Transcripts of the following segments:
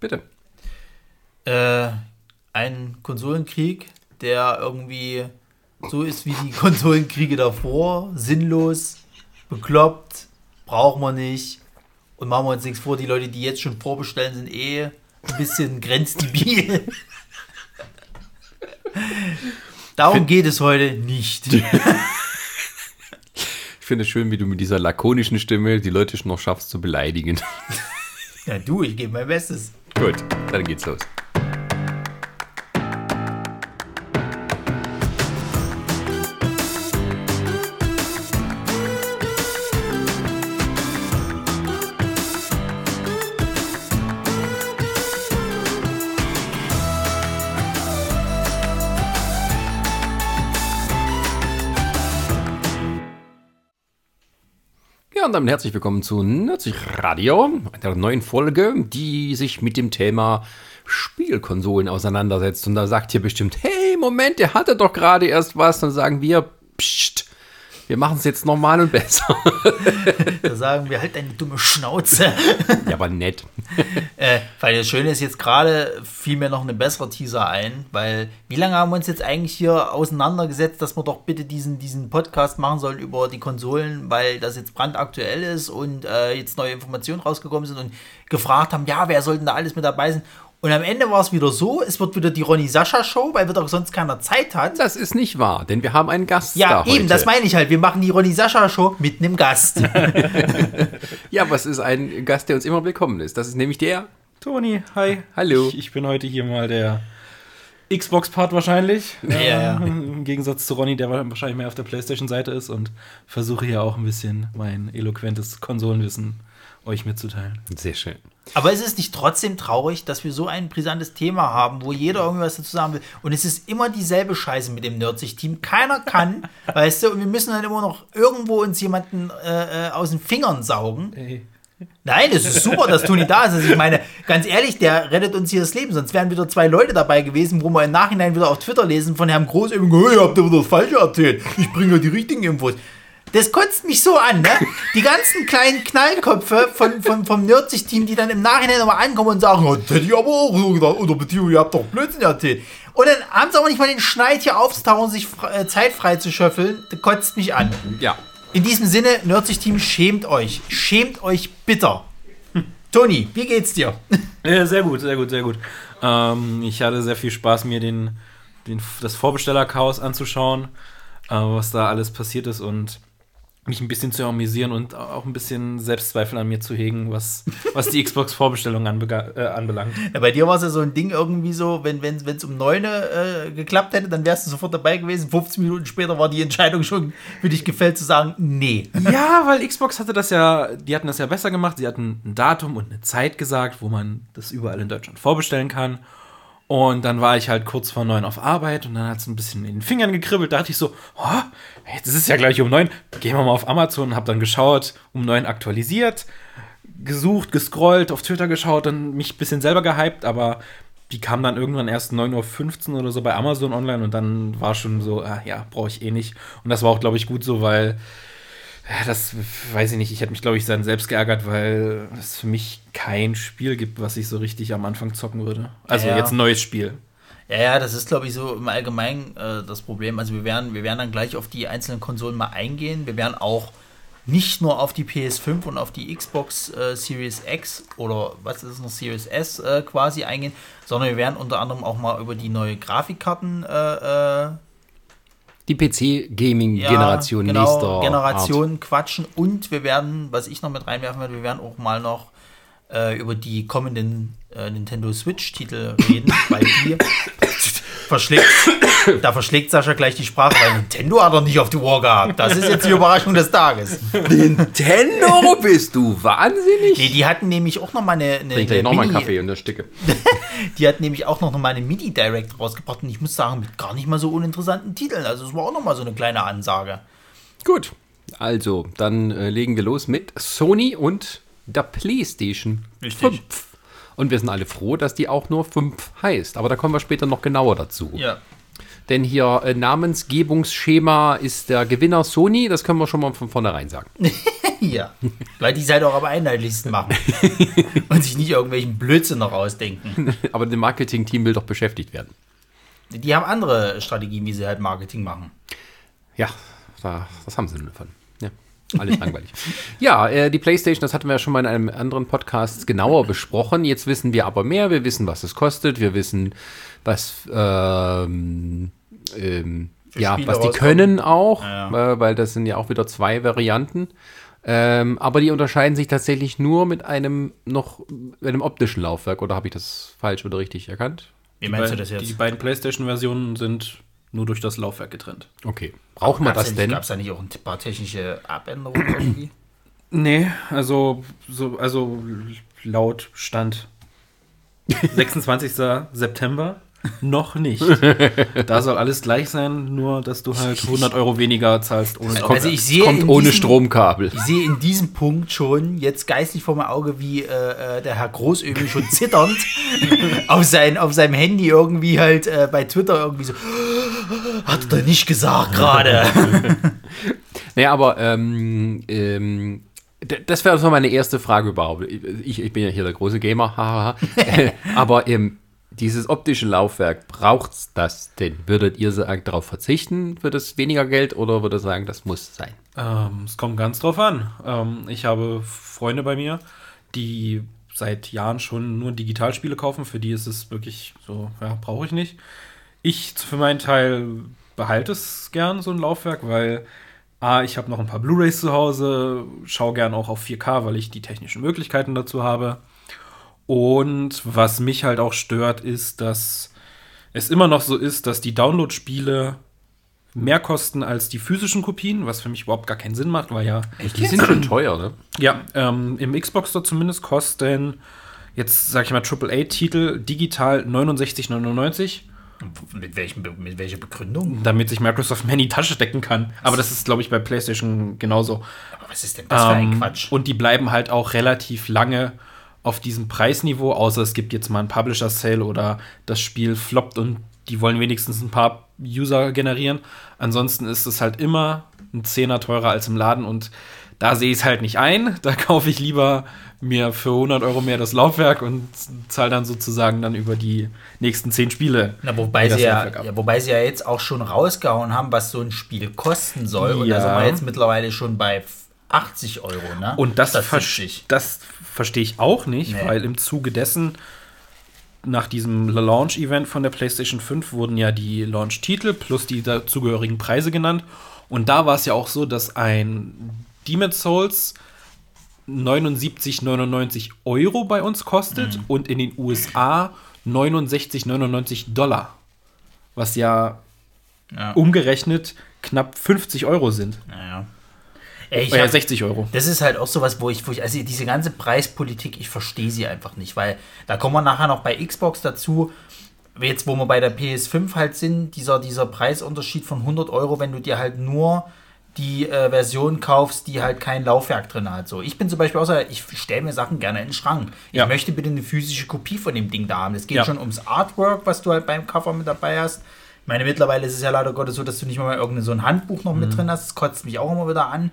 Bitte. Äh, ein Konsolenkrieg, der irgendwie so ist wie die Konsolenkriege davor. Sinnlos, bekloppt, brauchen wir nicht. Und machen wir uns nichts vor, die Leute, die jetzt schon vorbestellen, sind eh ein bisschen grenzdebil. Darum geht es heute nicht. Ich finde es schön, wie du mit dieser lakonischen Stimme die Leute schon noch schaffst zu beleidigen. Ja, du, ich gebe mein Bestes. Gut, dann geht's los. Und damit herzlich willkommen zu Nerdsich Radio, einer neuen Folge, die sich mit dem Thema Spielkonsolen auseinandersetzt. Und da sagt ihr bestimmt, hey, Moment, der hatte doch gerade erst was. Dann sagen wir, pst, wir machen es jetzt normal und besser. Da sagen wir halt deine dumme Schnauze. ja, aber nett. Äh, weil das Schöne ist jetzt gerade, fiel mir noch eine bessere Teaser ein, weil wie lange haben wir uns jetzt eigentlich hier auseinandergesetzt, dass wir doch bitte diesen, diesen Podcast machen sollen über die Konsolen, weil das jetzt brandaktuell ist und äh, jetzt neue Informationen rausgekommen sind und gefragt haben, ja, wer soll denn da alles mit dabei sein? Und am Ende war es wieder so, es wird wieder die Ronny Sascha Show, weil wieder sonst keiner Zeit hat. Das ist nicht wahr, denn wir haben einen Gast Ja, da eben, heute. das meine ich halt. Wir machen die Ronny Sascha Show mit einem Gast. Ja, aber es ist ein Gast, der uns immer willkommen ist. Das ist nämlich der. Toni, hi. Hallo. Ich, ich bin heute hier mal der Xbox-Part wahrscheinlich. Ja, ja. Im Gegensatz zu Ronny, der wahrscheinlich mehr auf der Playstation-Seite ist und versuche hier auch ein bisschen mein eloquentes Konsolenwissen euch mitzuteilen. Sehr schön. Aber ist es nicht trotzdem traurig, dass wir so ein brisantes Thema haben, wo jeder irgendwas dazu sagen will? Und es ist immer dieselbe Scheiße mit dem Nerdsich-Team. Keiner kann, weißt du, und wir müssen dann immer noch irgendwo uns jemanden äh, äh, aus den Fingern saugen. Ey. Nein, es ist super, dass Toni da ist. Also ich meine, ganz ehrlich, der rettet uns hier das Leben. Sonst wären wieder zwei Leute dabei gewesen, wo wir im Nachhinein wieder auf Twitter lesen von Herrn Groß, hey, ihr habt ja wieder das Falsche erzählt. Ich bringe ja die richtigen Infos. Das kotzt mich so an, ne? Die ganzen kleinen Knallköpfe von, von, vom Nerdsich-Team, die dann im Nachhinein nochmal ankommen und sagen, oh, das hätte ich aber auch so gedacht. Oder beziehungsweise, ihr habt doch Blödsinn erzählt. Und dann haben sie aber nicht mal den Schneid hier aufzutauchen, sich äh, Zeit frei zu schöffeln. Das kotzt mich an. Ja. In diesem Sinne, Nerdsich-Team, schämt euch. Schämt euch bitter. Toni, wie geht's dir? Ja, sehr gut, sehr gut, sehr gut. Ähm, ich hatte sehr viel Spaß, mir den, den, das Vorbestellerchaos anzuschauen, äh, was da alles passiert ist und mich ein bisschen zu amüsieren und auch ein bisschen Selbstzweifel an mir zu hegen, was, was die Xbox-Vorbestellung äh, anbelangt. Ja, bei dir war es ja so ein Ding irgendwie so, wenn es wenn, um 9 äh, geklappt hätte, dann wärst du sofort dabei gewesen. 15 Minuten später war die Entscheidung schon für dich gefällt, zu sagen, nee. Ja, weil Xbox hatte das ja, die hatten das ja besser gemacht. Sie hatten ein Datum und eine Zeit gesagt, wo man das überall in Deutschland vorbestellen kann. Und dann war ich halt kurz vor neun auf Arbeit und dann hat es ein bisschen in den Fingern gekribbelt. Da dachte ich so, oh, jetzt ist es ja gleich um neun. Gehen wir mal auf Amazon, hab dann geschaut, um neun aktualisiert, gesucht, gescrollt, auf Twitter geschaut, dann mich ein bisschen selber gehypt, aber die kam dann irgendwann erst 9.15 Uhr oder so bei Amazon online und dann war schon so, ah, ja, brauche ich eh nicht. Und das war auch, glaube ich, gut so, weil ja, das weiß ich nicht. Ich hätte mich, glaube ich, dann selbst geärgert, weil es für mich kein Spiel gibt, was ich so richtig am Anfang zocken würde. Also Ja. jetzt ein neues Spiel. Ja, ja, das ist, glaube ich, so im Allgemeinen äh, das Problem. Also wir werden, wir werden dann gleich auf die einzelnen Konsolen mal eingehen. Wir werden auch nicht nur auf die PS5 und auf die Xbox äh, Series X oder was ist es noch, Series S äh, quasi eingehen, sondern wir werden unter anderem auch mal über die neue Grafikkarten äh, äh, Die PC-Gaming-Generation genau, nächster Generation quatschen und wir werden, was ich noch mit reinwerfen werde, wir werden auch mal noch äh, über die kommenden äh, Nintendo Switch-Titel reden, weil die verschlägt, da verschlägt Sascha gleich die Sprache, weil Nintendo hat er nicht auf die Uhr gehabt. Das ist jetzt die Überraschung des Tages. Nintendo bist du wahnsinnig? Nee, die hatten nämlich auch noch mal eine, eine, Trink eine nochmal einen Mini- Kaffee und eine Stücke. Die hat nämlich auch noch mal eine Mini-Direct rausgebracht und ich muss sagen, mit gar nicht mal so uninteressanten Titeln. Also es war auch noch mal so eine kleine Ansage. Gut, also dann äh, legen wir los mit Sony und der PlayStation Richtig. 5. Und wir sind alle froh, dass die auch nur 5 heißt. Aber da kommen wir später noch genauer dazu. Ja. Denn hier äh, Namensgebungsschema ist der Gewinner Sony, das können wir schon mal von vornherein sagen. Hier. Weil die halt auch am einheitlichsten machen. Und sich nicht irgendwelchen Blödsinn noch ausdenken. Aber das Marketing-Team will doch beschäftigt werden. Die haben andere Strategien, wie sie halt Marketing machen. Ja, da, das haben sie nur davon. Ja, alles langweilig. Ja, äh, die PlayStation, das hatten wir ja schon mal in einem anderen Podcast genauer besprochen. Jetzt wissen wir aber mehr. Wir wissen, was es kostet. Wir wissen, was, ähm, ähm, ja, Spiele was die rauskommen. können auch, Ja, Äh, weil das sind ja auch wieder zwei Varianten. Ähm, aber die unterscheiden sich tatsächlich nur mit einem noch mit einem optischen Laufwerk. Oder habe ich das falsch oder richtig erkannt? Wie meinst du das jetzt? Die beiden PlayStation-Versionen sind nur durch das Laufwerk getrennt. Okay. Brauchen wir das denn? Gab es da nicht auch ein paar technische Abänderungen irgendwie? Nee, also, so, also laut Stand 26. September noch nicht. Da soll alles gleich sein, nur dass du halt 100 Euro weniger zahlst ohne Also ich sehe Kommt in ohne diesem- Stromkabel. Ich sehe in diesem Punkt schon jetzt geistig vor meinem Auge, wie äh, äh, der Herr Großömel schon zitternd auf, sein, auf seinem Handy irgendwie halt äh, bei Twitter irgendwie so, hat er nicht gesagt gerade. Naja, aber ähm, ähm, das wäre so meine erste Frage überhaupt. Ich, ich bin ja hier der große Gamer. Äh, aber ähm, dieses optische Laufwerk, braucht's das denn? Würdet ihr sagen, darauf verzichten für das weniger Geld oder würdet ihr sagen, das muss sein? Ähm, es kommt ganz drauf an. Ähm, ich habe Freunde bei mir, die seit Jahren schon nur Digitalspiele kaufen. Für die ist es wirklich so, ja, brauche ich nicht. Ich für meinen Teil behalte es gern, so ein Laufwerk, weil A, ich habe noch ein paar Blu-Rays zu Hause, schaue gern auch auf 4K, weil ich die technischen Möglichkeiten dazu habe. Und was mich halt auch stört, ist, dass es immer noch so ist, dass die Download-Spiele mehr kosten als die physischen Kopien, was für mich überhaupt gar keinen Sinn macht, weil ja, Die sind schon teuer, ne? ja ähm, im Xbox Store zumindest kosten jetzt, sag ich mal, AAA-Titel digital 69,99, mit, welchem, mit welcher Begründung? damit sich Microsoft mehr in die Tasche stecken kann. Aber das ist, glaube ich, bei PlayStation genauso. Aber was ist denn das für ein Ähm, Quatsch? Und die bleiben halt auch relativ lange auf diesem Preisniveau, außer es gibt jetzt mal einen Publisher-Sale oder das Spiel floppt und die wollen wenigstens ein paar User generieren. Ansonsten ist es halt immer ein Zehner teurer als im Laden und da sehe ich es halt nicht ein. Da kaufe ich lieber mir für 100 Euro mehr das Laufwerk und zahle dann sozusagen dann über die nächsten 10 Spiele. Na, wobei, das sie ja, ja, wobei sie ja jetzt auch schon rausgehauen haben, was so ein Spiel kosten soll. Und da Ja. sind wir jetzt mittlerweile schon bei 80 Euro, ne? Und das, Statt ver 70. das verstehe ich auch nicht, Nee. weil im Zuge dessen, nach diesem Launch-Event von der PlayStation 5, wurden ja die Launch-Titel plus die dazugehörigen Preise genannt. Und da war es ja auch so, dass ein Demon's Souls 79,99 Euro bei uns kostet Mhm. und in den USA 69,99 Dollar. Was ja, Ja. umgerechnet knapp 50 Euro sind. Naja. Ey, ich Äh, hab, 60 Euro. das ist halt auch sowas, wo ich, wo ich, also diese ganze Preispolitik, ich verstehe sie einfach nicht, weil da kommen wir nachher noch bei Xbox dazu. Jetzt, wo wir bei der PS5 halt sind, dieser, dieser Preisunterschied von 100 Euro, wenn du dir halt nur die äh, Version kaufst, die halt kein Laufwerk drin hat. So, ich bin zum Beispiel außer, ich stelle mir Sachen gerne in den Schrank. Ja. Ich möchte bitte eine physische Kopie von dem Ding da haben. Es geht Ja. schon ums Artwork, was du halt beim Cover mit dabei hast. Ich meine, mittlerweile ist es ja leider Gottes so, dass du nicht mal irgendein so ein Handbuch noch Mhm. mit drin hast. Das kotzt mich auch immer wieder an.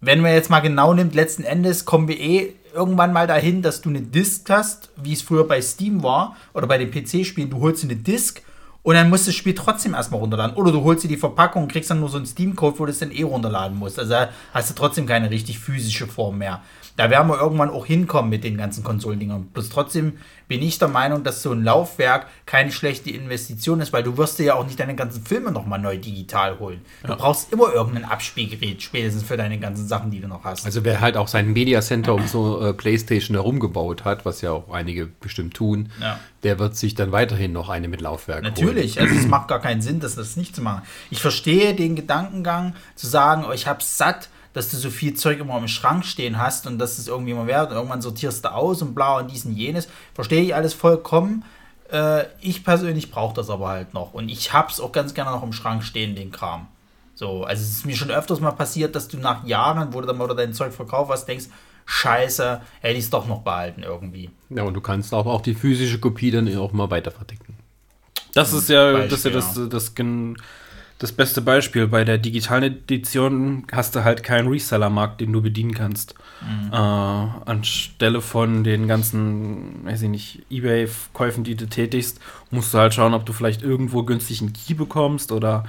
Wenn man jetzt mal genau nimmt, letzten Endes kommen wir eh irgendwann mal dahin, dass du eine Disk hast, wie es früher bei Steam war oder bei den PC-Spielen. Du holst eine Disk und dann musst du das Spiel trotzdem erstmal runterladen. Oder du holst dir die Verpackung und kriegst dann nur so einen Steam-Code, wo du es dann eh runterladen musst. Also hast du trotzdem keine richtig physische Form mehr. Da werden wir irgendwann auch hinkommen mit den ganzen Konsolendingern. Bloß trotzdem bin ich der Meinung, dass so ein Laufwerk keine schlechte Investition ist, weil du wirst dir ja auch nicht deine ganzen Filme nochmal neu digital holen. Du brauchst immer irgendein Abspielgerät, spätestens für deine ganzen Sachen, die du noch hast. Also wer halt auch sein Media Center um so äh, Playstation herumgebaut hat, was ja auch einige bestimmt tun, Ja. der wird sich dann weiterhin noch eine mit Laufwerk holen. Natürlich, also es macht gar keinen Sinn, das, das nicht zu machen. Ich verstehe den Gedankengang, zu sagen, oh, ich hab's satt, dass du so viel Zeug immer im Schrank stehen hast und dass es irgendwie immer wert und irgendwann sortierst du aus und bla und dies und jenes. Verstehe ich alles vollkommen. Äh, ich persönlich brauche das aber halt noch und ich hab's auch ganz gerne noch im Schrank stehen, den Kram. So, also es ist mir schon öfters mal passiert, dass du nach Jahren, wo du dann mal dein Zeug verkauft hast, denkst, scheiße, hätte ich es doch noch behalten irgendwie. Ja, und du kannst auch, auch die physische Kopie dann auch mal weiter verticken. Das ist ja, Beispiel, das, ist ja das, ja. das, gen- das beste Beispiel. Bei der digitalen Edition hast du halt keinen Reseller-Markt, den du bedienen kannst. Äh, anstelle von den ganzen, weiß ich nicht, Ebay-Käufen, die du tätigst, musst du halt schauen, ob du vielleicht irgendwo günstig einen Key bekommst oder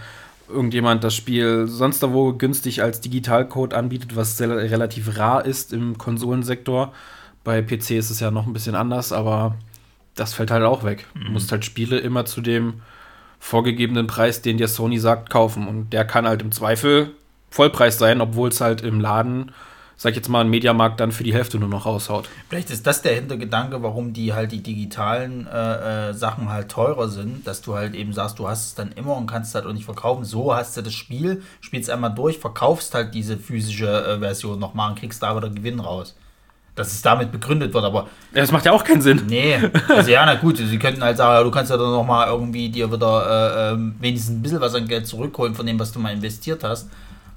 irgendjemand das Spiel sonst da wo günstig als Digitalcode anbietet, was sehr, relativ rar ist im Konsolensektor. Bei PC ist es ja noch ein bisschen anders, aber das fällt halt auch weg. Du musst halt Spiele immer zu dem vorgegebenen Preis, den dir Sony sagt, kaufen. Und der kann halt im Zweifel Vollpreis sein, obwohl es halt im Laden, sag ich jetzt mal, ein Mediamarkt dann für die Hälfte nur noch raushaut. Vielleicht ist das der Hintergedanke, warum die halt die digitalen äh, äh, Sachen halt teurer sind, dass du halt eben sagst, du hast es dann immer und kannst es halt auch nicht verkaufen. So hast du das Spiel, spielst einmal durch, verkaufst halt diese physische äh, Version nochmal und kriegst da aber den Gewinn raus. Dass es damit begründet wird, aber Ja, Das macht ja auch keinen Sinn. nee, also ja, na gut, sie könnten halt sagen, du kannst ja dann nochmal irgendwie dir wieder äh, ähm, wenigstens ein bisschen was an Geld zurückholen von dem, was du mal investiert hast.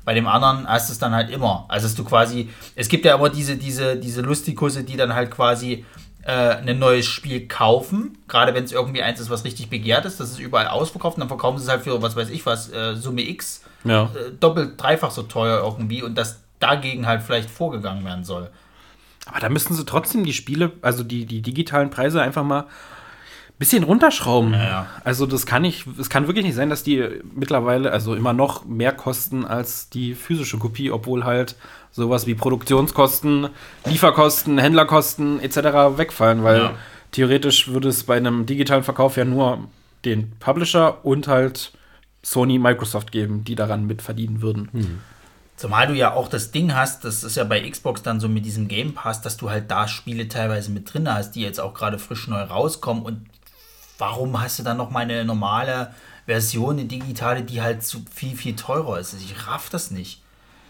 Bei dem anderen hast du es dann halt immer. Also dass du quasi, es gibt ja immer diese, diese, diese Lustikusse, die dann halt quasi äh, ein neues Spiel kaufen, gerade wenn es irgendwie eins ist, was richtig begehrt ist, das ist überall ausverkauft und dann verkaufen sie es halt für, was weiß ich was, äh, Summe X, Ja. äh, doppelt, dreifach so teuer irgendwie und dass dagegen halt vielleicht vorgegangen werden soll. Aber da müssten sie trotzdem die Spiele, also die, die digitalen Preise einfach mal ein bisschen runterschrauben. ja. Also das kann nicht, es kann wirklich nicht sein, dass die mittlerweile also immer noch mehr kosten als die physische Kopie, obwohl halt sowas wie Produktionskosten, Lieferkosten, Händlerkosten etc. wegfallen, weil Ja. theoretisch würde es bei einem digitalen Verkauf ja nur den Publisher und halt Sony, Microsoft geben, die daran mitverdienen würden. Zumal du ja auch das Ding hast, das ist ja bei Xbox dann so mit diesem Game Pass, dass du halt da Spiele teilweise mit drin hast, die jetzt auch gerade frisch neu rauskommen. Und warum hast du dann noch mal eine normale Version, eine digitale, die halt so viel, viel teurer ist? Ich raff das nicht.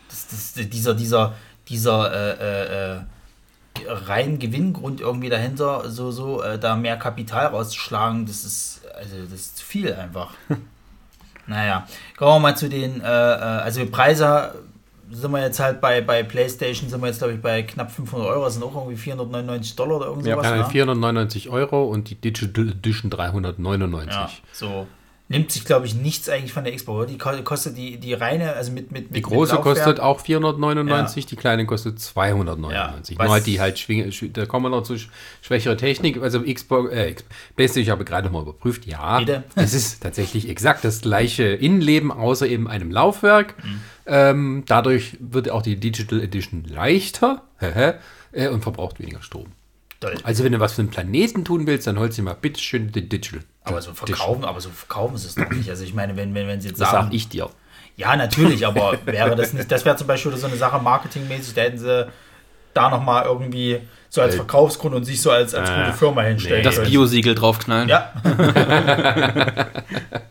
Das, das, dieser, dieser, dieser äh, äh, äh, rein Gewinngrund irgendwie dahinter, so, so, äh, da mehr Kapital rauszuschlagen, das ist, also das ist zu viel einfach. Naja, kommen wir mal zu den, äh, äh, also Preise sind wir jetzt halt bei, bei PlayStation, sind wir jetzt glaube ich bei knapp 500 Euro, das sind auch irgendwie 499 Dollar oder irgend sowas. Ja, ne? 499 Euro und die Digital Edition 399. ja, so. Nimmt sich, glaube ich, nichts eigentlich von der Xbox. Die ko- kostet die, die reine, also mit. mit, mit Die große mit kostet auch 499, die kleine kostet 299. Ja, Nur halt die halt da kommen wir noch zu sch- schwächere Technik. Also Xbox, äh, PlayStation, ich habe gerade mal überprüft, ja, Bitte? es ist tatsächlich exakt das gleiche Innenleben, außer eben einem Laufwerk. Mhm. Ähm, dadurch wird auch die Digital Edition leichter äh, und verbraucht weniger Strom. Toll. Also wenn du was für einen Planeten tun willst, dann holst du dir mal bitteschön die Digital. Aber so verkaufen, aber so verkaufen sie es doch nicht. Also ich meine, wenn, wenn, wenn sie jetzt Das sagen. sag ich dir. Ja, natürlich, aber wäre das nicht, das wäre zum Beispiel so eine Sache marketingmäßig, da hätten sie da nochmal irgendwie so als Verkaufsgrund und sich so als, als gute Firma hinstellen. nee. Das. Biosiegel draufknallen. Ja.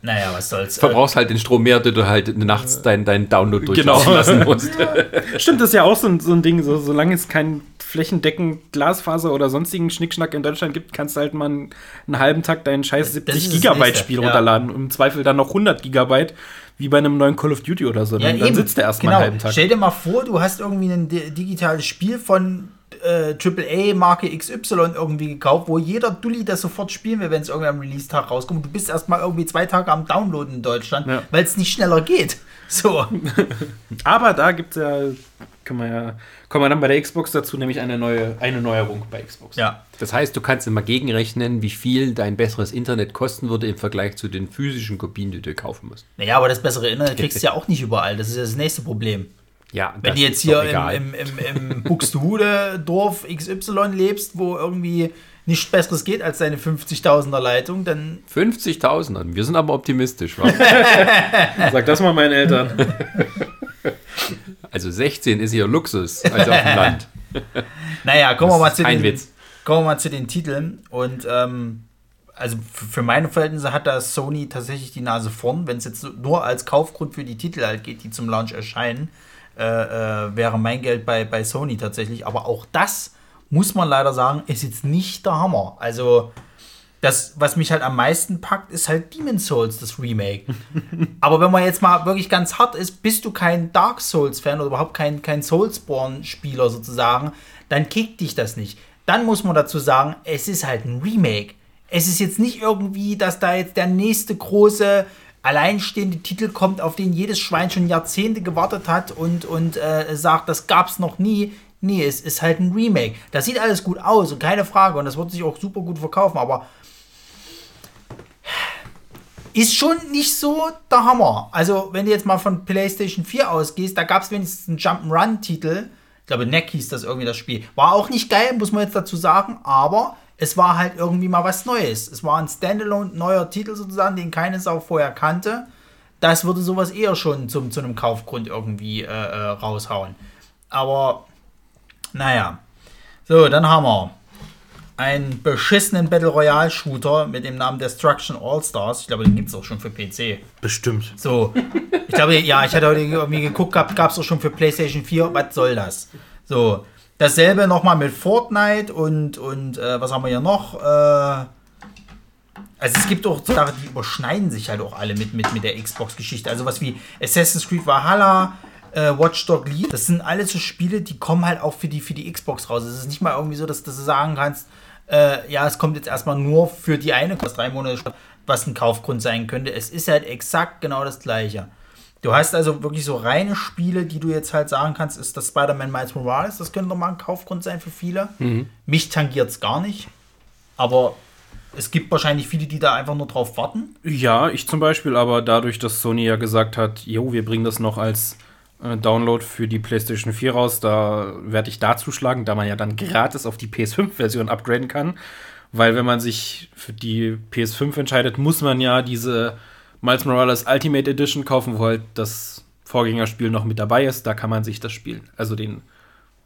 naja, was soll's. Äh, Verbrauchst halt den Strom mehr, den du halt nachts deinen dein Download Genau. durchlaufen lassen musst. Stimmt, das ist ja auch so ein, so ein Ding, so, solange es kein flächendeckend Glasfaser oder sonstigen Schnickschnack in Deutschland gibt, kannst du halt mal einen, einen halben Tag dein scheiß Das 70 ist das Gigabyte Spiel ja. runterladen. Im Zweifel dann noch 100 Gigabyte, wie bei einem neuen Call of Duty oder so. ja, dann, dann sitzt der erstmal genau. einen halben Tag. Stell dir mal vor, du hast irgendwie ein di- digitales Spiel von äh, AAA-Marke XY irgendwie gekauft, wo jeder Dulli das sofort spielen will, wenn es irgendwie am Release-Tag rauskommt. Du bist erstmal irgendwie zwei Tage am Downloaden in Deutschland, Ja. weil es nicht schneller geht. So. Aber da gibt es ja, können wir ja, kommen wir dann bei der Xbox dazu, nämlich eine neue, eine Neuerung bei Xbox. ja. Das heißt, du kannst immer gegenrechnen, wie viel dein besseres Internet kosten würde im Vergleich zu den physischen Kopien, die du kaufen musst. Naja, aber das bessere Internet kriegst du ja auch nicht überall. Das ist ja das nächste Problem. Ja, Wenn das du jetzt ist hier im, im, im, im Buxtehude Dorf XY lebst, wo irgendwie nichts Besseres geht als deine 50.000er Leitung, dann 50.000, wir sind aber optimistisch. Wa? Sag das mal meinen Eltern. also 16 ist hier Luxus, also auf dem Land. Naja, kommen wir mal ist zu den, Witz. Kommen wir mal zu den Titeln. Und ähm, also für meine Verhältnisse hat da Sony tatsächlich die Nase vorn. Wenn es jetzt nur als Kaufgrund für die Titel halt geht, die zum Launch erscheinen, äh, äh, wäre mein Geld bei, bei Sony tatsächlich. Aber auch das muss man leider sagen, ist jetzt nicht der Hammer. Also das, was mich halt am meisten packt, ist halt Demon's Souls, das Remake. Aber wenn man jetzt mal wirklich ganz hart ist, bist du kein Dark Souls-Fan oder überhaupt kein, kein Soulsborne-Spieler sozusagen, dann kickt dich das nicht. Dann muss man dazu sagen, es ist halt ein Remake. Es ist jetzt nicht irgendwie, dass da jetzt der nächste große alleinstehende Titel kommt, auf den jedes Schwein schon Jahrzehnte gewartet hat und, und äh, sagt, das gab's noch nie. Nee, es ist halt ein Remake. Das sieht alles gut aus und keine Frage und das wird sich auch super gut verkaufen, aber ist schon nicht so der Hammer. Also, wenn du jetzt mal von PlayStation 4 ausgehst, da gab es wenigstens einen Jump'n'Run-Titel. Ich glaube, Neck hieß das irgendwie das Spiel. War auch nicht geil, muss man jetzt dazu sagen, aber es war halt irgendwie mal was Neues. Es war ein Standalone neuer Titel sozusagen, den keine Sau vorher kannte. Das würde sowas eher schon zum, zu einem Kaufgrund irgendwie äh, äh, raushauen. Aber naja. So, dann haben wir einen beschissenen Battle Royale Shooter mit dem Namen Destruction All Stars. Ich glaube, den gibt es auch schon für PC. Bestimmt. So, ich glaube, ja, ich hatte heute irgendwie geguckt, gab es auch schon für PlayStation 4. Was soll das? So, dasselbe nochmal mit Fortnite und, und äh, was haben wir hier noch? Äh, also es gibt auch Sachen, die überschneiden sich halt auch alle mit, mit, mit der Xbox-Geschichte. Also was wie Assassin's Creed Valhalla, äh, Watch Dog Lead, das sind alles so Spiele, die kommen halt auch für die, für die Xbox raus. Es ist nicht mal irgendwie so, dass, dass du sagen kannst, äh, ja, es kommt jetzt erstmal nur für die eine, kostet drei Monate, was ein Kaufgrund sein könnte. Es ist halt exakt genau das gleiche. Du hast also wirklich so reine Spiele, die du jetzt halt sagen kannst, ist das Spider-Man Miles Morales, das könnte mal ein Kaufgrund sein für viele. Mhm. Mich tangiert es gar nicht. Aber es gibt wahrscheinlich viele, die da einfach nur drauf warten. Ja, ich zum Beispiel, aber dadurch, dass Sony ja gesagt hat, jo, wir bringen das noch als äh, Download für die PlayStation 4 raus, da werde ich da zuschlagen, da man ja dann gratis auf die PS5-Version upgraden kann. Weil wenn man sich für die PS5 entscheidet, muss man ja diese Miles Morales Ultimate Edition kaufen, wo halt das Vorgängerspiel noch mit dabei ist. Da kann man sich das Spiel, also den,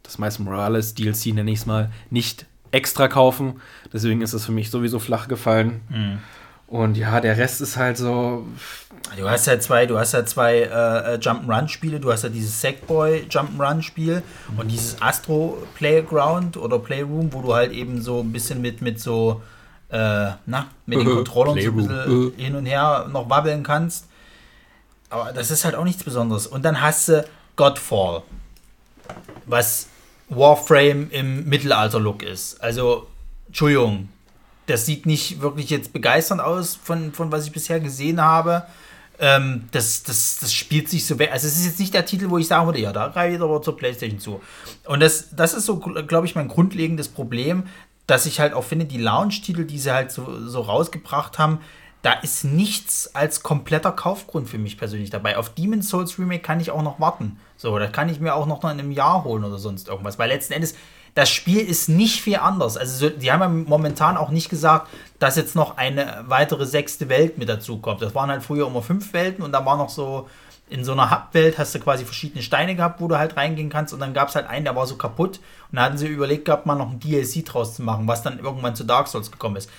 das Miles Morales DLC nenne ich es mal, nicht extra kaufen. Deswegen ist es für mich sowieso flach gefallen. Mhm. Und ja, der Rest ist halt so. Du hast ja zwei, du hast ja zwei äh, äh Jump'n'Run-Spiele. Du hast ja dieses Sackboy Jump'n'Run-Spiel mhm. und dieses Astro Playground oder Playroom, wo du halt eben so ein bisschen mit, mit so, äh, na, mit den Controllern so ein bisschen hin und her noch wabbeln kannst. Aber das ist halt auch nichts Besonderes. Und dann hast du Godfall, was Warframe im Mittelalter-Look ist. Also, Entschuldigung, das sieht nicht wirklich jetzt begeisternd aus von, von was ich bisher gesehen habe. Ähm, das, das, das spielt sich so weg. Also es ist jetzt nicht der Titel, wo ich sagen würde, ja, da greife ich aber zur Playstation zu. Und das, das ist so, glaube ich, mein grundlegendes Problem, dass ich halt auch finde, die Launch-Titel, die sie halt so, so rausgebracht haben, da ist nichts als kompletter Kaufgrund für mich persönlich dabei. Auf Demon's Souls Remake kann ich auch noch warten. So, da kann ich mir auch noch in einem Jahr holen oder sonst irgendwas. Weil letzten Endes, das Spiel ist nicht viel anders. Also, die haben ja momentan auch nicht gesagt, dass jetzt noch eine weitere sechste Welt mit dazu kommt. Das waren halt früher immer fünf Welten und da war noch so, in so einer Hub-Welt hast du quasi verschiedene Steine gehabt, wo du halt reingehen kannst und dann gab es halt einen, der war so kaputt und da hatten sie überlegt gehabt, mal noch ein DLC draus zu machen, was dann irgendwann zu Dark Souls gekommen ist.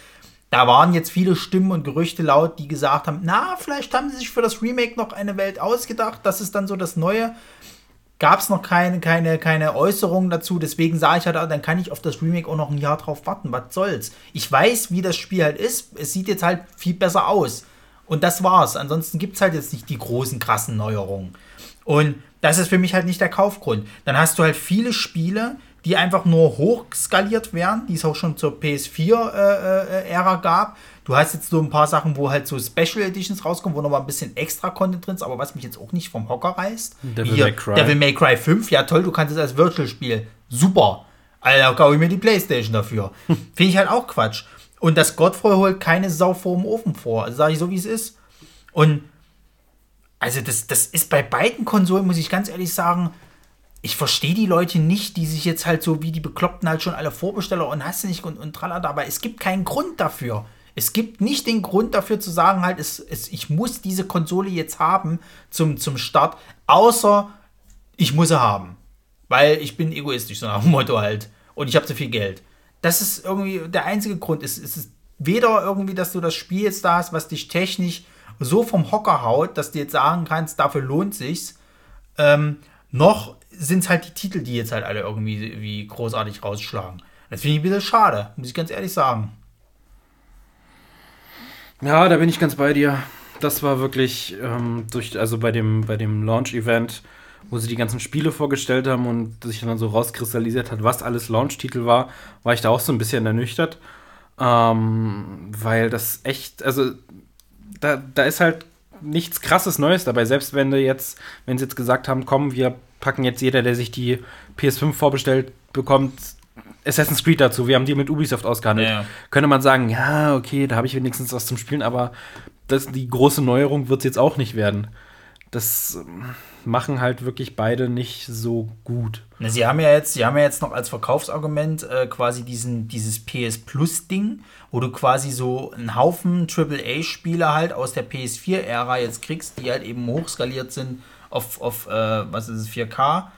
Da waren jetzt viele Stimmen und Gerüchte laut, die gesagt haben, na, vielleicht haben sie sich für das Remake noch eine Welt ausgedacht, das ist dann so das Neue gab es noch keine, keine, keine Äußerungen dazu. Deswegen sage ich halt, dann kann ich auf das Remake auch noch ein Jahr drauf warten. Was soll's? Ich weiß, wie das Spiel halt ist. Es sieht jetzt halt viel besser aus. Und das war's. Ansonsten gibt es halt jetzt nicht die großen, krassen Neuerungen. Und das ist für mich halt nicht der Kaufgrund. Dann hast du halt viele Spiele, die einfach nur hochskaliert werden, die es auch schon zur PS4-Ära äh, äh, gab. Du hast jetzt so ein paar Sachen, wo halt so Special Editions rauskommen, wo nochmal ein bisschen extra Content drin ist, aber was mich jetzt auch nicht vom Hocker reißt. Devil Hier, May Cry. Devil May Cry 5, ja toll, du kannst es als Virtual spielen. Super. Alter, kaufe ich mir die Playstation dafür. Finde ich halt auch Quatsch. Und das Godfrey holt keine Sau vor dem Ofen vor. Also sage ich so, wie es ist. Und also das, das ist bei beiden Konsolen, muss ich ganz ehrlich sagen, ich verstehe die Leute nicht, die sich jetzt halt so wie die Bekloppten halt schon alle Vorbesteller und hast du nicht und, und tralala, aber es gibt keinen Grund dafür. Es gibt nicht den Grund dafür zu sagen, halt, es, es, ich muss diese Konsole jetzt haben zum, zum Start, außer ich muss sie haben. Weil ich bin egoistisch, so nach dem Motto halt. Und ich habe zu viel Geld. Das ist irgendwie der einzige Grund. Es, es ist weder irgendwie, dass du das Spiel jetzt da hast, was dich technisch so vom Hocker haut, dass du jetzt sagen kannst, dafür lohnt sich's. Ähm, noch sind es halt die Titel, die jetzt halt alle irgendwie wie großartig rausschlagen. Das finde ich ein bisschen schade, muss ich ganz ehrlich sagen. Ja, da bin ich ganz bei dir. Das war wirklich ähm, durch, also bei dem, bei dem Launch-Event, wo sie die ganzen Spiele vorgestellt haben und sich dann so rauskristallisiert hat, was alles Launch-Titel war, war ich da auch so ein bisschen ernüchtert. Ähm, weil das echt, also da, da ist halt nichts krasses Neues dabei. Selbst wenn du jetzt, wenn sie jetzt gesagt haben, komm, wir packen jetzt jeder, der sich die PS5 vorbestellt, bekommt Assassin's Creed dazu. Wir haben die mit Ubisoft ausgehandelt. Ja. Könnte man sagen, ja, okay, da habe ich wenigstens was zum Spielen, aber das, die große Neuerung wird es jetzt auch nicht werden. Das ähm, machen halt wirklich beide nicht so gut. Sie haben ja jetzt, Sie haben ja jetzt noch als Verkaufsargument äh, quasi diesen, dieses PS Plus Ding, wo du quasi so einen Haufen AAA-Spiele halt aus der PS4-Ära jetzt kriegst, die halt eben hochskaliert sind auf, auf äh, was ist es, 4K.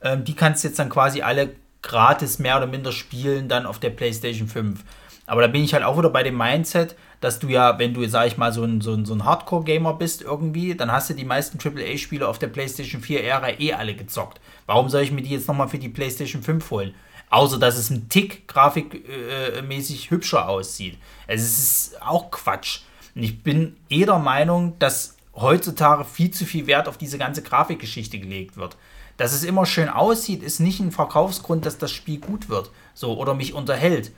Ähm, die kannst jetzt dann quasi alle gratis mehr oder minder spielen dann auf der PlayStation 5. Aber da bin ich halt auch wieder bei dem Mindset, dass du ja, wenn du, sag ich mal, so ein, so ein, so ein Hardcore-Gamer bist irgendwie, dann hast du die meisten AAA-Spiele auf der PlayStation 4-Ära eh alle gezockt. Warum soll ich mir die jetzt nochmal für die PlayStation 5 holen? Außer, dass es ein Tick grafikmäßig hübscher aussieht. Also, es ist auch Quatsch. Und ich bin eh der Meinung, dass heutzutage viel zu viel Wert auf diese ganze Grafikgeschichte gelegt wird. Dass es immer schön aussieht, ist nicht ein Verkaufsgrund, dass das Spiel gut wird. So, oder mich unterhält.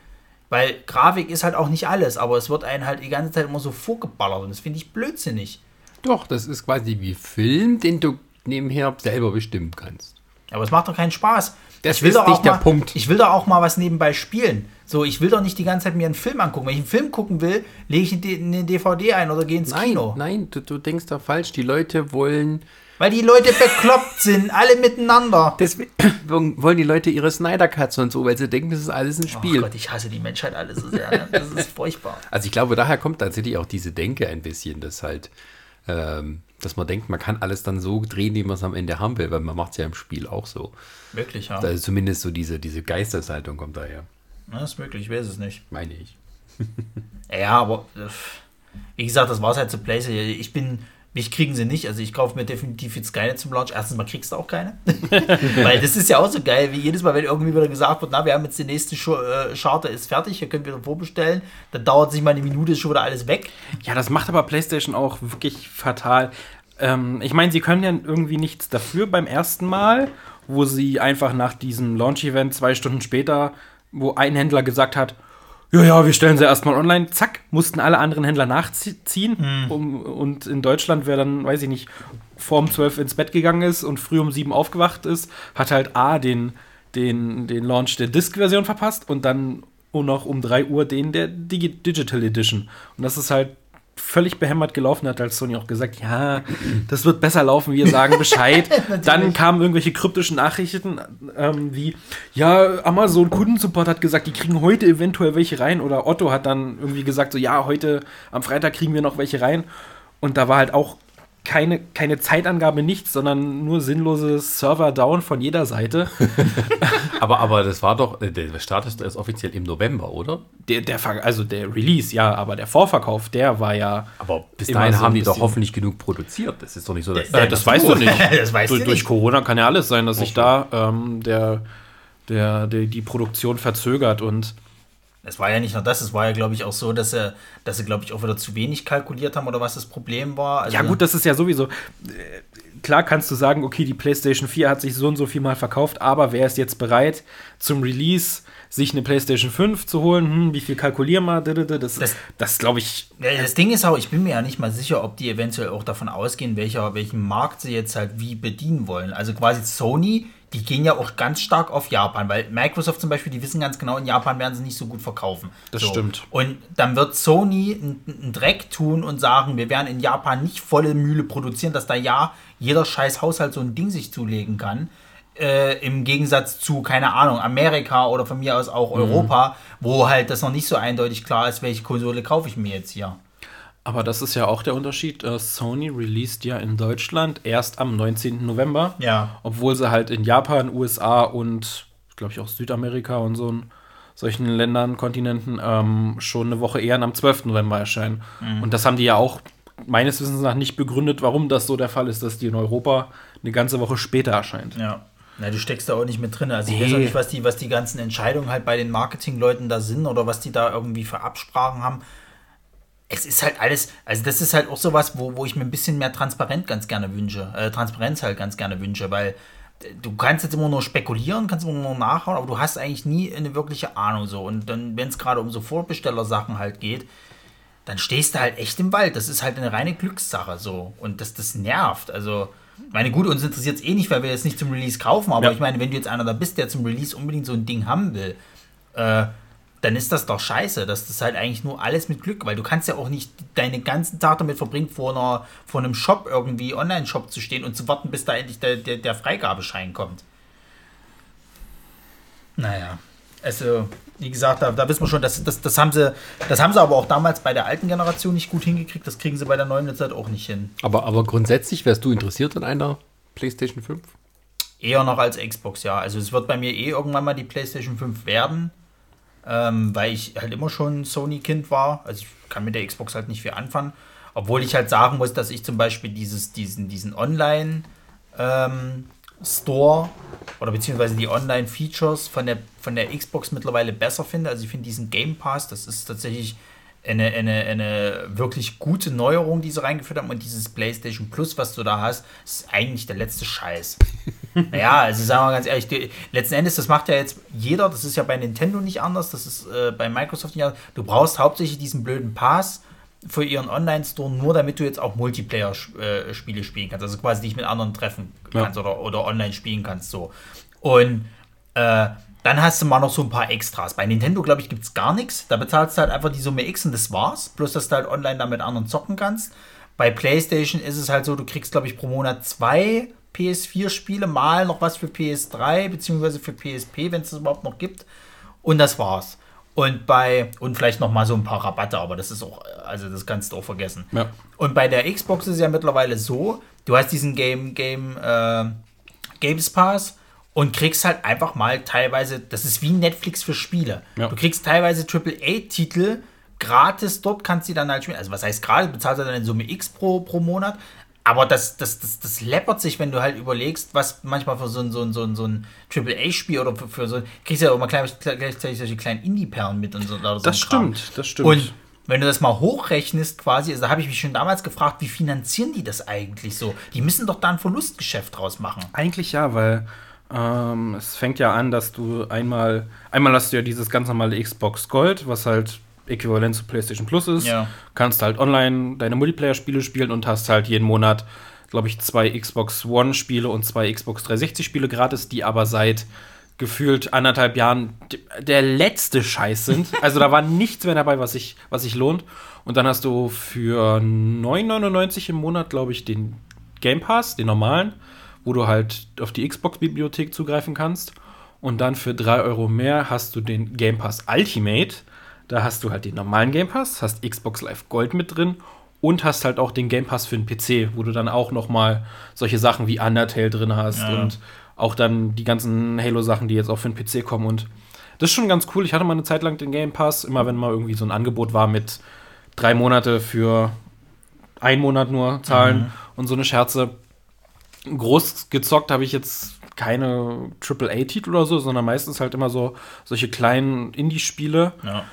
Weil Grafik ist halt auch nicht alles, aber es wird einen halt die ganze Zeit immer so vorgeballert und das finde ich blödsinnig. Doch, das ist quasi wie Film, den du nebenher selber bestimmen kannst. Aber es macht doch keinen Spaß. Das ich will ist doch nicht der mal, Punkt. Ich will doch auch mal was nebenbei spielen. So, ich will doch nicht die ganze Zeit mir einen Film angucken. Wenn ich einen Film gucken will, lege ich eine DVD ein oder gehe ins Nein, Kino. nein, du, du denkst da falsch. Die Leute wollen. Weil die Leute bekloppt sind, alle miteinander. Deswegen wollen die Leute ihre Snyder Cuts und so, weil sie denken, das ist alles ein Oh Spiel. Gott, ich hasse die Menschheit alle so sehr. Ne? Das ist furchtbar. Also ich glaube, daher kommt tatsächlich auch diese Denke ein bisschen, dass halt, ähm, dass man denkt, man kann alles dann so drehen, wie man es am Ende haben will, weil man macht es ja im Spiel auch so. Wirklich, ja. Also zumindest so diese, diese Geisteshaltung kommt daher, Ja, ist möglich, ich weiß es nicht. meine ich. Ja, aber äh, wie gesagt, das war es halt zu PlayStation. Ich bin, mich kriegen sie nicht. Also ich kaufe mir definitiv jetzt keine zum Launch. Erstens mal kriegst du auch keine. Weil das ist ja auch so geil, wie jedes Mal, wenn irgendwie wieder gesagt wird, na, wir haben jetzt die nächste Sch- äh, Charter ist fertig, ihr könnt wieder vorbestellen. Dann dauert sich mal eine Minute, schon wieder alles weg. Ja, das macht aber PlayStation auch wirklich fatal. Ähm, ich meine, sie können ja irgendwie nichts dafür beim ersten Mal, wo sie einfach nach diesem Launch-Event zwei Stunden später, wo ein Händler gesagt hat, ja, ja, wir stellen sie erstmal online, zack, mussten alle anderen Händler nachziehen. Um, und in Deutschland, wer dann, weiß ich nicht, vor um 12 ins Bett gegangen ist und früh um 7 aufgewacht ist, hat halt A, den, den, den Launch der Disk-Version verpasst und dann noch um 3 Uhr den der Digi Digital Edition. Und das ist halt völlig behämmert gelaufen, hat halt Sony auch gesagt, ja, das wird besser laufen, wir sagen Bescheid. Dann kamen irgendwelche kryptischen Nachrichten, ähm, wie, ja, Amazon Kundensupport hat gesagt, die kriegen heute eventuell welche rein oder Otto hat dann irgendwie gesagt, so, ja, heute am Freitag kriegen wir noch welche rein. Und da war halt auch keine, keine Zeitangabe, nichts, sondern nur sinnloses Server-Down von jeder Seite. Aber, aber das war doch, äh, der Start ist erst offiziell im November, oder? Der, der, also der Release, ja, aber der Vorverkauf, der war ja. Aber bis dahin so haben die doch hoffentlich genug produziert. Das ist doch nicht so, dass Äh, das weißt du nicht. Das weißt durch, du durch nicht. Corona kann ja alles sein, dass sich da ähm, der, der, der, die Produktion verzögert und Es war ja nicht nur das, es war ja, glaube ich, auch so, dass sie, dass sie, glaube ich, auch wieder zu wenig kalkuliert haben oder was das Problem war. Also, ja gut, das ist ja sowieso. äh, Klar kannst du sagen, okay, die PlayStation 4 hat sich so und so viel mal verkauft, aber wer ist jetzt bereit zum Release sich eine PlayStation 5 zu holen? Hm, wie viel kalkulieren wir? Das, Das- das, glaube ich, das Ding ist auch, ich bin mir ja nicht mal sicher, ob die eventuell auch davon ausgehen, welcher, welchen Markt sie jetzt halt wie bedienen wollen. Also quasi Sony, die gehen ja auch ganz stark auf Japan, weil Microsoft zum Beispiel, die wissen ganz genau, in Japan werden sie nicht so gut verkaufen. Das so. stimmt. Und dann wird Sony einen Dreck tun und sagen, wir werden in Japan nicht volle Mühle produzieren, dass da ja jeder scheiß Haushalt so ein Ding sich zulegen kann. Äh, Im Gegensatz zu, keine Ahnung, Amerika oder von mir aus auch Europa, wo halt das noch nicht so eindeutig klar ist, welche Konsole kaufe ich mir jetzt hier. Aber das ist ja auch der Unterschied. Äh, Sony released ja in Deutschland erst am 19. November. Ja. Obwohl sie halt in Japan, USA und, glaube ich, auch Südamerika und so ein, solchen Ländern, Kontinenten ähm, schon eine Woche eher am 12. November erscheinen. Und das haben die ja auch meines Wissens nach nicht begründet, warum das so der Fall ist, dass die in Europa eine ganze Woche später erscheint. Ja. Na, du steckst da auch nicht mit drin. Also ich Nee. weiß auch nicht, was die, was die ganzen Entscheidungen halt bei den Marketingleuten da sind oder was die da irgendwie für Absprachen haben. Es ist halt alles, also das ist halt auch sowas, wo, wo ich mir ein bisschen mehr Transparenz ganz gerne wünsche, äh, Transparenz halt ganz gerne wünsche, weil du kannst jetzt immer nur spekulieren, kannst immer nur nachhauen, aber du hast eigentlich nie eine wirkliche Ahnung so. Und dann, wenn es gerade um so Vorbestellersachen halt geht, dann stehst du halt echt im Wald. Das ist halt eine reine Glückssache so. Und das, das nervt. Also, meine, gut, uns interessiert es eh nicht, weil wir jetzt nicht zum Release kaufen, aber Ja. ich meine, wenn du jetzt einer da bist, der zum Release unbedingt so ein Ding haben will, äh, dann ist das doch scheiße. Das ist halt eigentlich nur alles mit Glück, weil du kannst ja auch nicht deinen ganzen Tag damit verbringen, vor, einer, vor einem Shop irgendwie, Online-Shop zu stehen und zu warten, bis da endlich der, der, der Freigabeschein kommt. Naja, also, wie gesagt, da, da wissen wir schon, das, das, das, haben sie, das haben sie aber auch damals bei der alten Generation nicht gut hingekriegt, das kriegen sie bei der neuen jetzt halt auch nicht hin. Aber, aber grundsätzlich wärst du interessiert an einer PlayStation 5? Eher noch als Xbox, ja. Also es wird bei mir eh irgendwann mal die PlayStation 5 werden, ähm, weil ich halt immer schon Sony-Kind war. Also ich kann mit der Xbox halt nicht viel anfangen. Obwohl ich halt sagen muss, dass ich zum Beispiel dieses, diesen, diesen Online- ähm, Store oder beziehungsweise die Online-Features von der, von der Xbox mittlerweile besser finde. Also ich finde diesen Game Pass, das ist tatsächlich eine, eine, eine wirklich gute Neuerung, die sie reingeführt haben. Und dieses PlayStation Plus, was du da hast, ist eigentlich der letzte Scheiß. naja, also sagen wir ganz ehrlich, die, letzten Endes, das macht ja jetzt jeder, das ist ja bei Nintendo nicht anders, das ist äh, bei Microsoft nicht anders. Du brauchst hauptsächlich diesen blöden Pass für ihren Online-Store, nur damit du jetzt auch Multiplayer-Spiele spielen kannst. Also quasi dich mit anderen treffen Ja. kannst oder, oder online spielen kannst. So. Und äh, dann hast du mal noch so ein paar Extras. Bei Nintendo, glaube ich, gibt es gar nichts. Da bezahlst du halt einfach die Summe X und das war's. Bloß, dass du halt online da mit anderen zocken kannst. Bei PlayStation ist es halt so, du kriegst, glaube ich, pro Monat zwei PS4-Spiele, mal noch was für PS3, beziehungsweise für PSP, wenn es das überhaupt noch gibt. Und das war's. Und bei, und vielleicht noch mal so ein paar Rabatte, aber das ist auch, also das kannst du auch vergessen. Ja. Und bei der Xbox ist es ja mittlerweile so, du hast diesen Game, Game, äh, Games Pass und kriegst halt einfach mal teilweise, das ist wie Netflix für Spiele. Ja. Du kriegst teilweise AAA-Titel gratis dort, kannst die dann halt spielen. Also was heißt gerade, bezahlst du dann in Summe X pro, pro Monat. Aber das, das, das, das läppert sich, wenn du halt überlegst, was manchmal für so ein, so ein, so ein, so ein AAA-Spiel oder für, für so kriegst du ja auch mal gleich, gleichzeitig solche kleinen Indie-Perlen mit und so. oder so Das stimmt, das stimmt. Und wenn du das mal hochrechnest, quasi, also da habe ich mich schon damals gefragt, wie finanzieren die das eigentlich so? Die müssen doch da ein Verlustgeschäft draus machen. Eigentlich ja, weil ähm, es fängt ja an, dass du einmal, einmal hast du ja dieses ganz normale Xbox Gold, was halt äquivalent zu PlayStation Plus ist. Ja. Kannst halt online deine Multiplayer-Spiele spielen und hast halt jeden Monat, glaube ich, zwei Xbox One-Spiele und zwei Xbox 360-Spiele gratis, die aber seit gefühlt anderthalb Jahren der letzte Scheiß sind. Also da war nichts mehr dabei, was sich was sich lohnt. Und dann hast du für 9,99 im Monat, glaube ich, den Game Pass, den normalen, wo du halt auf die Xbox-Bibliothek zugreifen kannst. Und dann für 3 Euro mehr hast du den Game Pass Ultimate. Da hast du halt den normalen Game Pass, hast Xbox Live Gold mit drin und hast halt auch den Game Pass für den PC, wo du dann auch noch mal solche Sachen wie Undertale drin hast Ja. und auch dann die ganzen Halo-Sachen, die jetzt auch für den PC kommen. Und das ist schon ganz cool. Ich hatte mal eine Zeit lang den Game Pass, immer wenn mal irgendwie so ein Angebot war mit drei Monate für ein Monat nur zahlen und so eine Scherze. Groß gezockt habe ich jetzt keine AAA-Titel oder so, sondern meistens halt immer so solche kleinen Indie-Spiele. Ja.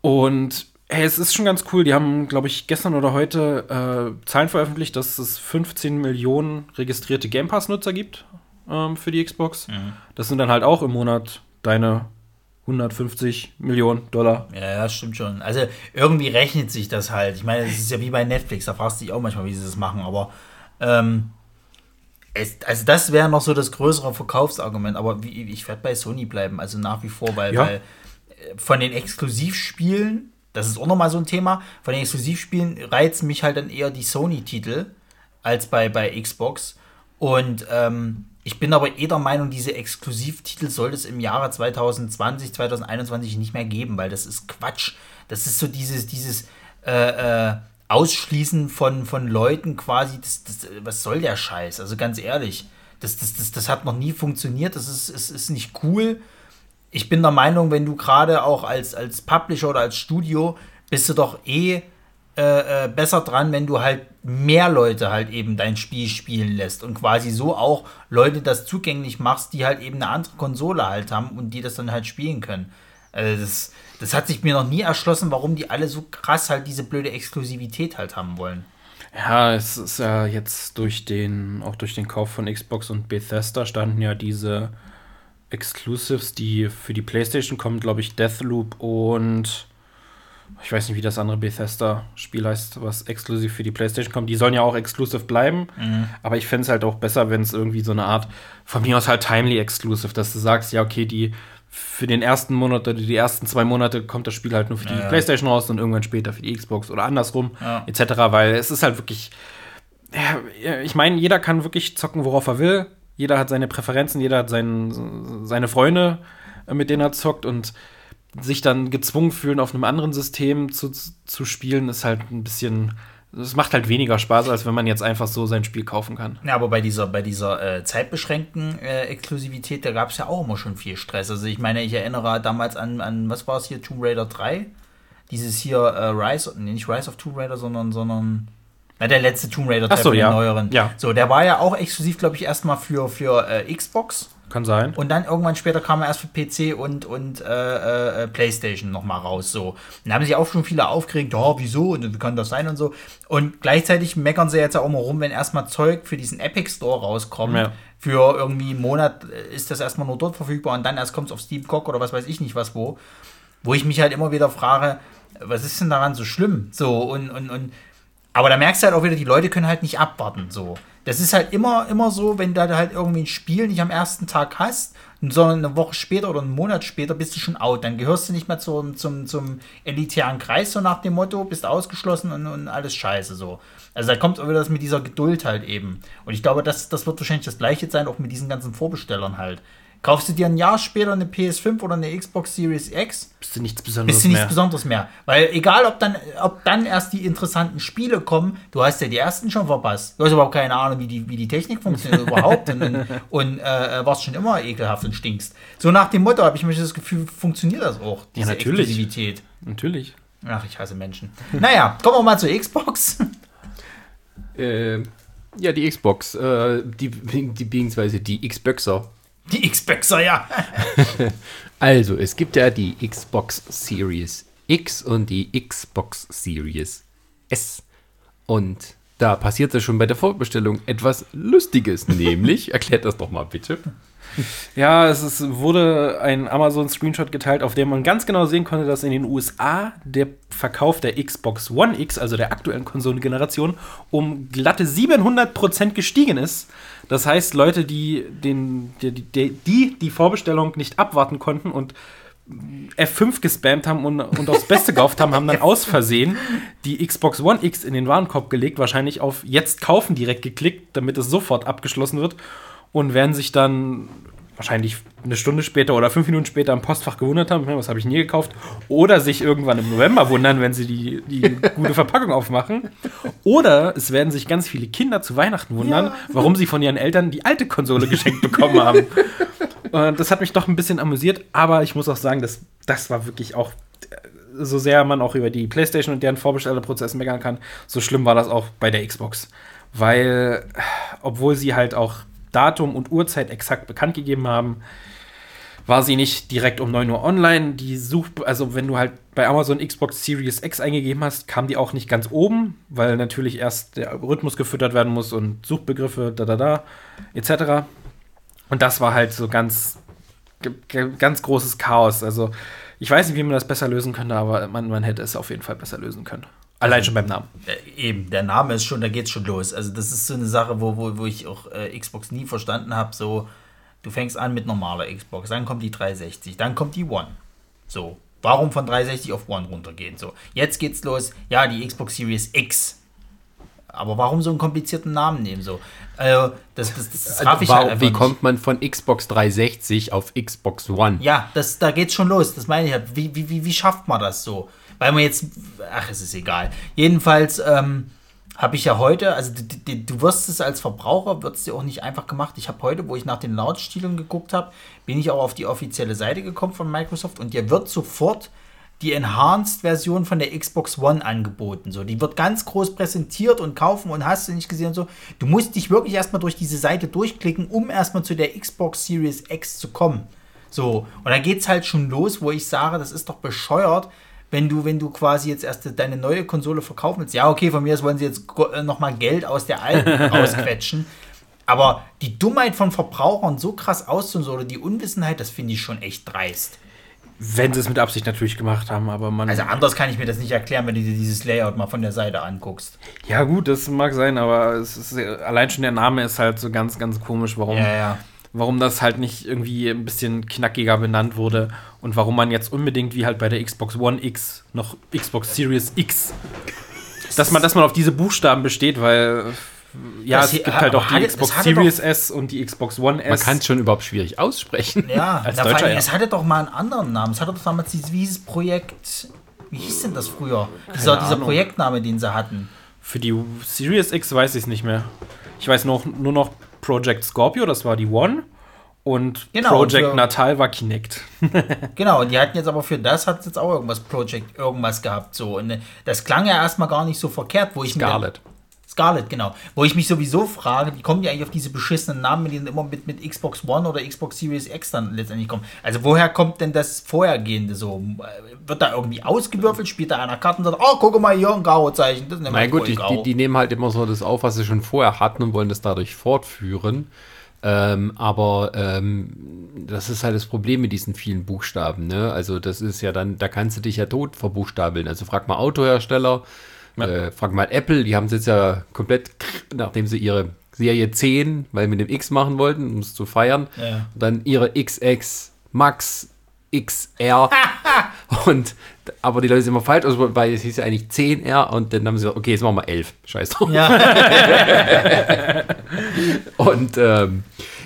Und hey, es ist schon ganz cool. Die haben, glaube ich, gestern oder heute äh, Zahlen veröffentlicht, dass es 15 Millionen registrierte Game Pass-Nutzer gibt ähm, für die Xbox. Das sind dann halt auch im Monat deine 150 Millionen Dollar. Ja, ja, stimmt schon. Also irgendwie rechnet sich das halt. Ich meine, es ist ja wie bei Netflix, da fragst du dich auch manchmal, wie sie das machen, aber ähm, es, also das wäre noch so das größere Verkaufsargument, aber wie, ich werde bei Sony bleiben, also nach wie vor, weil, Ja. weil äh, von den Exklusivspielen, das ist auch nochmal so ein Thema, von den Exklusivspielen reizen mich halt dann eher die Sony-Titel als bei, bei Xbox. Und ähm, ich bin aber eh der Meinung, diese Exklusivtitel sollte es im Jahre 2020, 2021 nicht mehr geben, weil das ist Quatsch. Das ist so dieses, dieses äh, äh, Ausschließen von, von Leuten quasi. Das, das, was soll der Scheiß? Also ganz ehrlich, das, das, das, das hat noch nie funktioniert. Das ist, ist, ist nicht cool. Ich bin der Meinung, wenn du gerade auch als, als Publisher oder als Studio bist du doch eh äh, äh, besser dran, wenn du halt mehr Leute halt eben dein Spiel spielen lässt und quasi so auch Leute das zugänglich machst, die halt eben eine andere Konsole halt haben und die das dann halt spielen können. Also das, das hat sich mir noch nie erschlossen, warum die alle so krass halt diese blöde Exklusivität halt haben wollen. Ja, es ist ja jetzt durch den, auch durch den Kauf von Xbox und Bethesda standen ja diese Exclusives, die für die PlayStation kommen, glaube ich, Deathloop und ich weiß nicht, wie das andere Bethesda-Spiel heißt, was exklusiv für die PlayStation kommt. Die sollen ja auch exklusiv bleiben, Mhm. aber ich fände es halt auch besser, wenn es irgendwie so eine Art, von mir aus halt timely exclusive, dass du sagst, ja, okay, die für den ersten Monat oder die ersten zwei Monate kommt das Spiel halt nur für die Ja. PlayStation raus und irgendwann später für die Xbox oder andersrum, Ja. etc., weil es ist halt wirklich, ich meine, jeder kann wirklich zocken, worauf er will. Jeder hat seine Präferenzen, jeder hat seinen, seine Freunde, äh, mit denen er zockt und sich dann gezwungen fühlen, auf einem anderen System zu, zu spielen, ist halt ein bisschen. Es macht halt weniger Spaß, als wenn man jetzt einfach so sein Spiel kaufen kann. Ja, aber bei dieser, bei dieser äh, zeitbeschränkten äh, Exklusivität, da gab es ja auch immer schon viel Stress. Also ich meine, ich erinnere damals an, an was war es hier, Tomb Raider 3? Dieses hier äh, Rise, nee, nicht Rise of Tomb Raider, sondern, sondern na, der letzte Tomb Raider Ach so, den ja. neueren. Ja. So, der war ja auch exklusiv, glaube ich, erstmal für, für äh, Xbox. Kann sein. Und dann irgendwann später kam er erst für PC und, und äh, äh, PlayStation nochmal raus. So. Und da haben sich auch schon viele aufgeregt, ja, wieso und wie kann das sein und so. Und gleichzeitig meckern sie jetzt auch mal rum, wenn erstmal Zeug für diesen Epic Store rauskommt. Ja. Für irgendwie einen Monat äh, ist das erstmal nur dort verfügbar und dann erst kommt es auf Steam Cock oder was weiß ich nicht was wo. Wo ich mich halt immer wieder frage, was ist denn daran so schlimm? So, und, und, und aber da merkst du halt auch wieder, die Leute können halt nicht abwarten. So. Das ist halt immer, immer so, wenn du halt irgendwie ein Spiel nicht am ersten Tag hast, sondern eine Woche später oder einen Monat später bist du schon out. Dann gehörst du nicht mehr zum, zum, zum elitären Kreis, so nach dem Motto, bist ausgeschlossen und, und alles scheiße so. Also da kommt auch wieder das mit dieser Geduld halt eben. Und ich glaube, das, das wird wahrscheinlich das gleiche sein, auch mit diesen ganzen Vorbestellern halt. Kaufst du dir ein Jahr später eine PS5 oder eine Xbox Series X, Bist du nichts Besonderes bist du nichts mehr. Besonderes mehr. Weil egal, ob dann, ob dann erst die interessanten Spiele kommen, du hast ja die ersten schon verpasst. Du hast überhaupt keine Ahnung, wie die, wie die Technik funktioniert überhaupt und, und, und äh, warst schon immer ekelhaft und stinkst. So nach dem Motto habe ich mir das Gefühl, funktioniert das auch, diese natürlich. Exklusivität. Natürlich. Ach, ich hasse Menschen. Naja, kommen wir mal zur Xbox. Äh, ja, die Xbox, äh, die, die, beziehungsweise die Xboxer. Die Xboxer, ja. Also, es gibt ja die Xbox Series X und die Xbox Series S. Und da passierte schon bei der Vorbestellung etwas Lustiges, nämlich, erklärt das doch mal bitte. Ja, es ist, wurde ein Amazon-Screenshot geteilt, auf dem man ganz genau sehen konnte, dass in den USA der Verkauf der Xbox One X, also der aktuellen Konsolengeneration, um glatte 700% gestiegen ist. Das heißt, Leute, die, den, die, die, die die Vorbestellung nicht abwarten konnten und F5 gespammt haben und, und aufs Beste gehofft haben, haben dann aus Versehen die Xbox One X in den Warenkorb gelegt, wahrscheinlich auf Jetzt kaufen direkt geklickt, damit es sofort abgeschlossen wird und werden sich dann wahrscheinlich eine Stunde später oder fünf Minuten später im Postfach gewundert haben, "Hm, was habe ich nie gekauft, oder sich irgendwann im November wundern, wenn sie die, die gute Verpackung aufmachen. Oder es werden sich ganz viele Kinder zu Weihnachten wundern, warum sie von ihren Eltern die alte Konsole geschenkt bekommen haben. Und das hat mich doch ein bisschen amüsiert, aber ich muss auch sagen, das, das war wirklich auch, äh, so sehr man auch über die PlayStation und deren Vorbestellerprozess meckern kann, so schlimm war das auch bei der Xbox. Weil, äh, obwohl sie halt auch Datum und Uhrzeit exakt bekannt gegeben haben, war sie nicht direkt um 9 Uhr online. Die Such, also wenn du halt bei Amazon Xbox Series X eingegeben hast, kam die auch nicht ganz oben, weil natürlich erst der Rhythmus gefüttert werden muss und Suchbegriffe, da da da, etc. Und das war halt so ganz, ganz großes Chaos. Also ich weiß nicht, wie man das besser lösen könnte, aber man, man hätte es auf jeden Fall besser lösen können. Allein schon beim Namen. Äh, eben, der Name ist schon, da geht's schon los. Also das ist so eine Sache, wo, wo, wo ich auch äh, Xbox nie verstanden habe. So, du fängst an mit normaler Xbox, dann kommt die 360, dann kommt die One. So, warum von 360 auf One runtergehen? So, jetzt geht's los. Ja, die Xbox Series X. Aber warum so einen komplizierten Namen nehmen? So, also, das, das, das, das raff ich halt Warum- einfach wie nicht. kommt man von Xbox 360 auf Xbox One? Ja, das, da geht's schon los. Das meine ich halt. Wie, wie, wie, wie schafft man das so? Weil man jetzt, ach, es ist egal. Jedenfalls ähm, habe ich ja heute, also du, du, wirst es als Verbraucher, wird es dir auch nicht einfach gemacht. Ich habe heute, wo ich nach den Lautstilen geguckt habe, bin ich auch auf die offizielle Seite gekommen von Microsoft und dir wird sofort die Enhanced-Version von der Xbox One angeboten. So, die wird ganz groß präsentiert und kaufen und hast du nicht gesehen und so. Du musst dich wirklich erstmal durch diese Seite durchklicken, um erstmal zu der Xbox Series X zu kommen. So, und da geht's halt schon los, wo ich sage, das ist doch bescheuert, wenn du, wenn du quasi jetzt erst deine neue Konsole verkaufen willst. Ja, okay, von mir aus wollen sie jetzt nochmal Geld aus der alten rausquetschen. Aber die Dummheit von Verbrauchern so krass auszunehmen oder die Unwissenheit, das finde ich schon echt dreist. Wenn sie es mit Absicht natürlich gemacht haben, aber man. Also anders kann ich mir das nicht erklären, wenn du dir dieses Layout mal von der Seite anguckst. ja, gut, das mag sein, aber es ist, allein schon der Name ist halt so ganz, ganz komisch, warum, Ja, ja. Warum das halt nicht irgendwie ein bisschen knackiger benannt wurde und warum man jetzt unbedingt wie halt bei der Xbox One X noch Xbox Series X, dass man, dass man auf diese Buchstaben besteht, weil ja, Das es hier- gibt halt auch die hatte- Xbox Series S und die Xbox One S. Man kann es schon überhaupt schwierig aussprechen. Ja, Als Deutscher, allem, ja. es hatte doch mal einen anderen Namen. Es hatte doch damals dieses, wie hieß das Projekt. Wie hieß denn das früher? Dieser, dieser. Projektname, den sie hatten. Für die Series X weiß ich es nicht mehr. Ich weiß noch, nur noch Project Scorpio, das war die One. Und Genau, Project und für- Natal war Kinect. Genau, und die hatten jetzt aber für das hat jetzt auch irgendwas Project irgendwas gehabt so und das klang ja erstmal gar nicht so verkehrt, wo ich mir Scarlett, genau. Wo ich mich sowieso frage, wie kommen die eigentlich auf diese beschissenen Namen, die dann immer mit, mit Xbox One oder Xbox Series X dann letztendlich kommen? Also woher kommt denn das Vorhergehende so? Wird da irgendwie ausgewürfelt? Spielt da einer Karten und sagt, oh, guck mal hier ein Garo-Zeichen. Na gut, die, die, die nehmen halt immer so das auf, was sie schon vorher hatten und wollen das dadurch fortführen. Ähm, aber ähm, das ist halt das Problem mit diesen vielen Buchstaben. Ne? Also das ist ja dann, da kannst du dich ja tot verbuchstabeln. Also frag mal Autohersteller, äh, frag mal Apple, die haben es jetzt ja komplett, nachdem sie ihre Serie 10, weil mit dem X machen wollten, um es zu feiern, Ja. dann ihre XX Max XR und aber die Leute sind immer falsch, also, weil es hieß ja eigentlich 10R und dann haben sie gesagt, okay, jetzt machen wir 11. Scheiß drauf. ja, Und ähm,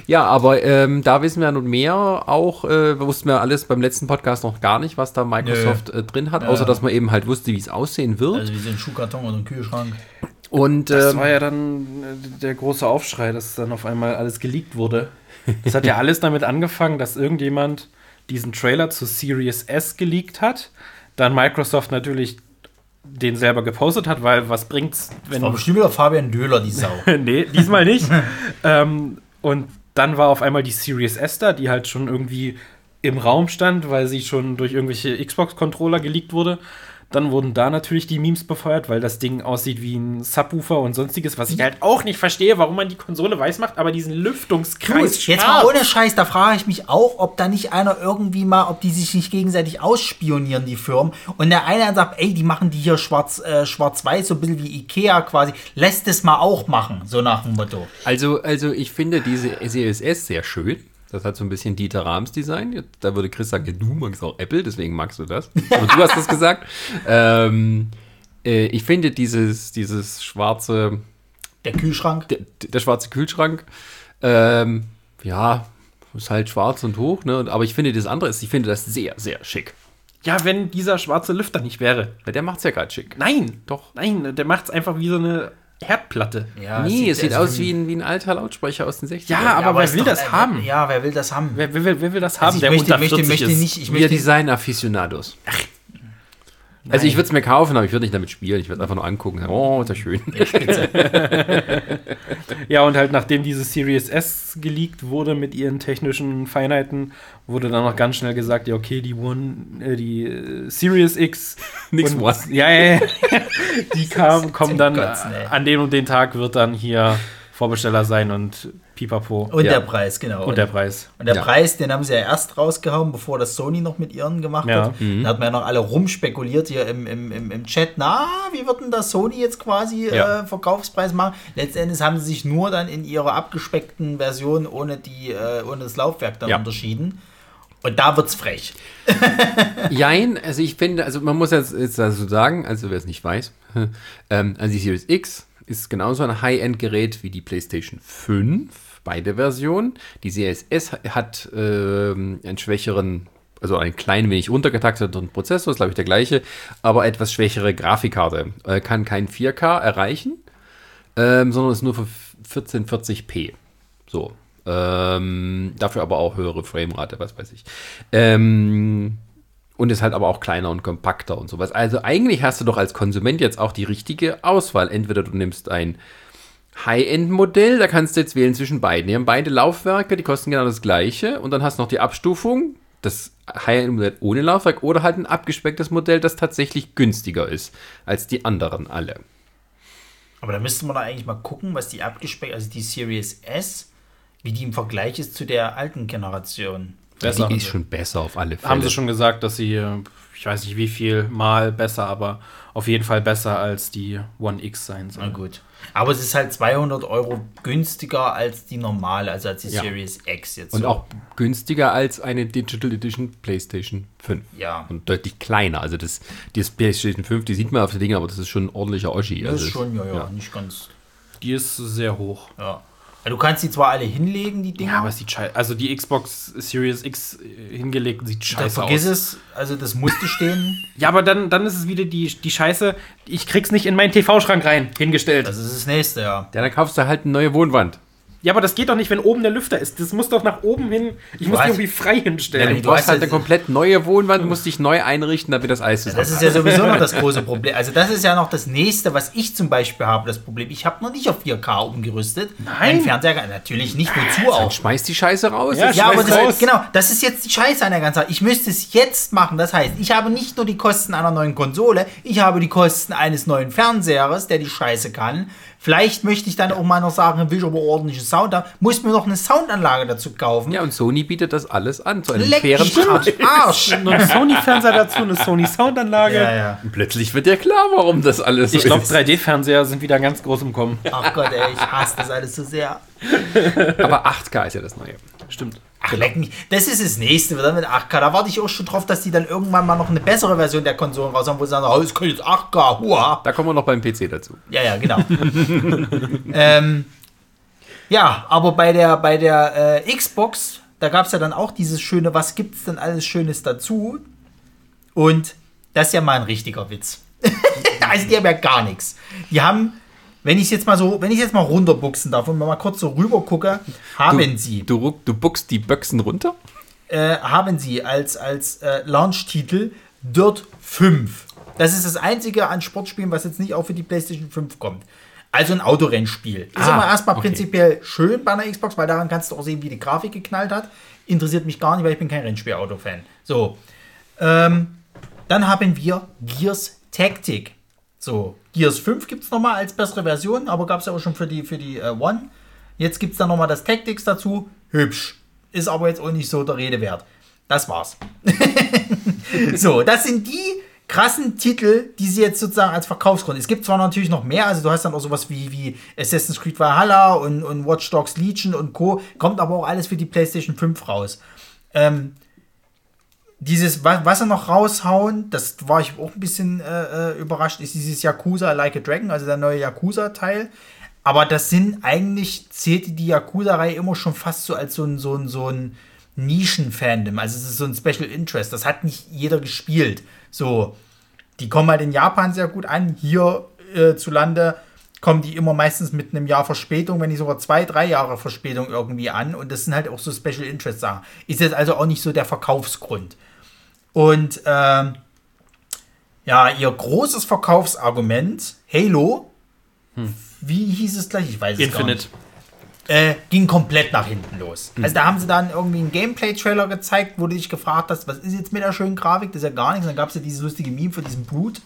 ja, aber ähm, da wissen wir nun mehr. Auch äh, wussten wir alles beim letzten Podcast noch gar nicht, was da Microsoft äh, drin hat, außer dass man eben halt wusste, wie es aussehen wird. also wie so ein Schuhkarton oder ein Kühlschrank. und Das ähm, war ja dann äh, der große Aufschrei, dass dann auf einmal alles geleakt wurde. Das hat ja alles damit angefangen, dass irgendjemand diesen Trailer zu Series S geleakt hat. Dann Microsoft natürlich den selber gepostet hat, weil was bringt's, wenn War bestimmt wieder Fabian Döhler, die Sau. nee, diesmal nicht. ähm, und dann war auf einmal die Series S da, die halt schon irgendwie im Raum stand, weil sie schon durch irgendwelche Xbox-Controller geleakt wurde. Dann wurden da natürlich die Memes befeuert, weil das Ding aussieht wie ein Subwoofer und sonstiges, was ich halt auch nicht verstehe, warum man die Konsole weiß macht, aber diesen Lüftungskreis. Jetzt schwarz. mal ohne Scheiß, da frage ich mich auch, ob da nicht einer irgendwie mal, ob die sich nicht gegenseitig ausspionieren, die Firmen. Und der eine dann sagt, ey, die machen die hier schwarz, äh, schwarz-weiß, so ein bisschen wie Ikea quasi. Lässt es mal auch machen, so nach dem Motto. also, also ich finde diese Series S sehr schön. Das hat so ein bisschen Dieter Rahms Design. Da würde Chris sagen, ja, du magst auch Apple, deswegen magst du das. Und du hast das gesagt. Ähm, äh, ich finde dieses, dieses schwarze Der Kühlschrank. der, der schwarze Kühlschrank, ähm, ja, ist halt schwarz und hoch, ne? Aber ich finde das andere ist, ich finde das sehr, sehr schick. Ja, wenn dieser schwarze Lüfter nicht wäre. Der macht's ja gerade schick. Nein, Doch. Nein, der macht es einfach wie so eine Herdplatte. Ja, nee, es sieht also aus wie ein, wie ein alter Lautsprecher aus den 60ern. Ja, aber wer ist will doch- das haben? Ja, wer will das haben? Wer, wer, will- wer will das haben, Also ich der möchte, unter möchte, 40 möchte nicht, ich Wir möchte, Design-Afficionados. Also ich würde es mir kaufen, aber ich würde nicht damit spielen. Ich würde einfach nur angucken. Oh, ist ja schön. Ja, und halt nachdem diese Series S geleakt wurde mit ihren technischen Feinheiten, wurde dann noch ganz schnell gesagt, ja okay, die One, äh, die äh, Series X, Nix und, One. ja, ja, ja, die kam, kommen dann an dem und den Tag wird dann hier Vorbesteller sein und Pipapo und Ja. der Preis, genau. und der Preis. Und der Ja. Preis, den haben sie ja erst rausgehauen, bevor das Sony noch mit ihren gemacht Ja. hat. Da hat man ja noch alle rumspekuliert hier im, im, im, im Chat. Na, wie wird denn das Sony jetzt quasi Ja. äh, Verkaufspreis machen? Letztendlich haben sie sich nur dann in ihrer abgespeckten Version ohne, die, äh, ohne das Laufwerk dann Ja. unterschieden. Und da wird's frech. Jein, also ich finde, also man muss jetzt, jetzt also sagen, also wer es nicht weiß, ähm, also die Series X ist genauso ein High-End-Gerät wie die PlayStation 5, beide Versionen. Die Series S hat ähm, einen schwächeren, also einen klein wenig runtergetakteten Prozessor, ist glaube ich der gleiche, aber etwas schwächere Grafikkarte. Äh, kann kein 4K erreichen, ähm, sondern ist nur für 1440p. So. Ähm, dafür aber auch höhere Framerate, was weiß ich. Ähm, und ist halt aber auch kleiner und kompakter und sowas. Also eigentlich hast du doch als Konsument jetzt auch die richtige Auswahl. Entweder du nimmst ein High-End-Modell, da kannst du jetzt wählen zwischen beiden. Die haben beide Laufwerke, die kosten genau das gleiche. Und dann hast du noch die Abstufung, das High-End-Modell ohne Laufwerk oder halt ein abgespecktes Modell, das tatsächlich günstiger ist als die anderen alle. Aber da müsste man doch eigentlich mal gucken, was die abgespeckt, also die Series S, wie die im Vergleich ist zu der alten Generation. besser. Die ist schon besser auf alle Fälle. Haben sie schon gesagt, dass sie, ich weiß nicht wie viel mal besser, aber auf jeden Fall besser als die One X sein Na soll. gut. Aber es ist halt 200 Euro günstiger als die normale, also als die Ja. Series X jetzt. Und so. auch günstiger als eine Digital Edition PlayStation 5. Ja. Und deutlich kleiner. Also das, die PlayStation 5, die sieht man auf den Dingen, aber das ist schon ein ordentlicher Oschi. Das Also ist schon, ja, ja, ja. nicht ganz. Die ist sehr hoch. Ja. Du kannst die zwar alle hinlegen, die Dinger. Ja, aber es sieht scheiße. Also die Xbox Series X äh, hingelegt sieht scheiße vergiss aus. es, also das musste stehen. Ja, aber dann, dann ist es wieder die, die Scheiße. Ich krieg's nicht in meinen TV-Schrank rein, hingestellt. Das ist das nächste, ja. Ja, dann kaufst du halt eine neue Wohnwand. Ja, aber das geht doch nicht, wenn oben der Lüfter ist. Das muss doch nach oben hin. Ich muss die irgendwie frei Ja, hinstellen. du du brauchst hast halt ja- eine komplett neue Wohnwand, musst dich neu einrichten, damit das Eis Das ist ja sowieso noch das große Problem. Also das ist ja noch das nächste, was ich zum Beispiel habe, das Problem. Ich habe noch nicht auf 4K umgerüstet. Nein. Mein Fernseher, natürlich nicht, wozu auch. Schmeiß die Scheiße raus. Ja, Das- Ja, aber Schmeiß raus. das, genau, das ist jetzt die Scheiße an der ganzen Sache. Ich müsste es jetzt machen. Das heißt, ich habe nicht nur die Kosten einer neuen Konsole, ich habe die Kosten eines neuen Fernsehers, der die Scheiße kann. Vielleicht möchte ich dann auch mal noch sagen, will ich aber ordentliche Sound haben, muss mir noch eine Soundanlage dazu kaufen. ja, und Sony bietet das alles an, zu einem Leck fairen Preis. Arsch. Noch ein Sony-Fernseher dazu, eine Sony-Soundanlage. Ja, ja. Und Plötzlich wird dir klar, warum das alles so Ich glaube, ist. 3D-Fernseher sind wieder ganz groß im Kommen. Ach Gott, ey, ich hasse das alles so sehr. Aber 8K ist ja das Neue. Stimmt. Ach, leck mich. Das ist das nächste, 8K. Da warte ich auch schon drauf, dass die dann irgendwann mal noch eine bessere Version der Konsolen raus haben, wo sie sagen, oh, es kann jetzt 8K, hua. Da kommen wir noch beim PC dazu. Ja, ja, genau. ähm, ja, aber bei der, bei der äh, Xbox, da gab es ja dann auch dieses schöne, was gibt's denn alles Schönes dazu? Und das ist ja mal ein richtiger Witz. also die haben ja gar nichts. Die haben, wenn ich jetzt mal so, wenn ich jetzt mal runterbuchsen darf und mal kurz so rüber gucke, haben Du, sie, du, du buckst die Böchsen runter? äh, haben sie als, als äh, Launch-Titel Dirt 5. Das ist das einzige an Sportspielen, was jetzt nicht auch für die PlayStation 5 kommt. Also ein Autorennspiel. Ist Ah, immer erstmal okay. prinzipiell schön bei einer Xbox, weil daran kannst du auch sehen, wie die Grafik geknallt hat. Interessiert mich gar nicht, weil ich bin kein Rennspiel-Auto-Fan. So. Ähm, dann haben wir Gears Tactic. So, Gears 5 gibt es nochmal als bessere Version, aber gab es ja auch schon für die, für die äh, One. Jetzt gibt es dann nochmal das Tactics dazu. Hübsch. Ist aber jetzt auch nicht so der Rede wert. Das war's. so, das sind die krassen Titel, die sie jetzt sozusagen als Verkaufsgrund. Es gibt zwar natürlich noch mehr, also du hast dann auch sowas wie, wie Assassin's Creed Valhalla und, und Watch Dogs Legion und Co. Kommt aber auch alles für die PlayStation 5 raus. Ähm, dieses, wa- was sie noch raushauen, das war ich auch ein bisschen äh, äh, überrascht, ist dieses Yakuza Like a Dragon, also der neue Yakuza-Teil. Aber das sind eigentlich, zählte die Yakuza-Reihe immer schon fast so als so ein, so ein, so ein Nischen-Fandom. Also es ist so ein Special Interest. Das hat nicht jeder gespielt. So, die kommen halt in Japan sehr gut an. Hier äh, zu Lande kommen die immer meistens mit einem Jahr Verspätung, wenn nicht sogar zwei, drei Jahre Verspätung irgendwie an. Und das sind halt auch so Special Interest Sachen. Ist jetzt also auch nicht so der Verkaufsgrund. Und ähm, ja, ihr großes Verkaufsargument, Halo, wie hieß es gleich? Ich weiß es gar nicht Infinite. äh, ging komplett nach hinten los. Also da haben sie dann irgendwie einen Gameplay-Trailer gezeigt, wo du dich gefragt hast, was ist jetzt mit der schönen Grafik? Das ist ja gar nichts. Und dann gab es ja dieses lustige Meme von diesem Brute,